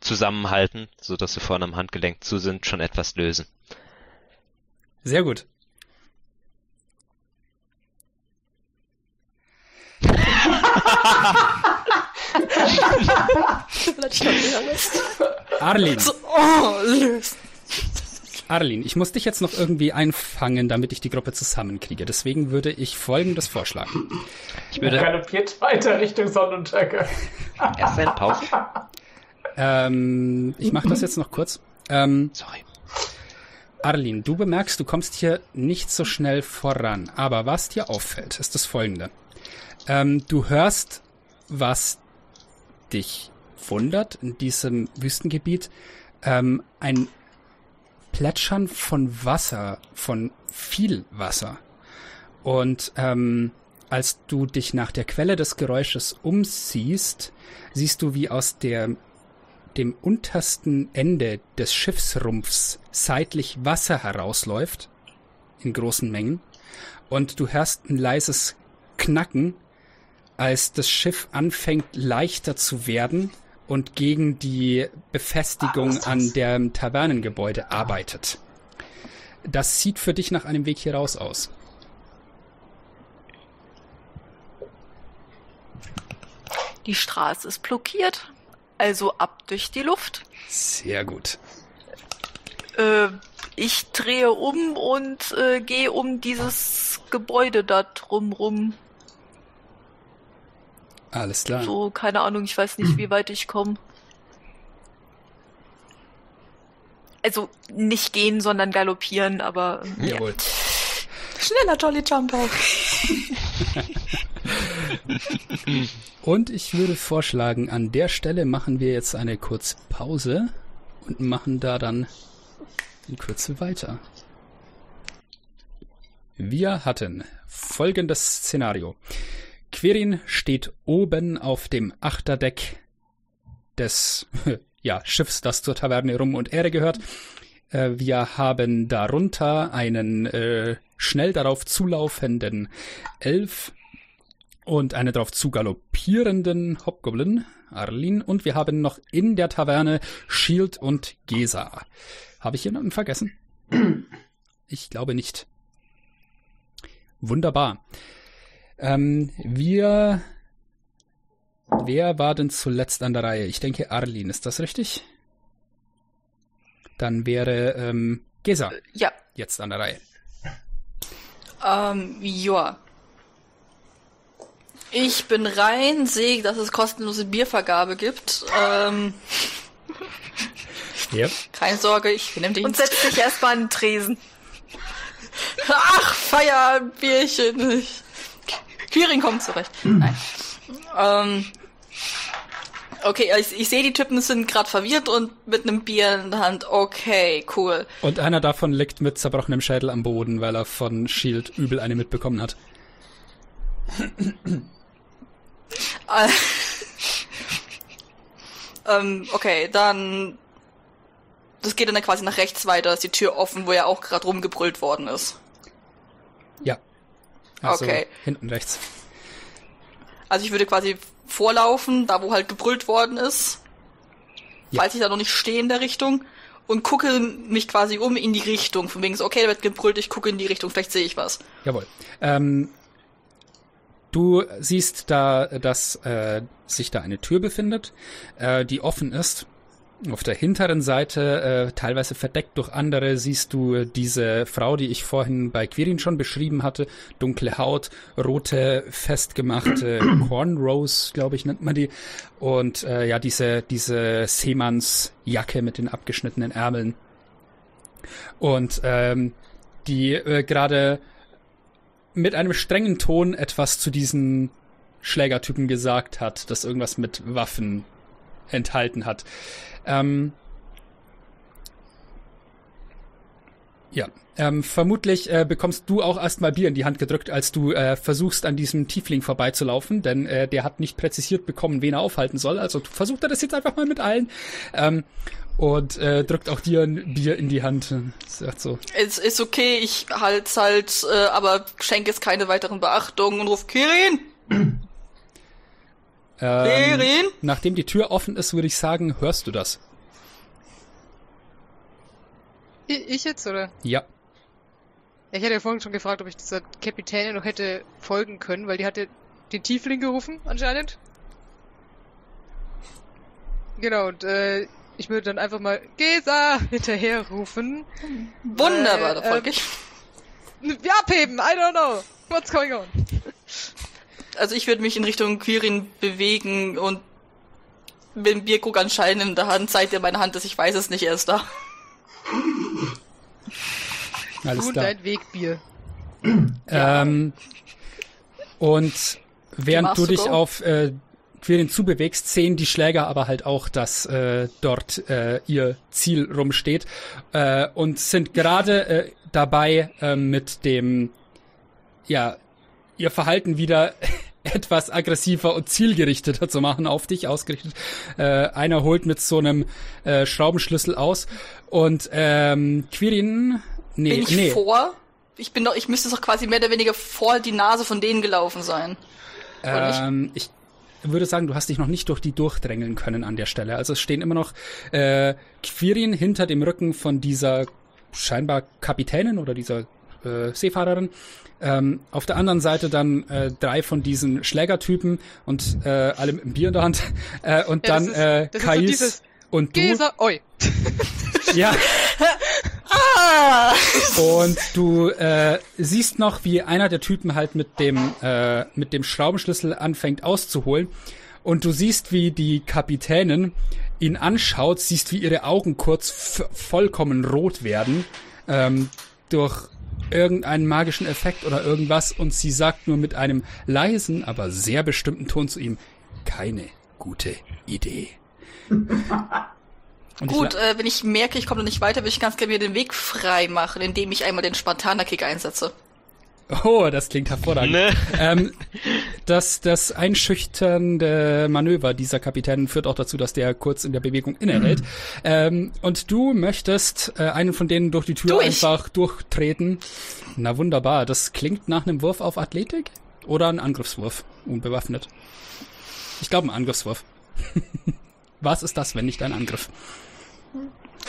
zusammenhalten, so dass sie vorne am Handgelenk zu sind, schon etwas lösen. Sehr gut. Vielleicht kann ich alles. Arlin. So, oh, löst. Arlin, ich muss dich jetzt noch irgendwie einfangen, damit ich die Gruppe zusammenkriege. Deswegen würde ich folgendes vorschlagen. Ich würde galoppiert weiter Richtung Sonnenuntergang. erst eine Pause. Ähm, ich mache das jetzt noch kurz. Ähm, Sorry. Arlin, du bemerkst, du kommst hier nicht so schnell voran. Aber was dir auffällt, ist das folgende. Ähm, du hörst, was dich wundert in diesem Wüstengebiet. Ähm, ein Plätschern von Wasser, von viel Wasser. Und ähm, als du dich nach der Quelle des Geräusches umsiehst, siehst du, wie aus der dem untersten Ende des Schiffsrumpfs seitlich Wasser herausläuft in großen Mengen und du hörst ein leises Knacken, als das Schiff anfängt leichter zu werden und gegen die Befestigung an dem Tavernengebäude arbeitet. Das sieht für dich nach einem Weg hier raus aus. Die Straße ist blockiert. Also ab durch die Luft. Sehr gut. Äh, ich drehe um und äh, gehe um dieses Gebäude da drumrum. Alles klar. So, keine Ahnung, ich weiß nicht, wie weit ich komme. Also nicht gehen, sondern galoppieren, aber ähm, ja. Jawohl. Schneller Jolly Jumper. Und ich würde vorschlagen, an der Stelle machen wir jetzt eine kurze Pause und machen da dann in Kürze weiter. Wir hatten folgendes Szenario. Quirin steht oben auf dem Achterdeck des ja, Schiffs, das zur Taverne Rum und Ehre gehört. Äh, wir haben darunter einen äh, schnell darauf zulaufenden Elf und einen darauf zugaloppierenden Hobgoblin, Arlin. Und wir haben noch in der Taverne Shield und Gesa. Habe ich jemanden vergessen? Ich glaube nicht. Wunderbar. Ähm, wir. Wer war denn zuletzt an der Reihe? Ich denke Arlin, ist das richtig? Dann wäre ähm, Gesa ja. jetzt an der Reihe. Ähm, ja. Ich bin rein, sehe, dass es kostenlose Biervergabe gibt. Ähm, Yep. keine Sorge, ich bin im Und Dienst. setzt sich erstmal an den Tresen. Ach, Feier, Bierchen. Quirin kommt zurecht. Nein. Ähm, okay, ich, ich sehe, die Typen sind gerade verwirrt und mit einem Bier in der Hand. Okay, cool. Und einer davon liegt mit zerbrochenem Schädel am Boden, weil er von Shield übel eine mitbekommen hat. Äh, ähm, okay, dann. Das geht dann quasi nach rechts weiter, ist die Tür offen, wo ja auch gerade rumgebrüllt worden ist. Ja. Also Okay. hinten rechts. Also ich würde quasi vorlaufen, da wo halt gebrüllt worden ist, Ja. falls ich da noch nicht stehe in der Richtung, und gucke mich quasi um in die Richtung. Von wegen so, okay, da wird gebrüllt, ich gucke in die Richtung, vielleicht sehe ich was. Jawohl. Ähm, du siehst da, dass äh, sich da eine Tür befindet, äh, die offen ist. Auf der hinteren Seite, äh, teilweise verdeckt durch andere, siehst du diese Frau, die ich vorhin bei Quirin schon beschrieben hatte. Dunkle Haut, rote, festgemachte Cornrows, glaube ich, nennt man die. Und äh, ja, diese, diese Seemannsjacke mit den abgeschnittenen Ärmeln. Und ähm, die äh, gerade mit einem strengen Ton etwas zu diesen Schlägertypen gesagt hat, das irgendwas mit Waffen enthalten hat. Ähm, ja, ähm, vermutlich äh, bekommst du auch erstmal Bier in die Hand gedrückt, als du äh, versuchst, an diesem Tiefling vorbeizulaufen, denn äh, der hat nicht präzisiert bekommen, wen er aufhalten soll. Also versucht er das jetzt einfach mal mit allen. Ähm, und äh, drückt auch dir ein Bier in die Hand. Sagt so, Es ist okay, ich halt's halt, äh, aber schenke es keine weiteren Beachtungen und ruf Kirin! Ähm, Kirin! Nachdem die Tür offen ist, würde ich sagen, hörst du das? Ich, ich jetzt, oder? Ja. Ich hatte ja vorhin schon gefragt, ob ich dieser Kapitänin noch hätte folgen können, weil die hatte den Tiefling gerufen, anscheinend. Genau, und äh, ich würde dann einfach mal Gesa hinterher rufen. Wunderbar, da Äh, folge ich. Wir abheben, I don't know. What's going on? Also ich würde mich in Richtung Quirin bewegen und mit dem Bierkrug anscheinend in der Hand zeigt er meine Hand, dass ich weiß es nicht, er ist da. Alles und klar. dein Wegbier. Ähm, und während du dich go? auf äh, Quirin zubewegst, sehen die Schläger aber halt auch, dass äh, dort äh, ihr Ziel rumsteht äh, und sind gerade äh, dabei äh, mit dem, ja, ihr Verhalten wieder etwas aggressiver und zielgerichteter zu machen, auf dich ausgerichtet. Äh, einer holt mit so einem äh, Schraubenschlüssel aus und ähm, Quirin, nee, Bin ich nee, vor? Ich bin doch, ich müsste doch quasi mehr oder weniger vor die Nase von denen gelaufen sein. Ähm, ich würde sagen, du hast dich noch nicht durch die durchdrängeln können an der Stelle. Also es stehen immer noch äh, Quirin hinter dem Rücken von dieser scheinbar Kapitänin oder dieser äh, Seefahrerin. Ähm, auf der anderen Seite dann äh, drei von diesen Schlägertypen und äh, alle mit einem Bier in der Hand. Äh, und Ja, dann ist- äh, so Kais dieses und du. Gesa, oi. Ja, Ah! Und du äh, siehst noch, wie einer der Typen halt mit dem, äh, mit dem Schraubenschlüssel anfängt auszuholen. Und du siehst, wie die Kapitänin ihn anschaut, siehst, wie ihre Augen kurz vollkommen rot werden ähm, durch irgendeinen magischen Effekt oder irgendwas. Und sie sagt nur mit einem leisen, aber sehr bestimmten Ton zu ihm, keine gute Idee. Gut, äh, wenn ich merke, ich komme nicht weiter, will ich ganz gerne mir den Weg frei machen, indem ich einmal den Spartaner-Kick einsetze. Oh, das klingt hervorragend. Ne? Ähm, das, das einschüchternde Manöver dieser Kapitän führt auch dazu, dass der kurz in der Bewegung innehält. Mhm. Ähm, und du möchtest äh, einen von denen durch die Tür durch. einfach durchtreten. Na wunderbar. Das klingt nach einem Wurf auf Athletik oder ein Angriffswurf, unbewaffnet. Ich glaube, ein Angriffswurf. Was ist das, wenn nicht ein Angriff?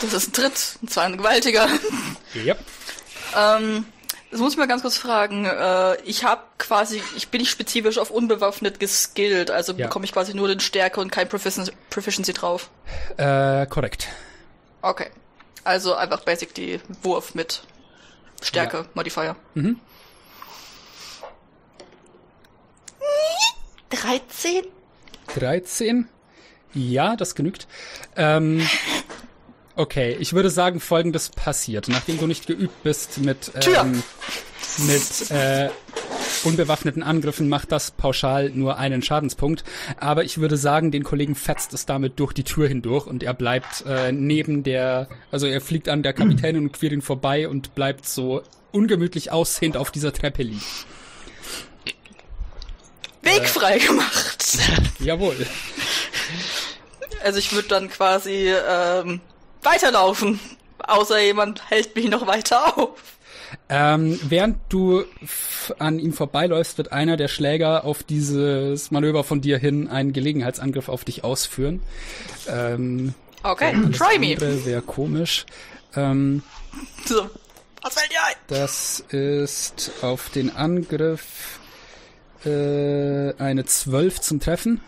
Das ist ein Tritt, und zwar ein gewaltiger. Ja. ähm, das muss ich mal ganz kurz fragen. Äh, ich habe quasi, ich bin nicht spezifisch auf unbewaffnet geskillt, also ja. bekomme ich quasi nur den Stärke und kein Proficiency, Proficiency drauf. Äh, korrekt. Okay. Also einfach basic die Wurf mit Stärke, ja. Modifier. Mhm. 13? 13? Ja, das genügt. Ähm, okay, ich würde sagen, folgendes passiert. Nachdem du nicht geübt bist mit, ähm, mit äh, unbewaffneten Angriffen, macht das pauschal nur einen Schadenspunkt. Aber ich würde sagen, den Kollegen fetzt es damit durch die Tür hindurch und er bleibt äh, neben der, also er fliegt an der Kapitänin und quert ihn vorbei und bleibt so ungemütlich aussehend auf dieser Treppe liegen. Weg frei gemacht. Jawohl. Also ich würde dann quasi ähm, weiterlaufen, außer jemand hält mich noch weiter auf. Ähm, während du an ihm vorbeiläufst, wird einer der Schläger auf dieses Manöver von dir hin einen Gelegenheitsangriff auf dich ausführen. Ähm, okay, try me. Wäre komisch. Ähm, so, was fällt dir ein? Das ist auf den Angriff äh, eine 12 zum Treffen.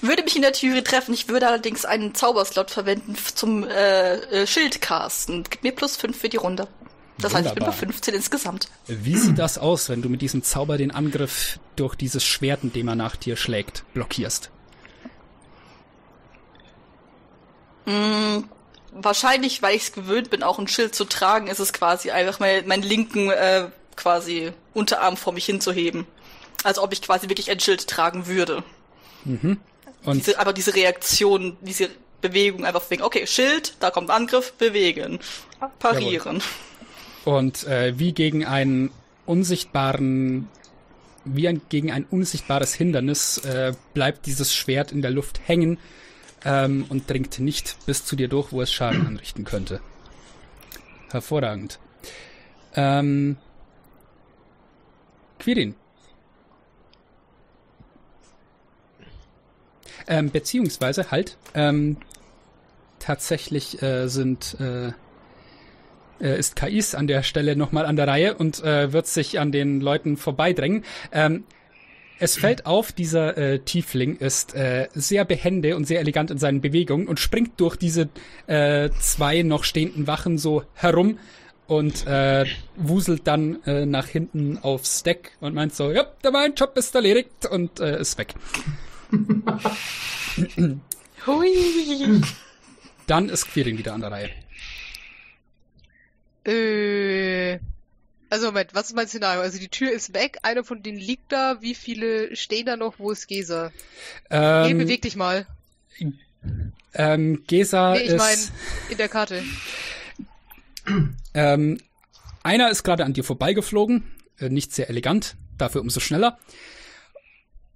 Würde mich in der Theorie treffen. Ich würde allerdings einen Zauberslot verwenden zum äh, äh, Schildcasten. Gib mir plus 5 für die Runde. Das Wunderbar. heißt, ich bin bei 15 insgesamt. Wie sieht das aus, wenn du mit diesem Zauber den Angriff durch dieses Schwert, in dem er nach dir schlägt, blockierst? Mm, wahrscheinlich, weil ich es gewöhnt bin, auch ein Schild zu tragen, ist es quasi einfach mein, meinen linken äh, quasi Unterarm vor mich hinzuheben. Als ob ich quasi wirklich ein Schild tragen würde. Mhm. Und diese, aber diese Reaktion, diese Bewegung einfach wegen, okay, Schild, da kommt Angriff, bewegen, parieren. Jawohl. Und äh, wie gegen einen unsichtbaren, wie ein, gegen ein unsichtbares Hindernis äh, bleibt dieses Schwert in der Luft hängen ähm, und dringt nicht bis zu dir durch, wo es Schaden anrichten könnte. Hervorragend. Ähm, Quirin, Ähm, beziehungsweise halt, ähm, tatsächlich äh, sind äh, äh, ist KIs an der Stelle nochmal an der Reihe und äh, wird sich an den Leuten vorbeidrängen. Ähm, es fällt auf, dieser äh, Tiefling ist äh, sehr behende und sehr elegant in seinen Bewegungen und springt durch diese äh, zwei noch stehenden Wachen so herum und äh, wuselt dann äh, nach hinten aufs Deck und meint so, ja, der mein Job ist erledigt und äh, ist weg. Hui. Dann ist Quirin wieder an der Reihe. Äh, also Moment, was ist mein Szenario? Also die Tür ist weg, einer von denen liegt da, wie viele stehen da noch, wo ist Gesa? Ähm, Geh, beweg dich mal. Ähm, Gesa nee, ich ist... mein, in der Karte. Ähm, einer ist gerade an dir vorbeigeflogen, äh, nicht sehr elegant, dafür umso schneller.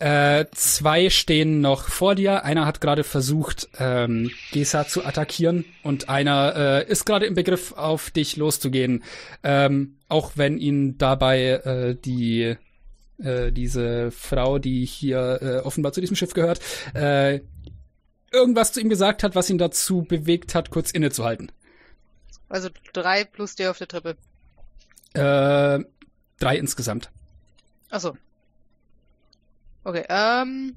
Äh, zwei stehen noch vor dir. Einer hat gerade versucht, ähm, Gesa zu attackieren und einer äh, ist gerade im Begriff, auf dich loszugehen. Ähm, auch wenn ihn dabei äh, die äh, diese Frau, die hier äh, offenbar zu diesem Schiff gehört, äh, irgendwas zu ihm gesagt hat, was ihn dazu bewegt hat, kurz innezuhalten. Also drei plus der auf der Treppe. Äh, drei insgesamt. Achso, Okay, ähm.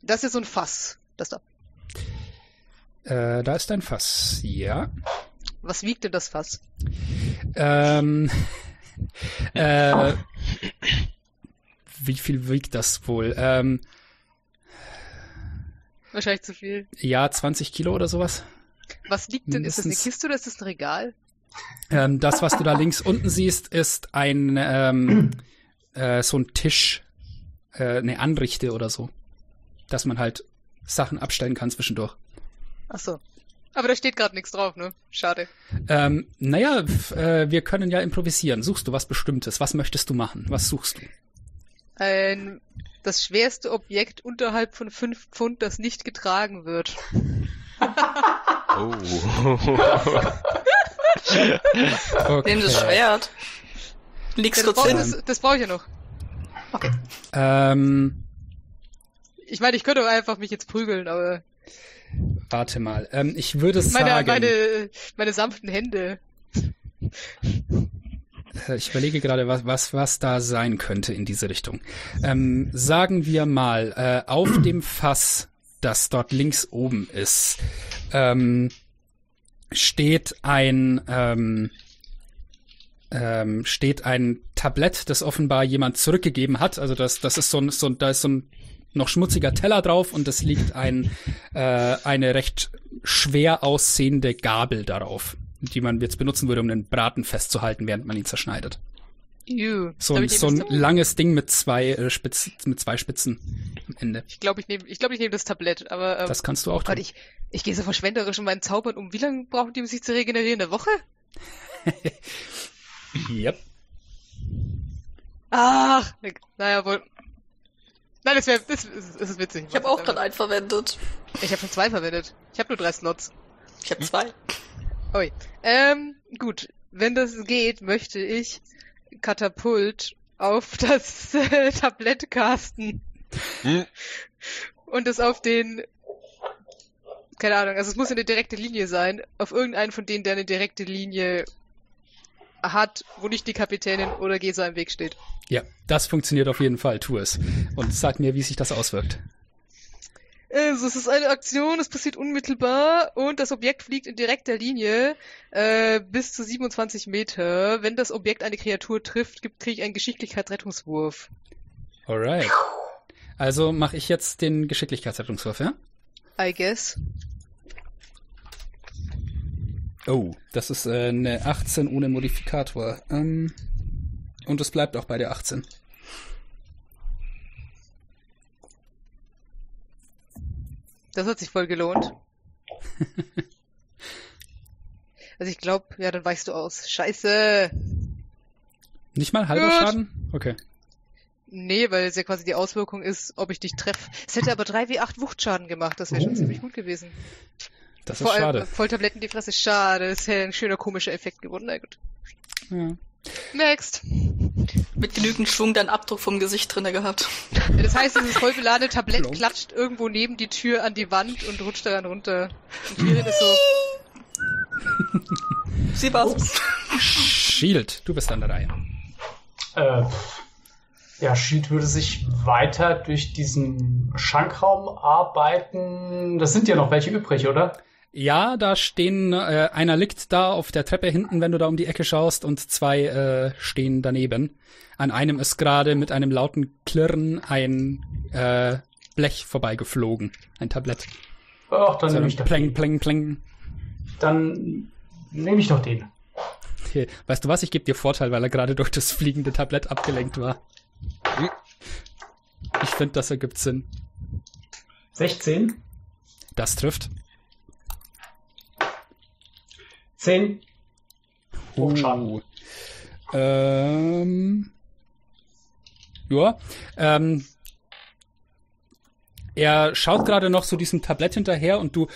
Das ist so ein Fass. Das da. Äh, da ist ein Fass, ja. Was wiegt denn das Fass? Ähm, äh, wie viel wiegt das wohl? Ähm, Wahrscheinlich zu viel. ja, 20 Kilo oder sowas. Was liegt denn? Ist das eine Mindestens. Kiste oder ist das ein Regal? Ähm, das, was du da links unten siehst, ist ein ähm, äh, so ein Tisch, äh, eine Anrichte oder so, dass man halt Sachen abstellen kann zwischendurch. Ach so. Aber da steht gerade nichts drauf, ne? Schade. Ähm, naja, äh, wir können ja improvisieren. Suchst du was Bestimmtes? Was möchtest du machen? Was suchst du? Ein das schwerste Objekt unterhalb von fünf Pfund, das nicht getragen wird. Oh. Okay. Nimm das Schwert. Leg's Ja, das kurz brauche hin. das, das brauch ich ja noch. Ähm, Ich meine, ich könnte einfach mich jetzt prügeln, aber warte mal. Ähm, ich würde meine, sagen, meine, meine sanften Hände. äh, ich überlege gerade, was, was, was da sein könnte in diese Richtung. Ähm, sagen wir mal, äh, auf dem Fass, das dort links oben ist, ähm, steht ein, ähm, ähm, steht ein Tablett, das offenbar jemand zurückgegeben hat. Also das, das ist so ein, so ein, da ist so ein noch schmutziger Teller drauf und es liegt ein, äh, eine recht schwer aussehende Gabel darauf, die man jetzt benutzen würde, um den Braten festzuhalten, während man ihn zerschneidet. Ew. So, ein so ein langes Ding mit zwei, äh, Spitz, mit zwei Spitzen am Ende. ich glaube, ich nehme ich glaub, ich nehm das Tablett, aber ähm, Das kannst du auch Gott, tun. ich, ich gehe so verschwenderisch in meinen Zaubern um. Wie lange brauchen die, um sich zu regenerieren? Eine Woche? Yep. Ach, naja, wohl. Nein, das wäre, das, ist- das ist witzig. Ich habe auch gerade einen verwendet. Ich habe schon zwei verwendet. Ich habe nur drei Slots. Ich habe zwei. Ui. Ähm, gut. Wenn das geht, möchte ich Katapult auf das äh, Tablett casten. Hm. Und es auf den, keine Ahnung, also es muss eine direkte Linie sein, auf irgendeinen von denen, der eine direkte Linie hat, wo nicht die Kapitänin oder Gesa im Weg steht. Ja, das funktioniert auf jeden Fall. Tu es. Und sag mir, wie sich das auswirkt. Also, es ist eine Aktion, es passiert unmittelbar und das Objekt fliegt in direkter Linie äh, bis zu 27 Meter. Wenn das Objekt eine Kreatur trifft, kriege ich einen Geschicklichkeitsrettungswurf. Alright. Also mache ich jetzt den Geschicklichkeitsrettungswurf, ja? I guess. Oh, das ist äh, eine 18 ohne Modifikator. Ähm, und es bleibt auch bei der 18. Das hat sich voll gelohnt. also ich glaube, ja, dann weichst du aus. Scheiße. Nicht mal halber Gut. Schaden? Okay. Nee, weil es ja quasi die Auswirkung ist, ob ich dich treffe. Es hätte aber 3w8 Wuchtschaden gemacht, das wäre schon Oh. ziemlich gut gewesen. Das ist Vor allem schade. Volltabletten in die Fresse, schade. Das wäre ein schöner komischer Effekt geworden. Na gut. Ja. Next. Mit genügend Schwung deinen Abdruck vom Gesicht drinne gehabt. Ja, das heißt, dieses voll beladene Tablett Plump. klatscht irgendwo neben die Tür an die Wand und rutscht daran runter. Und Kirin ist so, Sie war's. Shield, du bist an der Reihe. Äh, ja, Shield würde sich weiter durch diesen Schankraum arbeiten. Das sind ja noch welche übrig, oder? Ja, da stehen, äh, einer liegt da auf der Treppe hinten, wenn du da um die Ecke schaust, und zwei äh, stehen daneben. An einem ist gerade mit einem lauten Klirren ein äh, Blech vorbeigeflogen. Ein Tablett. Ach, dann So nehme ich doch Pling, den. pling, pling. Dann nehme ich doch den. Okay. Weißt du was, ich gebe dir Vorteil, weil er gerade durch das fliegende Tablett abgelenkt war. Ich finde, das ergibt Sinn. 16, Das trifft. 10. Hochschaden. Oh. Ähm. Ja. Ähm. Er schaut gerade noch so diesem Tablett hinterher und du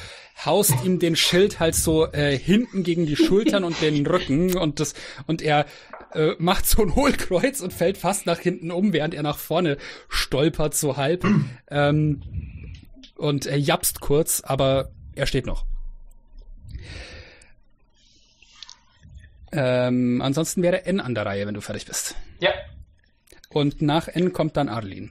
haust ihm den Schild halt so äh, hinten gegen die Schultern und den Rücken und das und er äh, macht so ein Hohlkreuz und fällt fast nach hinten um, während er nach vorne stolpert so halb. ähm, und er japst kurz, aber er steht noch. Ähm, ansonsten wäre N an der Reihe, wenn du fertig bist. Ja, Und nach N kommt dann Arlene.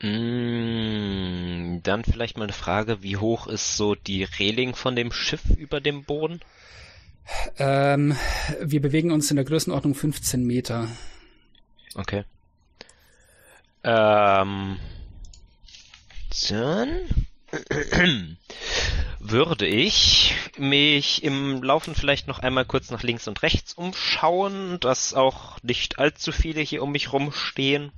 Mm, dann vielleicht mal eine Frage, wie hoch ist so die Reling von dem Schiff über dem Boden? Ähm, wir bewegen uns in der Größenordnung 15 Meter. Okay. Ähm, dann würde ich mich im Laufen vielleicht noch einmal kurz nach links und rechts umschauen, dass auch nicht allzu viele hier um mich rumstehen.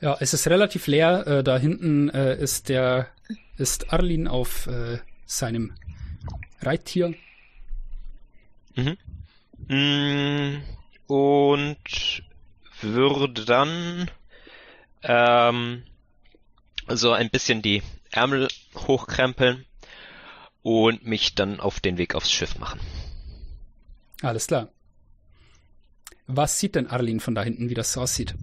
Ja, es ist relativ leer. Äh, da hinten äh, ist der ist Arlin auf äh, seinem Reittier. Mhm. Mm, Und würde dann ähm, so ein bisschen die Ärmel hochkrempeln und mich dann auf den Weg aufs Schiff machen. Alles klar. Was sieht denn Arlin von da hinten, wie das so aussieht?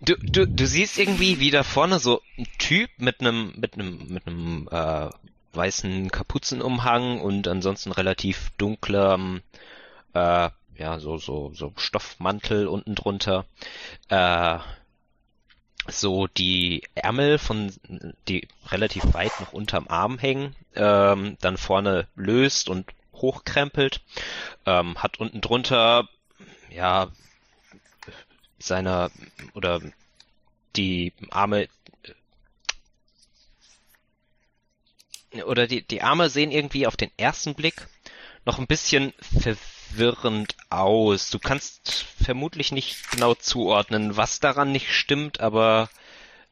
Du, du, du siehst irgendwie, wie da vorne so ein Typ mit einem mit einem mit einem äh, weißen Kapuzenumhang und ansonsten relativ dunklem äh, ja so so so Stoffmantel unten drunter äh, so die Ärmel von die relativ weit noch unterm Arm hängen ähm, dann vorne löst und hochkrempelt ähm, hat unten drunter ja seiner oder die Arme oder die, die Arme sehen irgendwie auf den ersten Blick noch ein bisschen verwirrend aus. Du kannst vermutlich nicht genau zuordnen, was daran nicht stimmt, aber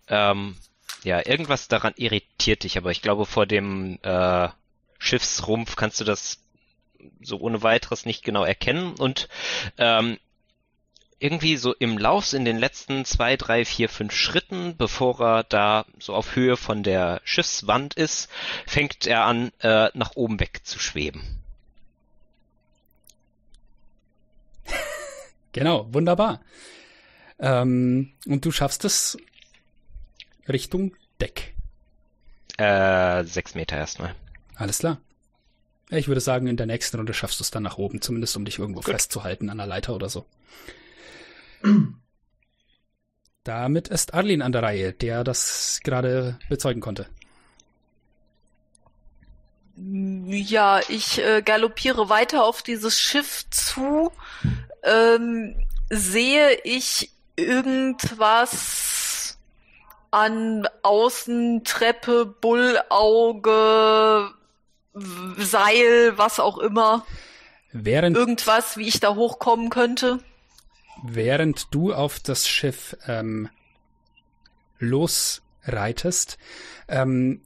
ähm, ja, irgendwas daran irritiert dich. Aber ich glaube, vor dem äh, Schiffsrumpf kannst du das so ohne weiteres nicht genau erkennen. Und ähm, irgendwie so im Lauf in den letzten zwei, drei, vier, fünf Schritten, bevor er da so auf Höhe von der Schiffswand ist, fängt er an, äh, nach oben weg zu schweben. Genau, wunderbar. Ähm, und du schaffst es Richtung Deck. Äh, sechs Meter erstmal. Alles klar. Ich würde sagen, in der nächsten Runde schaffst du es dann nach oben, zumindest um dich irgendwo festzuhalten an der Leiter oder so. Damit ist Arlin an der Reihe, der das gerade bezeugen konnte. Ja, ich äh, galoppiere weiter auf dieses Schiff zu. Ähm, sehe ich irgendwas an Außentreppe, Bullauge, Seil, was auch immer? Während, Irgendwas, wie ich da hochkommen könnte? während du auf das Schiff ähm, losreitest, ähm,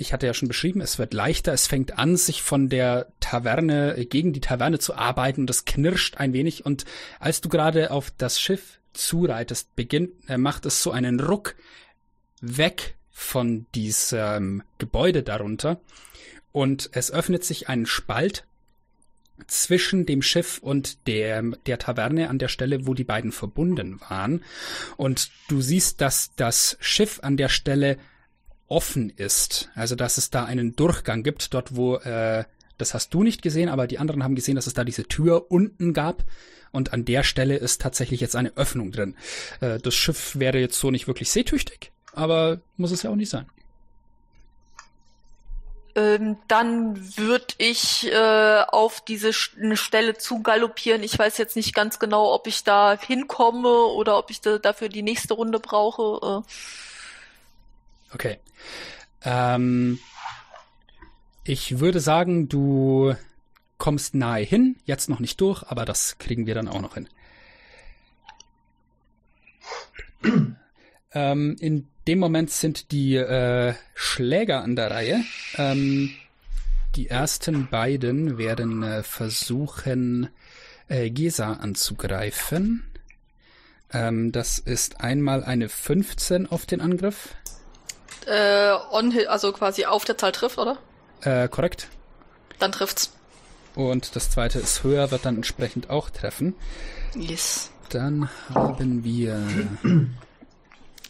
ich hatte ja schon beschrieben, es wird leichter, es fängt an, sich von der Taverne, äh, gegen die Taverne zu arbeiten, das knirscht ein wenig. Und als du gerade auf das Schiff zureitest, beginnt, äh, macht es so einen Ruck weg von diesem Gebäude darunter. Und es öffnet sich ein Spalt zwischen dem Schiff und der, der Taverne an der Stelle, wo die beiden verbunden waren. Und du siehst, dass das Schiff an der Stelle offen ist. Also, dass es da einen Durchgang gibt, dort wo, äh, das hast du nicht gesehen, aber die anderen haben gesehen, dass es da diese Tür unten gab. Und an der Stelle ist tatsächlich jetzt eine Öffnung drin. Äh, das Schiff wäre jetzt so nicht wirklich seetüchtig, aber muss es ja auch nicht sein. Ähm, dann würde ich äh, auf diese Stelle zu galoppieren. Ich weiß jetzt nicht ganz genau, ob ich da hinkomme oder ob ich da dafür die nächste Runde brauche. Äh, Okay. Ähm, ich würde sagen, du kommst nahe hin, jetzt noch nicht durch, aber das kriegen wir dann auch noch hin. ähm, in dem Moment sind die äh, Schläger an der Reihe. Ähm, die ersten beiden werden äh, versuchen, äh, Gesa anzugreifen. Ähm, das ist einmal eine 15 auf den Angriff. Äh, on also quasi auf der Zahl trifft, oder? Äh, korrekt. Dann trifft's. Und das zweite ist höher, wird dann entsprechend auch treffen. Yes. Dann haben wir.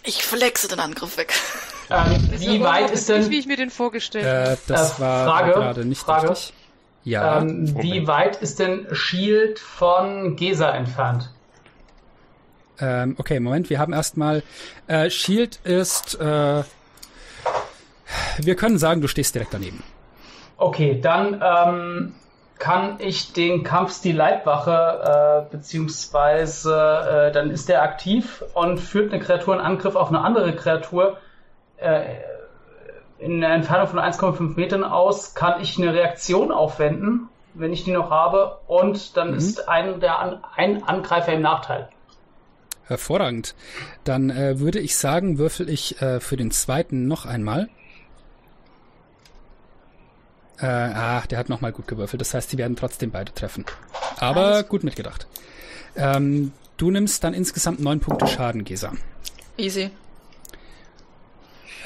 Ich flexe den Angriff weg. Ähm, wie weit ist nicht, denn, wie ich mir den vorgestellt habe. Äh, das Äh, war Frage, gerade nicht Frage. richtig. Ja, ähm, wie weit ist denn Shield von Gesa entfernt? Ähm, okay, Moment, wir haben erstmal. Äh, Shield ist. Äh, wir können sagen, du stehst direkt daneben. Okay, dann ähm, kann ich den Kampfstil Leibwache, äh, beziehungsweise äh, dann ist der aktiv und führt eine Kreatur einen Angriff auf eine andere Kreatur äh, in einer Entfernung von 1,5 Metern aus, kann ich eine Reaktion aufwenden, wenn ich die noch habe, und dann Mhm. ist ein, der an, ein Angreifer im Nachteil. Hervorragend. Dann äh, würde ich sagen, würfel ich äh, für den zweiten noch einmal. Äh, ah, der hat nochmal gut gewürfelt. Das heißt, die werden trotzdem beide treffen. Aber Alles. gut mitgedacht. Ähm, du nimmst dann insgesamt neun Punkte Schaden, Gesa. Easy.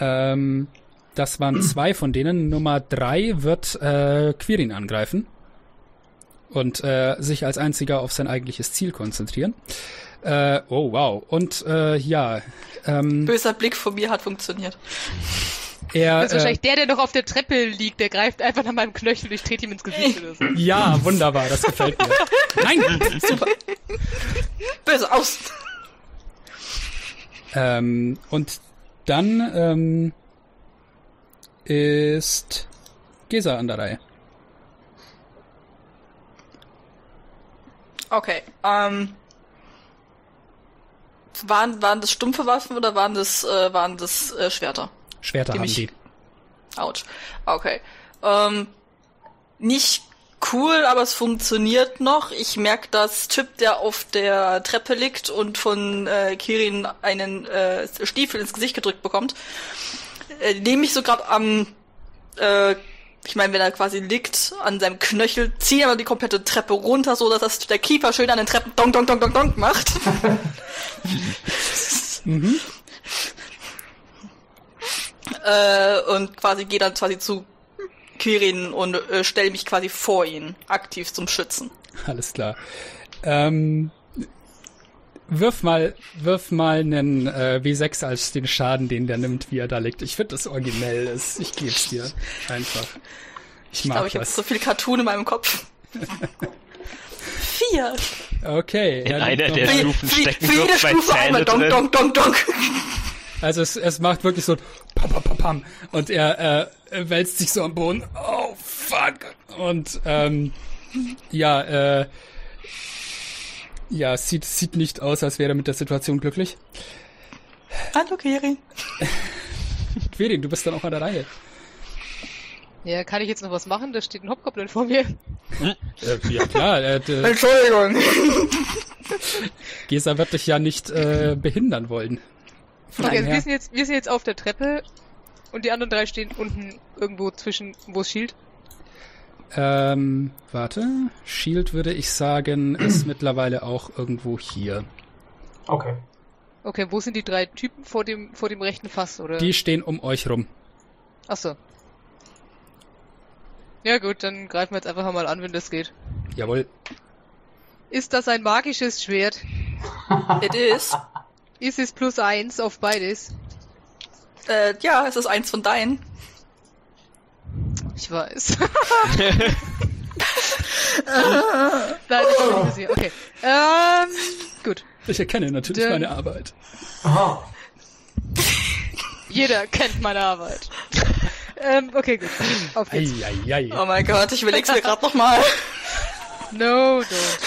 Ähm, das waren zwei von denen. Nummer drei wird äh, Quirin angreifen und äh, sich als einziger auf sein eigentliches Ziel konzentrieren. Äh, oh wow. Und äh, ja, ähm, Böser Blick von mir hat funktioniert. Er Das ist äh, wahrscheinlich der, der noch auf der Treppe liegt, der greift einfach nach meinem Knöchel und ich trete ihm ins Gesicht oder so. ja wunderbar, das gefällt mir. Nein, Super. Böse aus. ähm, und dann ähm, ist Gesa an der Reihe. Okay. Ähm, waren, waren das stumpfe Waffen oder waren das, äh, waren das äh, Schwerter? Schwerter Die haben mich- die. Autsch. Okay. Ähm, nicht cool, aber es funktioniert noch. Ich merke, dass Chip, der auf der Treppe liegt und von äh, Kirin einen äh, Stiefel ins Gesicht gedrückt bekommt, äh, nehme ich so gerade am, äh, ich meine, wenn er quasi liegt, an seinem Knöchel, ziehe aber die komplette Treppe runter, so dass das der Kiefer schön an den Treppen donk, donk, donk, donk, donk macht. Mhm. Äh, und quasi gehe dann quasi zu Kirin und äh, stelle mich quasi vor ihn, aktiv zum Schützen. Alles klar. Ähm, wirf mal, wirf mal einen äh, W6 als den Schaden, den der nimmt, wie er da liegt. Ich finde das originell. ist. Ich geb's dir einfach. Ich Ich mag glaube, ich habe so viel Cartoon in meinem Kopf. Vier. Okay. In er einer der Stufen stecken jede zwei Stufe Zähne einmal donk, donk, donk, donk. Also es, es macht wirklich so ein pam, pam, pam, pam. Und er äh, wälzt sich so am Boden. Oh, fuck. Und ähm, ja, äh, ja, es sieht, sieht nicht aus, als wäre er mit der Situation glücklich. Hallo, Kirin. Quirin, du bist dann auch an der Reihe. Ja, kann ich jetzt noch was machen? Da steht ein Hobgoblin vor mir. Äh, ja klar, äh, Entschuldigung. Gesa wird dich ja nicht äh, behindern wollen. Von Okay, also wir sind jetzt, wir sind jetzt auf der Treppe und die anderen drei stehen unten irgendwo zwischen, wo es Shield. ähm, warte. Shield würde ich sagen, ist mittlerweile auch irgendwo hier. Okay. Okay, wo sind die drei Typen vor dem, vor dem rechten Fass, oder? Die stehen um euch rum. Ach so. Ja gut, dann greifen wir jetzt einfach mal an, wenn das geht. Jawohl. Ist das ein magisches Schwert? It is. Ist es plus eins auf beides? Äh, ja, es ist eins von deinen. Ich weiß. Nein, das war nicht passiert. Okay. Ähm, gut. Ich erkenne natürlich Dann- meine Arbeit. Aha. Jeder kennt meine Arbeit. ähm, okay, gut. Auf geht's. Eieiei. Oh mein Gott, ich überleg's mir gerade nochmal. No, don't.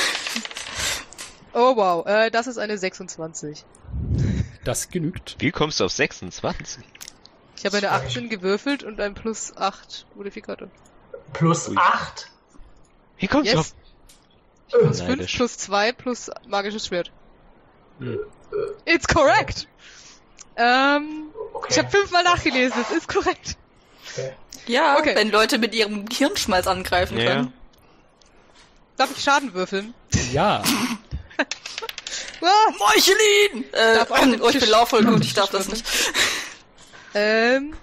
Oh wow, äh, das ist eine 26. Das genügt. Wie kommst du auf 26? Ich habe eine 18 gewürfelt und ein plus 8 Modifikator. Plus Ui. 8. Wie kommst du Yes. auf... Plus 5 Neidisch. plus 2 plus magisches Schwert. Hm. It's correct! Ähm, Okay. ich habe fünfmal nachgelesen, es ist korrekt. okay. Ja, Okay. wenn Leute mit ihrem Hirnschmalz angreifen Ja. können. Darf ich Schaden würfeln? Ja. Ah, Meuchelin! Äh, oh, ich bin laufvoll auf gut, ich darf das nicht. ähm,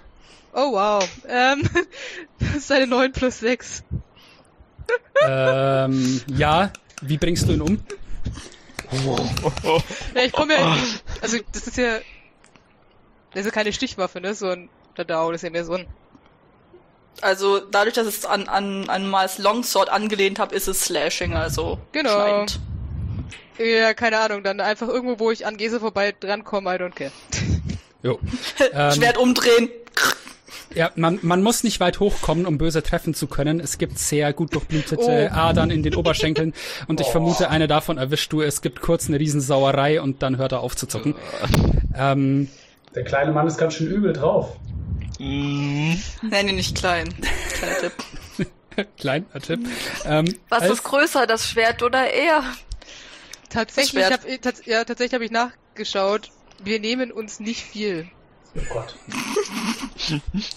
oh wow. Ähm, das ist eine 9 plus 6. ähm, ja. Wie bringst du ihn um? Ja, ich komme ja, also das ist ja, das ist ja keine Stichwaffe, ne, so ein Dadao, das ist ja mehr so ein, Also dadurch, dass es an, an, an Miles Longsword angelehnt habe, ist es Slashing, also Genau. schneidend. Ja, keine Ahnung, dann einfach irgendwo, wo ich an Gese vorbei drankomme, I don't care. Jo. Ähm, Schwert umdrehen. Ja, man, man muss nicht weit hochkommen, um böse treffen zu können. Es gibt sehr gut durchblutete Oh. Adern in den Oberschenkeln und ich vermute, eine davon erwischt du. Es gibt kurz eine Riesensauerei und dann hört er auf zu zucken. Ähm, Der kleine Mann ist ganz schön übel drauf. Mm, Nenn ihn nicht klein. Kleiner Tipp. kleiner Tipp. Ähm, Was ist größer, das Schwert oder er? Tatsächlich habe tats ja, tatsächlich habe ich nachgeschaut. Wir nehmen uns nicht viel. Oh Gott.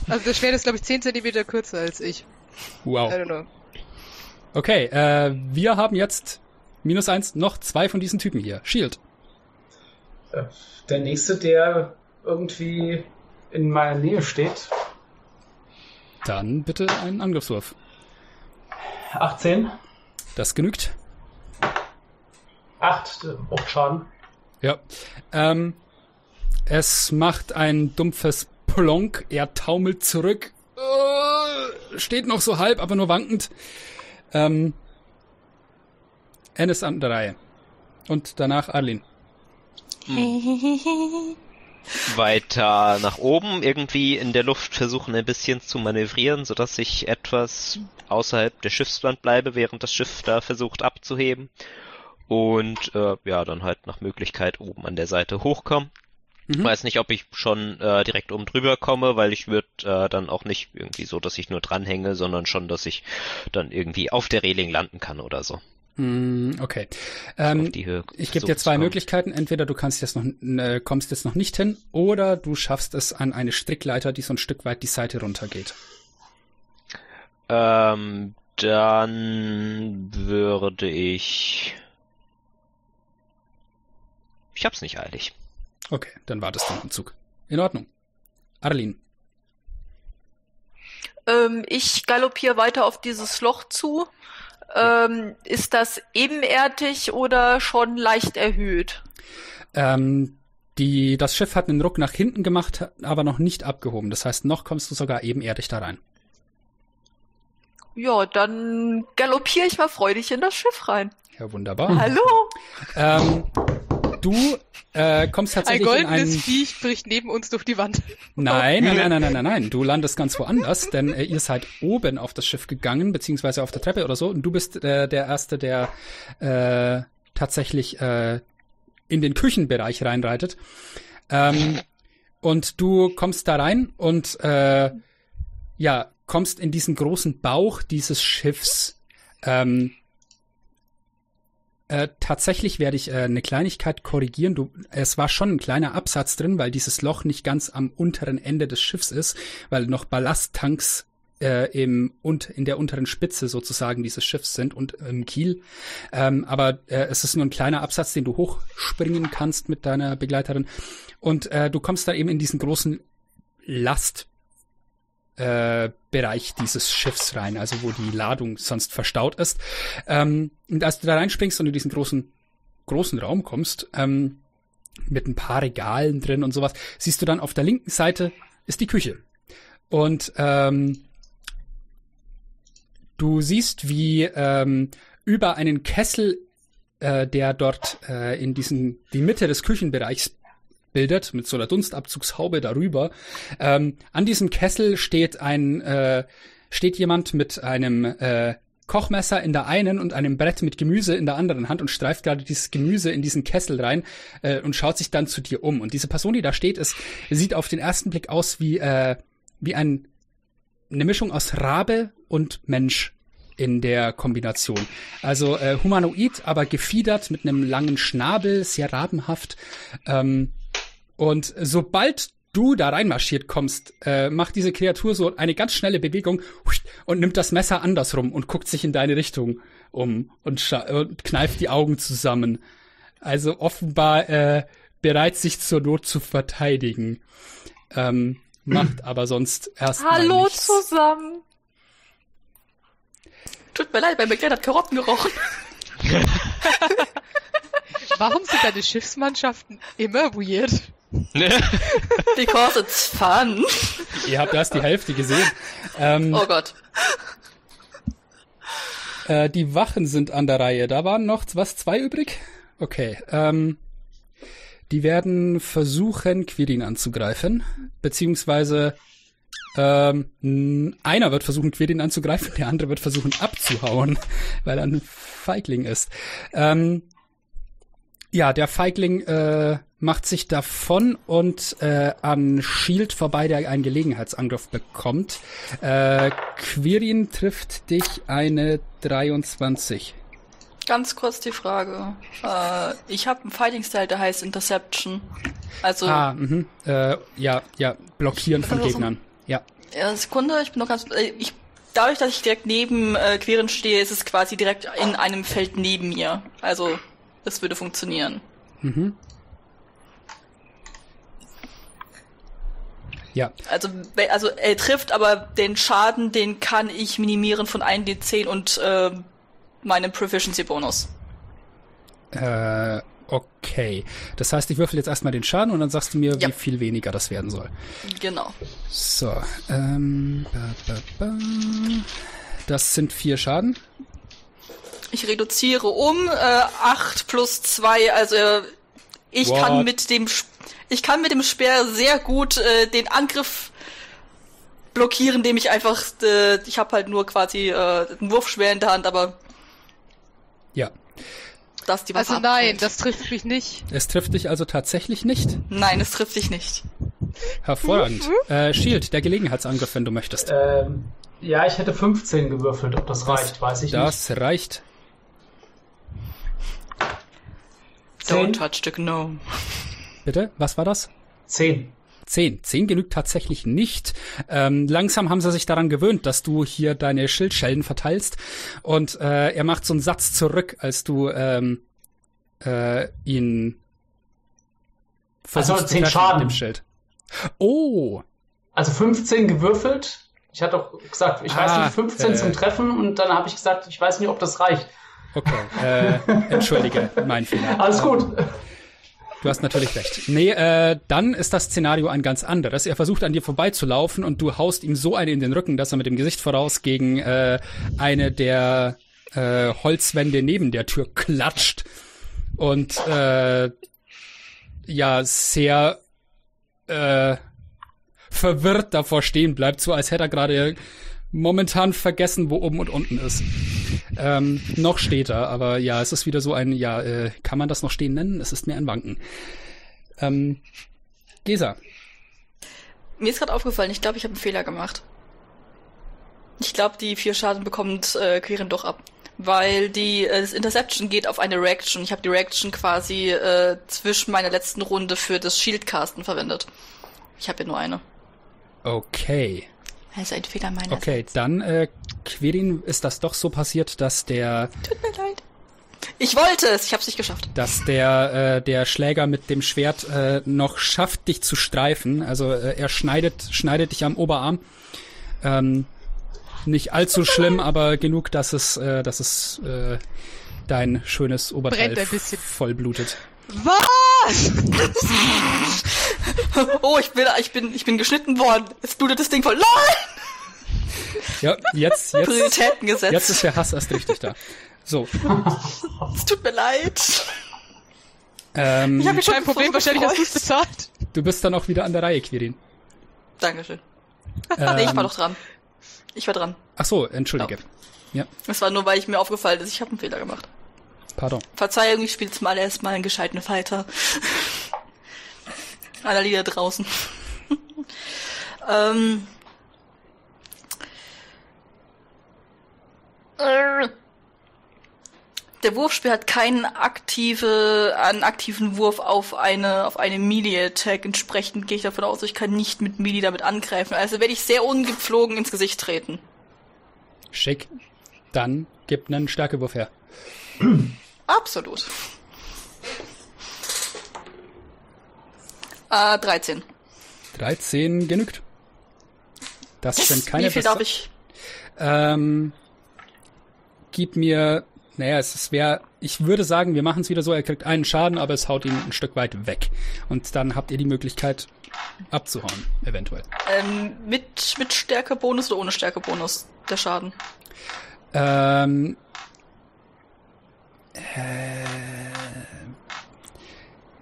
Also das Schwert ist, glaube ich, 10 Zentimeter kürzer als ich. I Wow. don't know. Okay, äh, wir haben jetzt minus eins noch zwei von diesen Typen hier. Shield. Der nächste, der irgendwie in meiner Nähe steht. Dann bitte einen Angriffswurf. 18. Das genügt. 8. Schaden. Ja. Ähm, es macht ein dumpfes Plonk. Er taumelt zurück. Äh, steht noch so halb, aber nur wankend. Ähm, N ist an der Reihe. Und danach Arlene. weiter nach oben, irgendwie in der Luft versuchen ein bisschen zu manövrieren, sodass ich etwas außerhalb der Schiffswand bleibe, während das Schiff da versucht abzuheben. Und äh, ja, dann halt nach Möglichkeit oben an der Seite hochkommen. Mhm. Weiß nicht, ob ich schon äh, direkt oben drüber komme, weil ich würde äh, dann auch nicht irgendwie so, dass ich nur dranhänge, sondern schon, dass ich dann irgendwie auf der Reling landen kann oder so. Mm, Okay. Ähm, ich gebe dir zwei. Möglichkeiten. Entweder du kannst jetzt noch, äh, kommst jetzt noch nicht hin, oder du schaffst es an eine Strickleiter, die so ein Stück weit die Seite runtergeht. Ähm, dann würde ich. Ich hab's nicht eilig. Okay, dann wartest du noch im Zug. In Ordnung. Arlene. Ähm, ich galoppiere weiter auf dieses Loch zu. Ähm, ist das ebenerdig oder schon leicht erhöht? Ähm, die, das Schiff hat einen Ruck nach hinten gemacht, aber noch nicht abgehoben. Das heißt, noch kommst du sogar ebenerdig da rein. Ja, dann galoppiere ich mal freudig in das Schiff rein. Ja, wunderbar. Hallo? Ähm, du äh, kommst Ein tatsächlich in goldenes einen... Viech bricht neben uns durch die Wand. Nein, nein, nein, nein, nein, nein, nein. Du landest ganz woanders, denn äh, ihr seid oben auf das Schiff gegangen, beziehungsweise auf der Treppe oder so. Und du bist äh, der Erste, der äh, tatsächlich äh, in den Küchenbereich reinreitet. Ähm, und du kommst da rein und äh, ja, kommst in diesen großen Bauch dieses Schiffs. Ähm, äh, tatsächlich werde ich äh, eine Kleinigkeit korrigieren. Du, es war schon ein kleiner Absatz drin, weil dieses Loch nicht ganz am unteren Ende des Schiffs ist, weil noch Ballasttanks äh, im und in der unteren Spitze sozusagen dieses Schiffs sind und im Kiel. Ähm, aber äh, es ist nur ein kleiner Absatz, den du hochspringen kannst mit deiner Begleiterin. Und äh, du kommst da eben in diesen großen Last äh, Bereich dieses Schiffs rein, also wo die Ladung sonst verstaut ist. Ähm, und als du da reinspringst und in diesen großen, großen Raum kommst, ähm, mit ein paar Regalen drin und sowas, siehst du dann auf der linken Seite ist die Küche. Und ähm, du siehst, wie ähm, über einen Kessel, äh, der dort äh, in diesen, die Mitte des Küchenbereichs bildet, mit so einer Dunstabzugshaube darüber. Ähm, an diesem Kessel steht ein, äh, steht jemand mit einem äh, Kochmesser in der einen und einem Brett mit Gemüse in der anderen Hand und streift gerade dieses Gemüse in diesen Kessel rein äh, und schaut sich dann zu dir um. Und diese Person, die da steht, ist, sieht auf den ersten Blick aus wie, äh, wie ein, eine Mischung aus Rabe und Mensch in der Kombination. Also äh, humanoid, aber gefiedert mit einem langen Schnabel, sehr rabenhaft. Ähm, und sobald du da reinmarschiert kommst, äh, macht diese Kreatur so eine ganz schnelle Bewegung und nimmt das Messer andersrum und guckt sich in deine Richtung um und, scha- und kneift die Augen zusammen. Also offenbar äh, bereit, sich zur Not zu verteidigen. Ähm, macht aber sonst erstmal Hallo nichts. zusammen. Tut mir leid, mein Begleiter hat Karotten gerochen. Warum sind deine Schiffsmannschaften immer weird? Because it's fun. Ihr habt erst die Hälfte gesehen. Ähm, Oh Gott. äh, die Wachen sind an der Reihe. Da waren noch was zwei übrig. Okay, ähm, die werden versuchen, Quirin anzugreifen, beziehungsweise ähm, einer wird versuchen, Quirin anzugreifen, der andere wird versuchen, abzuhauen, weil er ein Feigling ist. Ähm, ja, der Feigling äh, macht sich davon und äh, an Shield vorbei, der einen Gelegenheitsangriff bekommt. Äh, Quirin trifft dich eine 23. Ganz kurz die Frage. Äh, ich habe einen Fighting-Style, der heißt Interception. Also, Ah, mhm. Äh, ja, ja, blockieren von Gegnern. Ja. ja, Sekunde, ich bin noch ganz... Äh, ich, dadurch, dass ich direkt neben äh, Queren stehe, ist es quasi direkt in einem Feld neben mir. Also, das würde funktionieren. Mhm. Ja, Also, also er trifft, aber den Schaden, den kann ich minimieren von 1d10 und äh, meinem Proficiency-Bonus. äh, okay. Das heißt, ich würfel jetzt erstmal den Schaden und dann sagst du mir, Ja. wie viel weniger das werden soll. Genau. So, ähm, ba, ba, ba. das sind vier Schaden. Ich reduziere um äh, 8 plus 2, also äh, ich What? kann mit dem ich kann mit dem Speer sehr gut äh, den Angriff blockieren, indem ich einfach äh, ich habe halt nur quasi äh, ein Wurfschwer in der Hand, aber Ja. das die Also nein, abprallt. das trifft mich nicht. Es trifft dich also tatsächlich nicht. Nein, es trifft dich nicht. Hervorragend. äh, Shield, der Gelegenheitsangriff, wenn du möchtest. Ähm, ja, ich hätte 15 gewürfelt. Ob das reicht, weiß ich nicht. Das reicht. Don't Zehn. touch the gnome. Bitte, was war das? 10. Zehn. Zehn genügt tatsächlich nicht. Ähm, langsam haben sie sich daran gewöhnt, dass du hier deine Schildschellen verteilst. Und äh, er macht so einen Satz zurück, als du ähm, äh, ihn Also zu zehn treffen Schaden. mit dem Schild. Oh, Also 15 gewürfelt. Ich hatte doch gesagt, ich weiß Ah, nicht, 15 äh. zum Treffen und dann habe ich gesagt, ich weiß nicht, ob das reicht. Okay. Äh, entschuldige, mein Fehler. Alles gut. Du hast natürlich recht. Nee, äh, dann ist das Szenario ein ganz anderes. Er versucht an dir vorbeizulaufen und du haust ihm so eine in den Rücken, dass er mit dem Gesicht voraus gegen äh, eine der äh, Holzwände neben der Tür klatscht und äh, ja sehr äh, verwirrt davor stehen bleibt, so als hätte er gerade momentan vergessen, wo oben und unten ist. Ähm, noch steht er, aber ja, es ist wieder so ein, ja, äh, kann man das noch stehen nennen? Es ist mehr ein Wanken. Ähm, Gesa, Mir ist gerade aufgefallen, ich glaube, ich habe einen Fehler gemacht. Ich glaube, die vier Schaden bekommt äh, Quirin doch ab. Weil die äh, das Interception geht auf eine Reaction. Ich habe die Reaction quasi äh, zwischen meiner letzten Runde für das Shieldcasten verwendet. Ich habe ja nur eine. okay. Ist ein Fehler meiner Okay, dann, äh, Quirin ist das doch so passiert, dass der, Tut mir leid. Ich wollte es, ich habe es nicht geschafft. dass der, äh, der Schläger mit dem Schwert äh, noch schafft, dich zu streifen. Also äh, er schneidet, schneidet dich am Oberarm. Ähm, nicht allzu schlimm, aber genug, dass es, äh, dass es äh, dein schönes Oberteil Brennt ein. Was? Oh, ich bin, ich bin, ich bin geschnitten worden. Es blutet das Ding voll. LOL! Ja, jetzt, jetzt, Prioritäten gesetzt. jetzt ist der Hass erst richtig da. So, es tut mir leid. ähm, Ich habe schon Kein Problem, wahrscheinlich hast du es bezahlt. du bist dann auch wieder an der Reihe, Quirin. Dankeschön. Ähm, Nee, ich war doch dran. Ich war dran. Ach so, entschuldige. Ja, Es war nur, weil ich mir aufgefallen ist, ich habe einen Fehler gemacht. Pardon. Verzeihung, ich spiele jetzt mal erstmal einen gescheiten Fighter. Aller Lieder draußen. ähm. Äh. Der Wurfspeer hat keinen aktive, einen aktiven Wurf auf eine, auf eine Melee-Attack. Entsprechend gehe ich davon aus, ich kann nicht mit Melee damit angreifen. Also werde ich sehr ungepflogen ins Gesicht treten. Schick. Dann gib einen Stärkewurf her. Absolut. Äh, 13. 13 genügt. Das sind keine Wie viel Bessa- darf ich? Ähm, gib mir, naja, es wäre, ich würde sagen, wir machen es wieder so, er kriegt einen Schaden, aber es haut ihn ein Stück weit weg. Und dann habt ihr die Möglichkeit abzuhauen, eventuell. Ähm, mit, mit Stärkebonus oder ohne Stärkebonus? Der Schaden. Ähm, äh,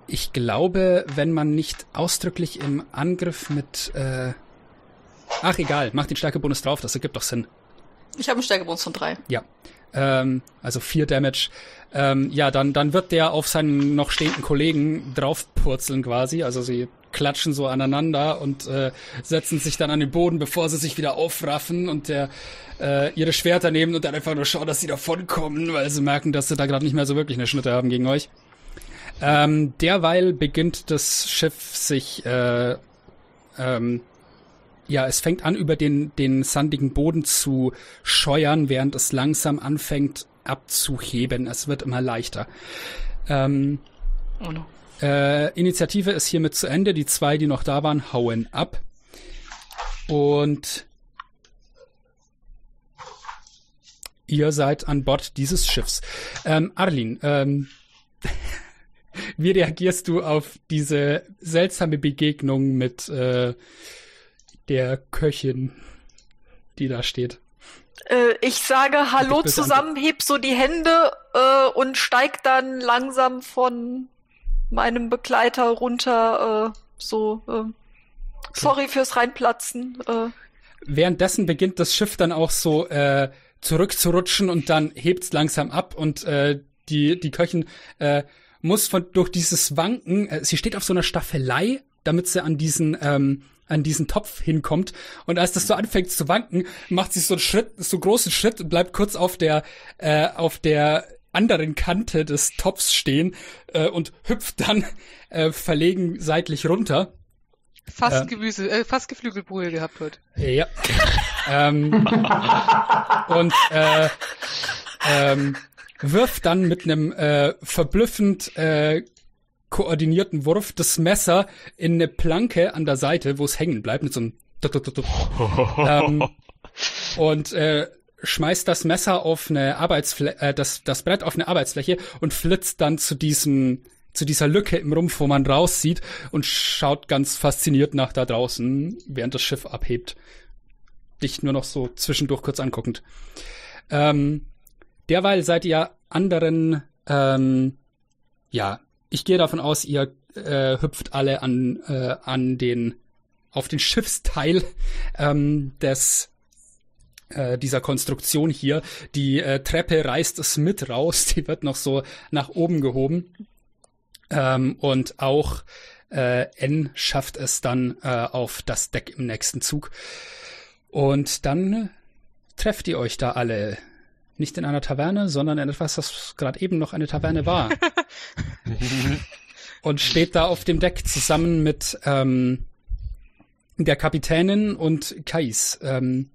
ich glaube, wenn man nicht ausdrücklich im Angriff mit, äh, ach egal, mach den Stärkebonus drauf, das ergibt doch Sinn. Ich habe einen Stärkebonus von drei. Ja. Ähm, also vier Damage. Ähm, ja, dann, dann wird der auf seinen noch stehenden Kollegen draufpurzeln quasi. Also sie klatschen so aneinander und äh, setzen sich dann an den Boden, bevor sie sich wieder aufraffen und der äh, ihre Schwerter nehmen und dann einfach nur schauen, dass sie davonkommen, weil sie merken, dass sie da gerade nicht mehr so wirklich eine Schnitte haben gegen euch. Ähm, derweil beginnt das Schiff sich äh, ähm, ja, es fängt an, über den, den sandigen Boden zu scheuern, während es langsam anfängt abzuheben. Es wird immer leichter. Ähm, Oh no. Äh, Initiative ist hiermit zu Ende. Die zwei, die noch da waren, hauen ab. Und ihr seid an Bord dieses Schiffs. Ähm, Arlin, ähm, wie reagierst du auf diese seltsame Begegnung mit äh, der Köchin, die da steht? Äh, ich sage Hallo zusammen, heb so die Hände äh, und steig dann langsam von meinem Begleiter runter. Äh, so, äh, sorry fürs Reinplatzen. Äh, Währenddessen beginnt das Schiff dann auch so äh, zurückzurutschen und dann hebt's langsam ab und äh, die die Köchin äh, muss von durch dieses Wanken, äh, sie steht auf so einer Staffelei, damit sie an diesen ähm, an diesen Topf hinkommt und als das so anfängt zu wanken, macht sie so einen Schritt, so großen Schritt und bleibt kurz auf der äh, auf der anderen Kante des Topfs stehen äh, und hüpft dann äh, verlegen seitlich runter. Fast Äh. Gemüse, äh, fast Geflügelbrühe gehabt heute. Ja. ähm, und äh, ähm, wirft dann mit einem äh, verblüffend äh, koordinierten Wurf das Messer in eine Planke an der Seite, wo es hängen bleibt, mit so einem ähm, und äh, schmeißt das Messer auf eine Arbeitsfläche, äh, das, das Brett auf eine Arbeitsfläche und flitzt dann zu diesem zu dieser Lücke im Rumpf, wo man raussieht und schaut ganz fasziniert nach da draußen, während das Schiff abhebt. Dich nur noch so zwischendurch kurz anguckend. Ähm, derweil seid ihr anderen, ähm, ja, ich gehe davon aus, ihr äh, hüpft alle an, äh, an den, auf den Schiffsteil ähm, des äh, dieser Konstruktion hier. Die äh, Treppe reißt es mit raus, die wird noch so nach oben gehoben. Ähm, und auch äh, N schafft es dann äh, auf das Deck im nächsten Zug. Und dann trefft ihr euch da alle. Nicht in einer Taverne, sondern in etwas, das gerade eben noch eine Taverne war. und steht da auf dem Deck zusammen mit ähm, der Kapitänin und Kais, ähm,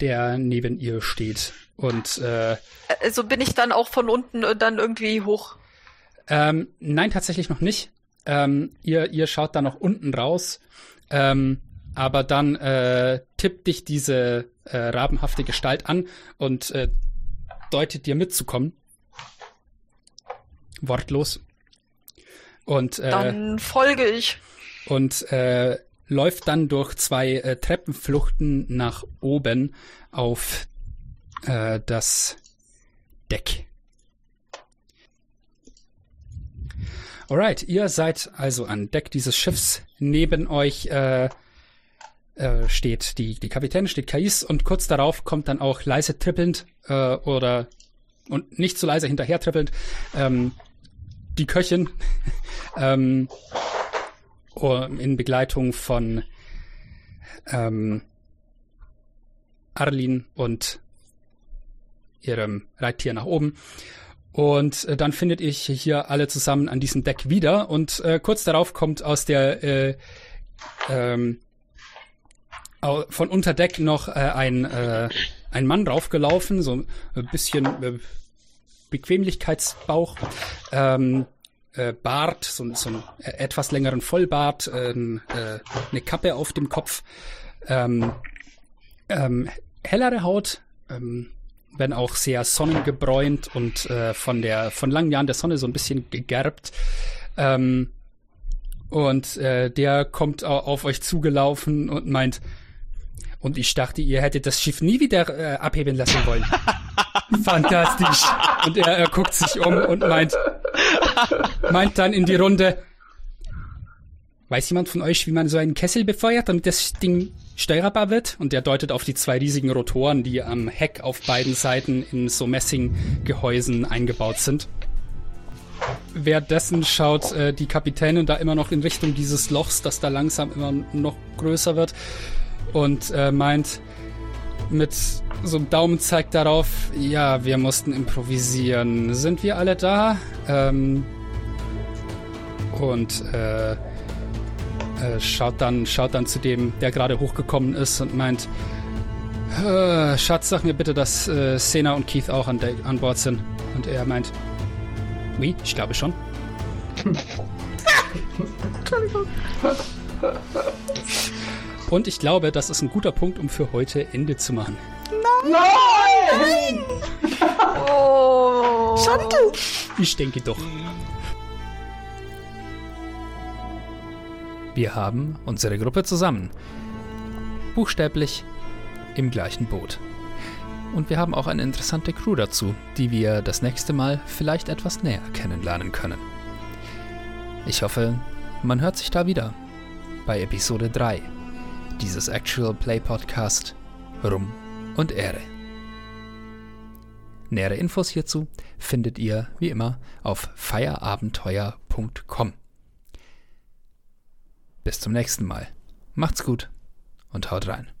der neben ihr steht. Und äh, also bin ich dann auch von unten äh, dann irgendwie hoch. ähm, nein, tatsächlich noch nicht. Ähm, ihr, ihr schaut da noch unten raus. Ähm, aber dann äh, tippt dich diese äh, rabenhafte Gestalt an und äh, deutet dir mitzukommen. Wortlos. Und, äh, Dann folge ich. und äh, läuft dann durch zwei äh, Treppenfluchten nach oben auf äh, das Deck. Alright, ihr seid also an Deck dieses Schiffs. Neben euch äh, äh, steht die, die Kapitänin, steht Kais und kurz darauf kommt dann auch leise trippelnd äh, oder und nicht so leise hinterher trippelnd ähm, die Köchin ähm, in Begleitung von ähm, Arlin und ihrem Reittier nach oben. Und äh, dann findet ihr hier alle zusammen an diesem Deck wieder. Und äh, kurz darauf kommt aus der äh, ähm, von unter Deck noch äh, ein, äh, ein Mann draufgelaufen, so ein bisschen äh, Bequemlichkeitsbauch, ähm, äh, Bart, so, so einen äh, etwas längeren Vollbart, ähm, äh, eine Kappe auf dem Kopf, ähm, ähm, hellere Haut, ähm, wenn auch sehr sonnengebräunt und äh, von der von langen Jahren der Sonne so ein bisschen gegerbt. Ähm, und äh, der kommt au- auf euch zugelaufen und meint, und ich dachte, ihr hättet das Schiff nie wieder äh, abheben lassen wollen. Fantastisch. Und er, er guckt sich um und meint, meint dann in die Runde, Weiß jemand von euch, wie man so einen Kessel befeuert, damit das Ding steuerbar wird? Und der deutet auf die zwei riesigen Rotoren, die am Heck auf beiden Seiten in so Messinggehäusen eingebaut sind. Währenddessen schaut äh, die Kapitänin da immer noch in Richtung dieses Lochs, das da langsam immer noch größer wird und äh, meint mit so einem Daumenzeig darauf, ja, wir mussten improvisieren. Sind wir alle da? Ähm, und äh, äh, schaut dann schaut dann zu dem, der gerade hochgekommen ist und meint, äh, Schatz, sag mir bitte, dass äh, Sena und Keith auch an, an Bord sind. Und er meint, oui, ich glaube schon. Entschuldigung. Und ich glaube, das ist ein guter Punkt, um für heute Ende zu machen. Nein! Nein! Oh! Schande! Ich denke doch. Wir haben unsere Gruppe zusammen. Buchstäblich im gleichen Boot. Und wir haben auch eine interessante Crew dazu, die wir das nächste Mal vielleicht etwas näher kennenlernen können. Ich hoffe, man hört sich da wieder bei Episode 3 dieses Actual Play Podcast Rum und Ehre. Nähere Infos hierzu findet ihr wie immer auf feierabenteuer.com. Bis zum nächsten Mal. Macht's gut und haut rein.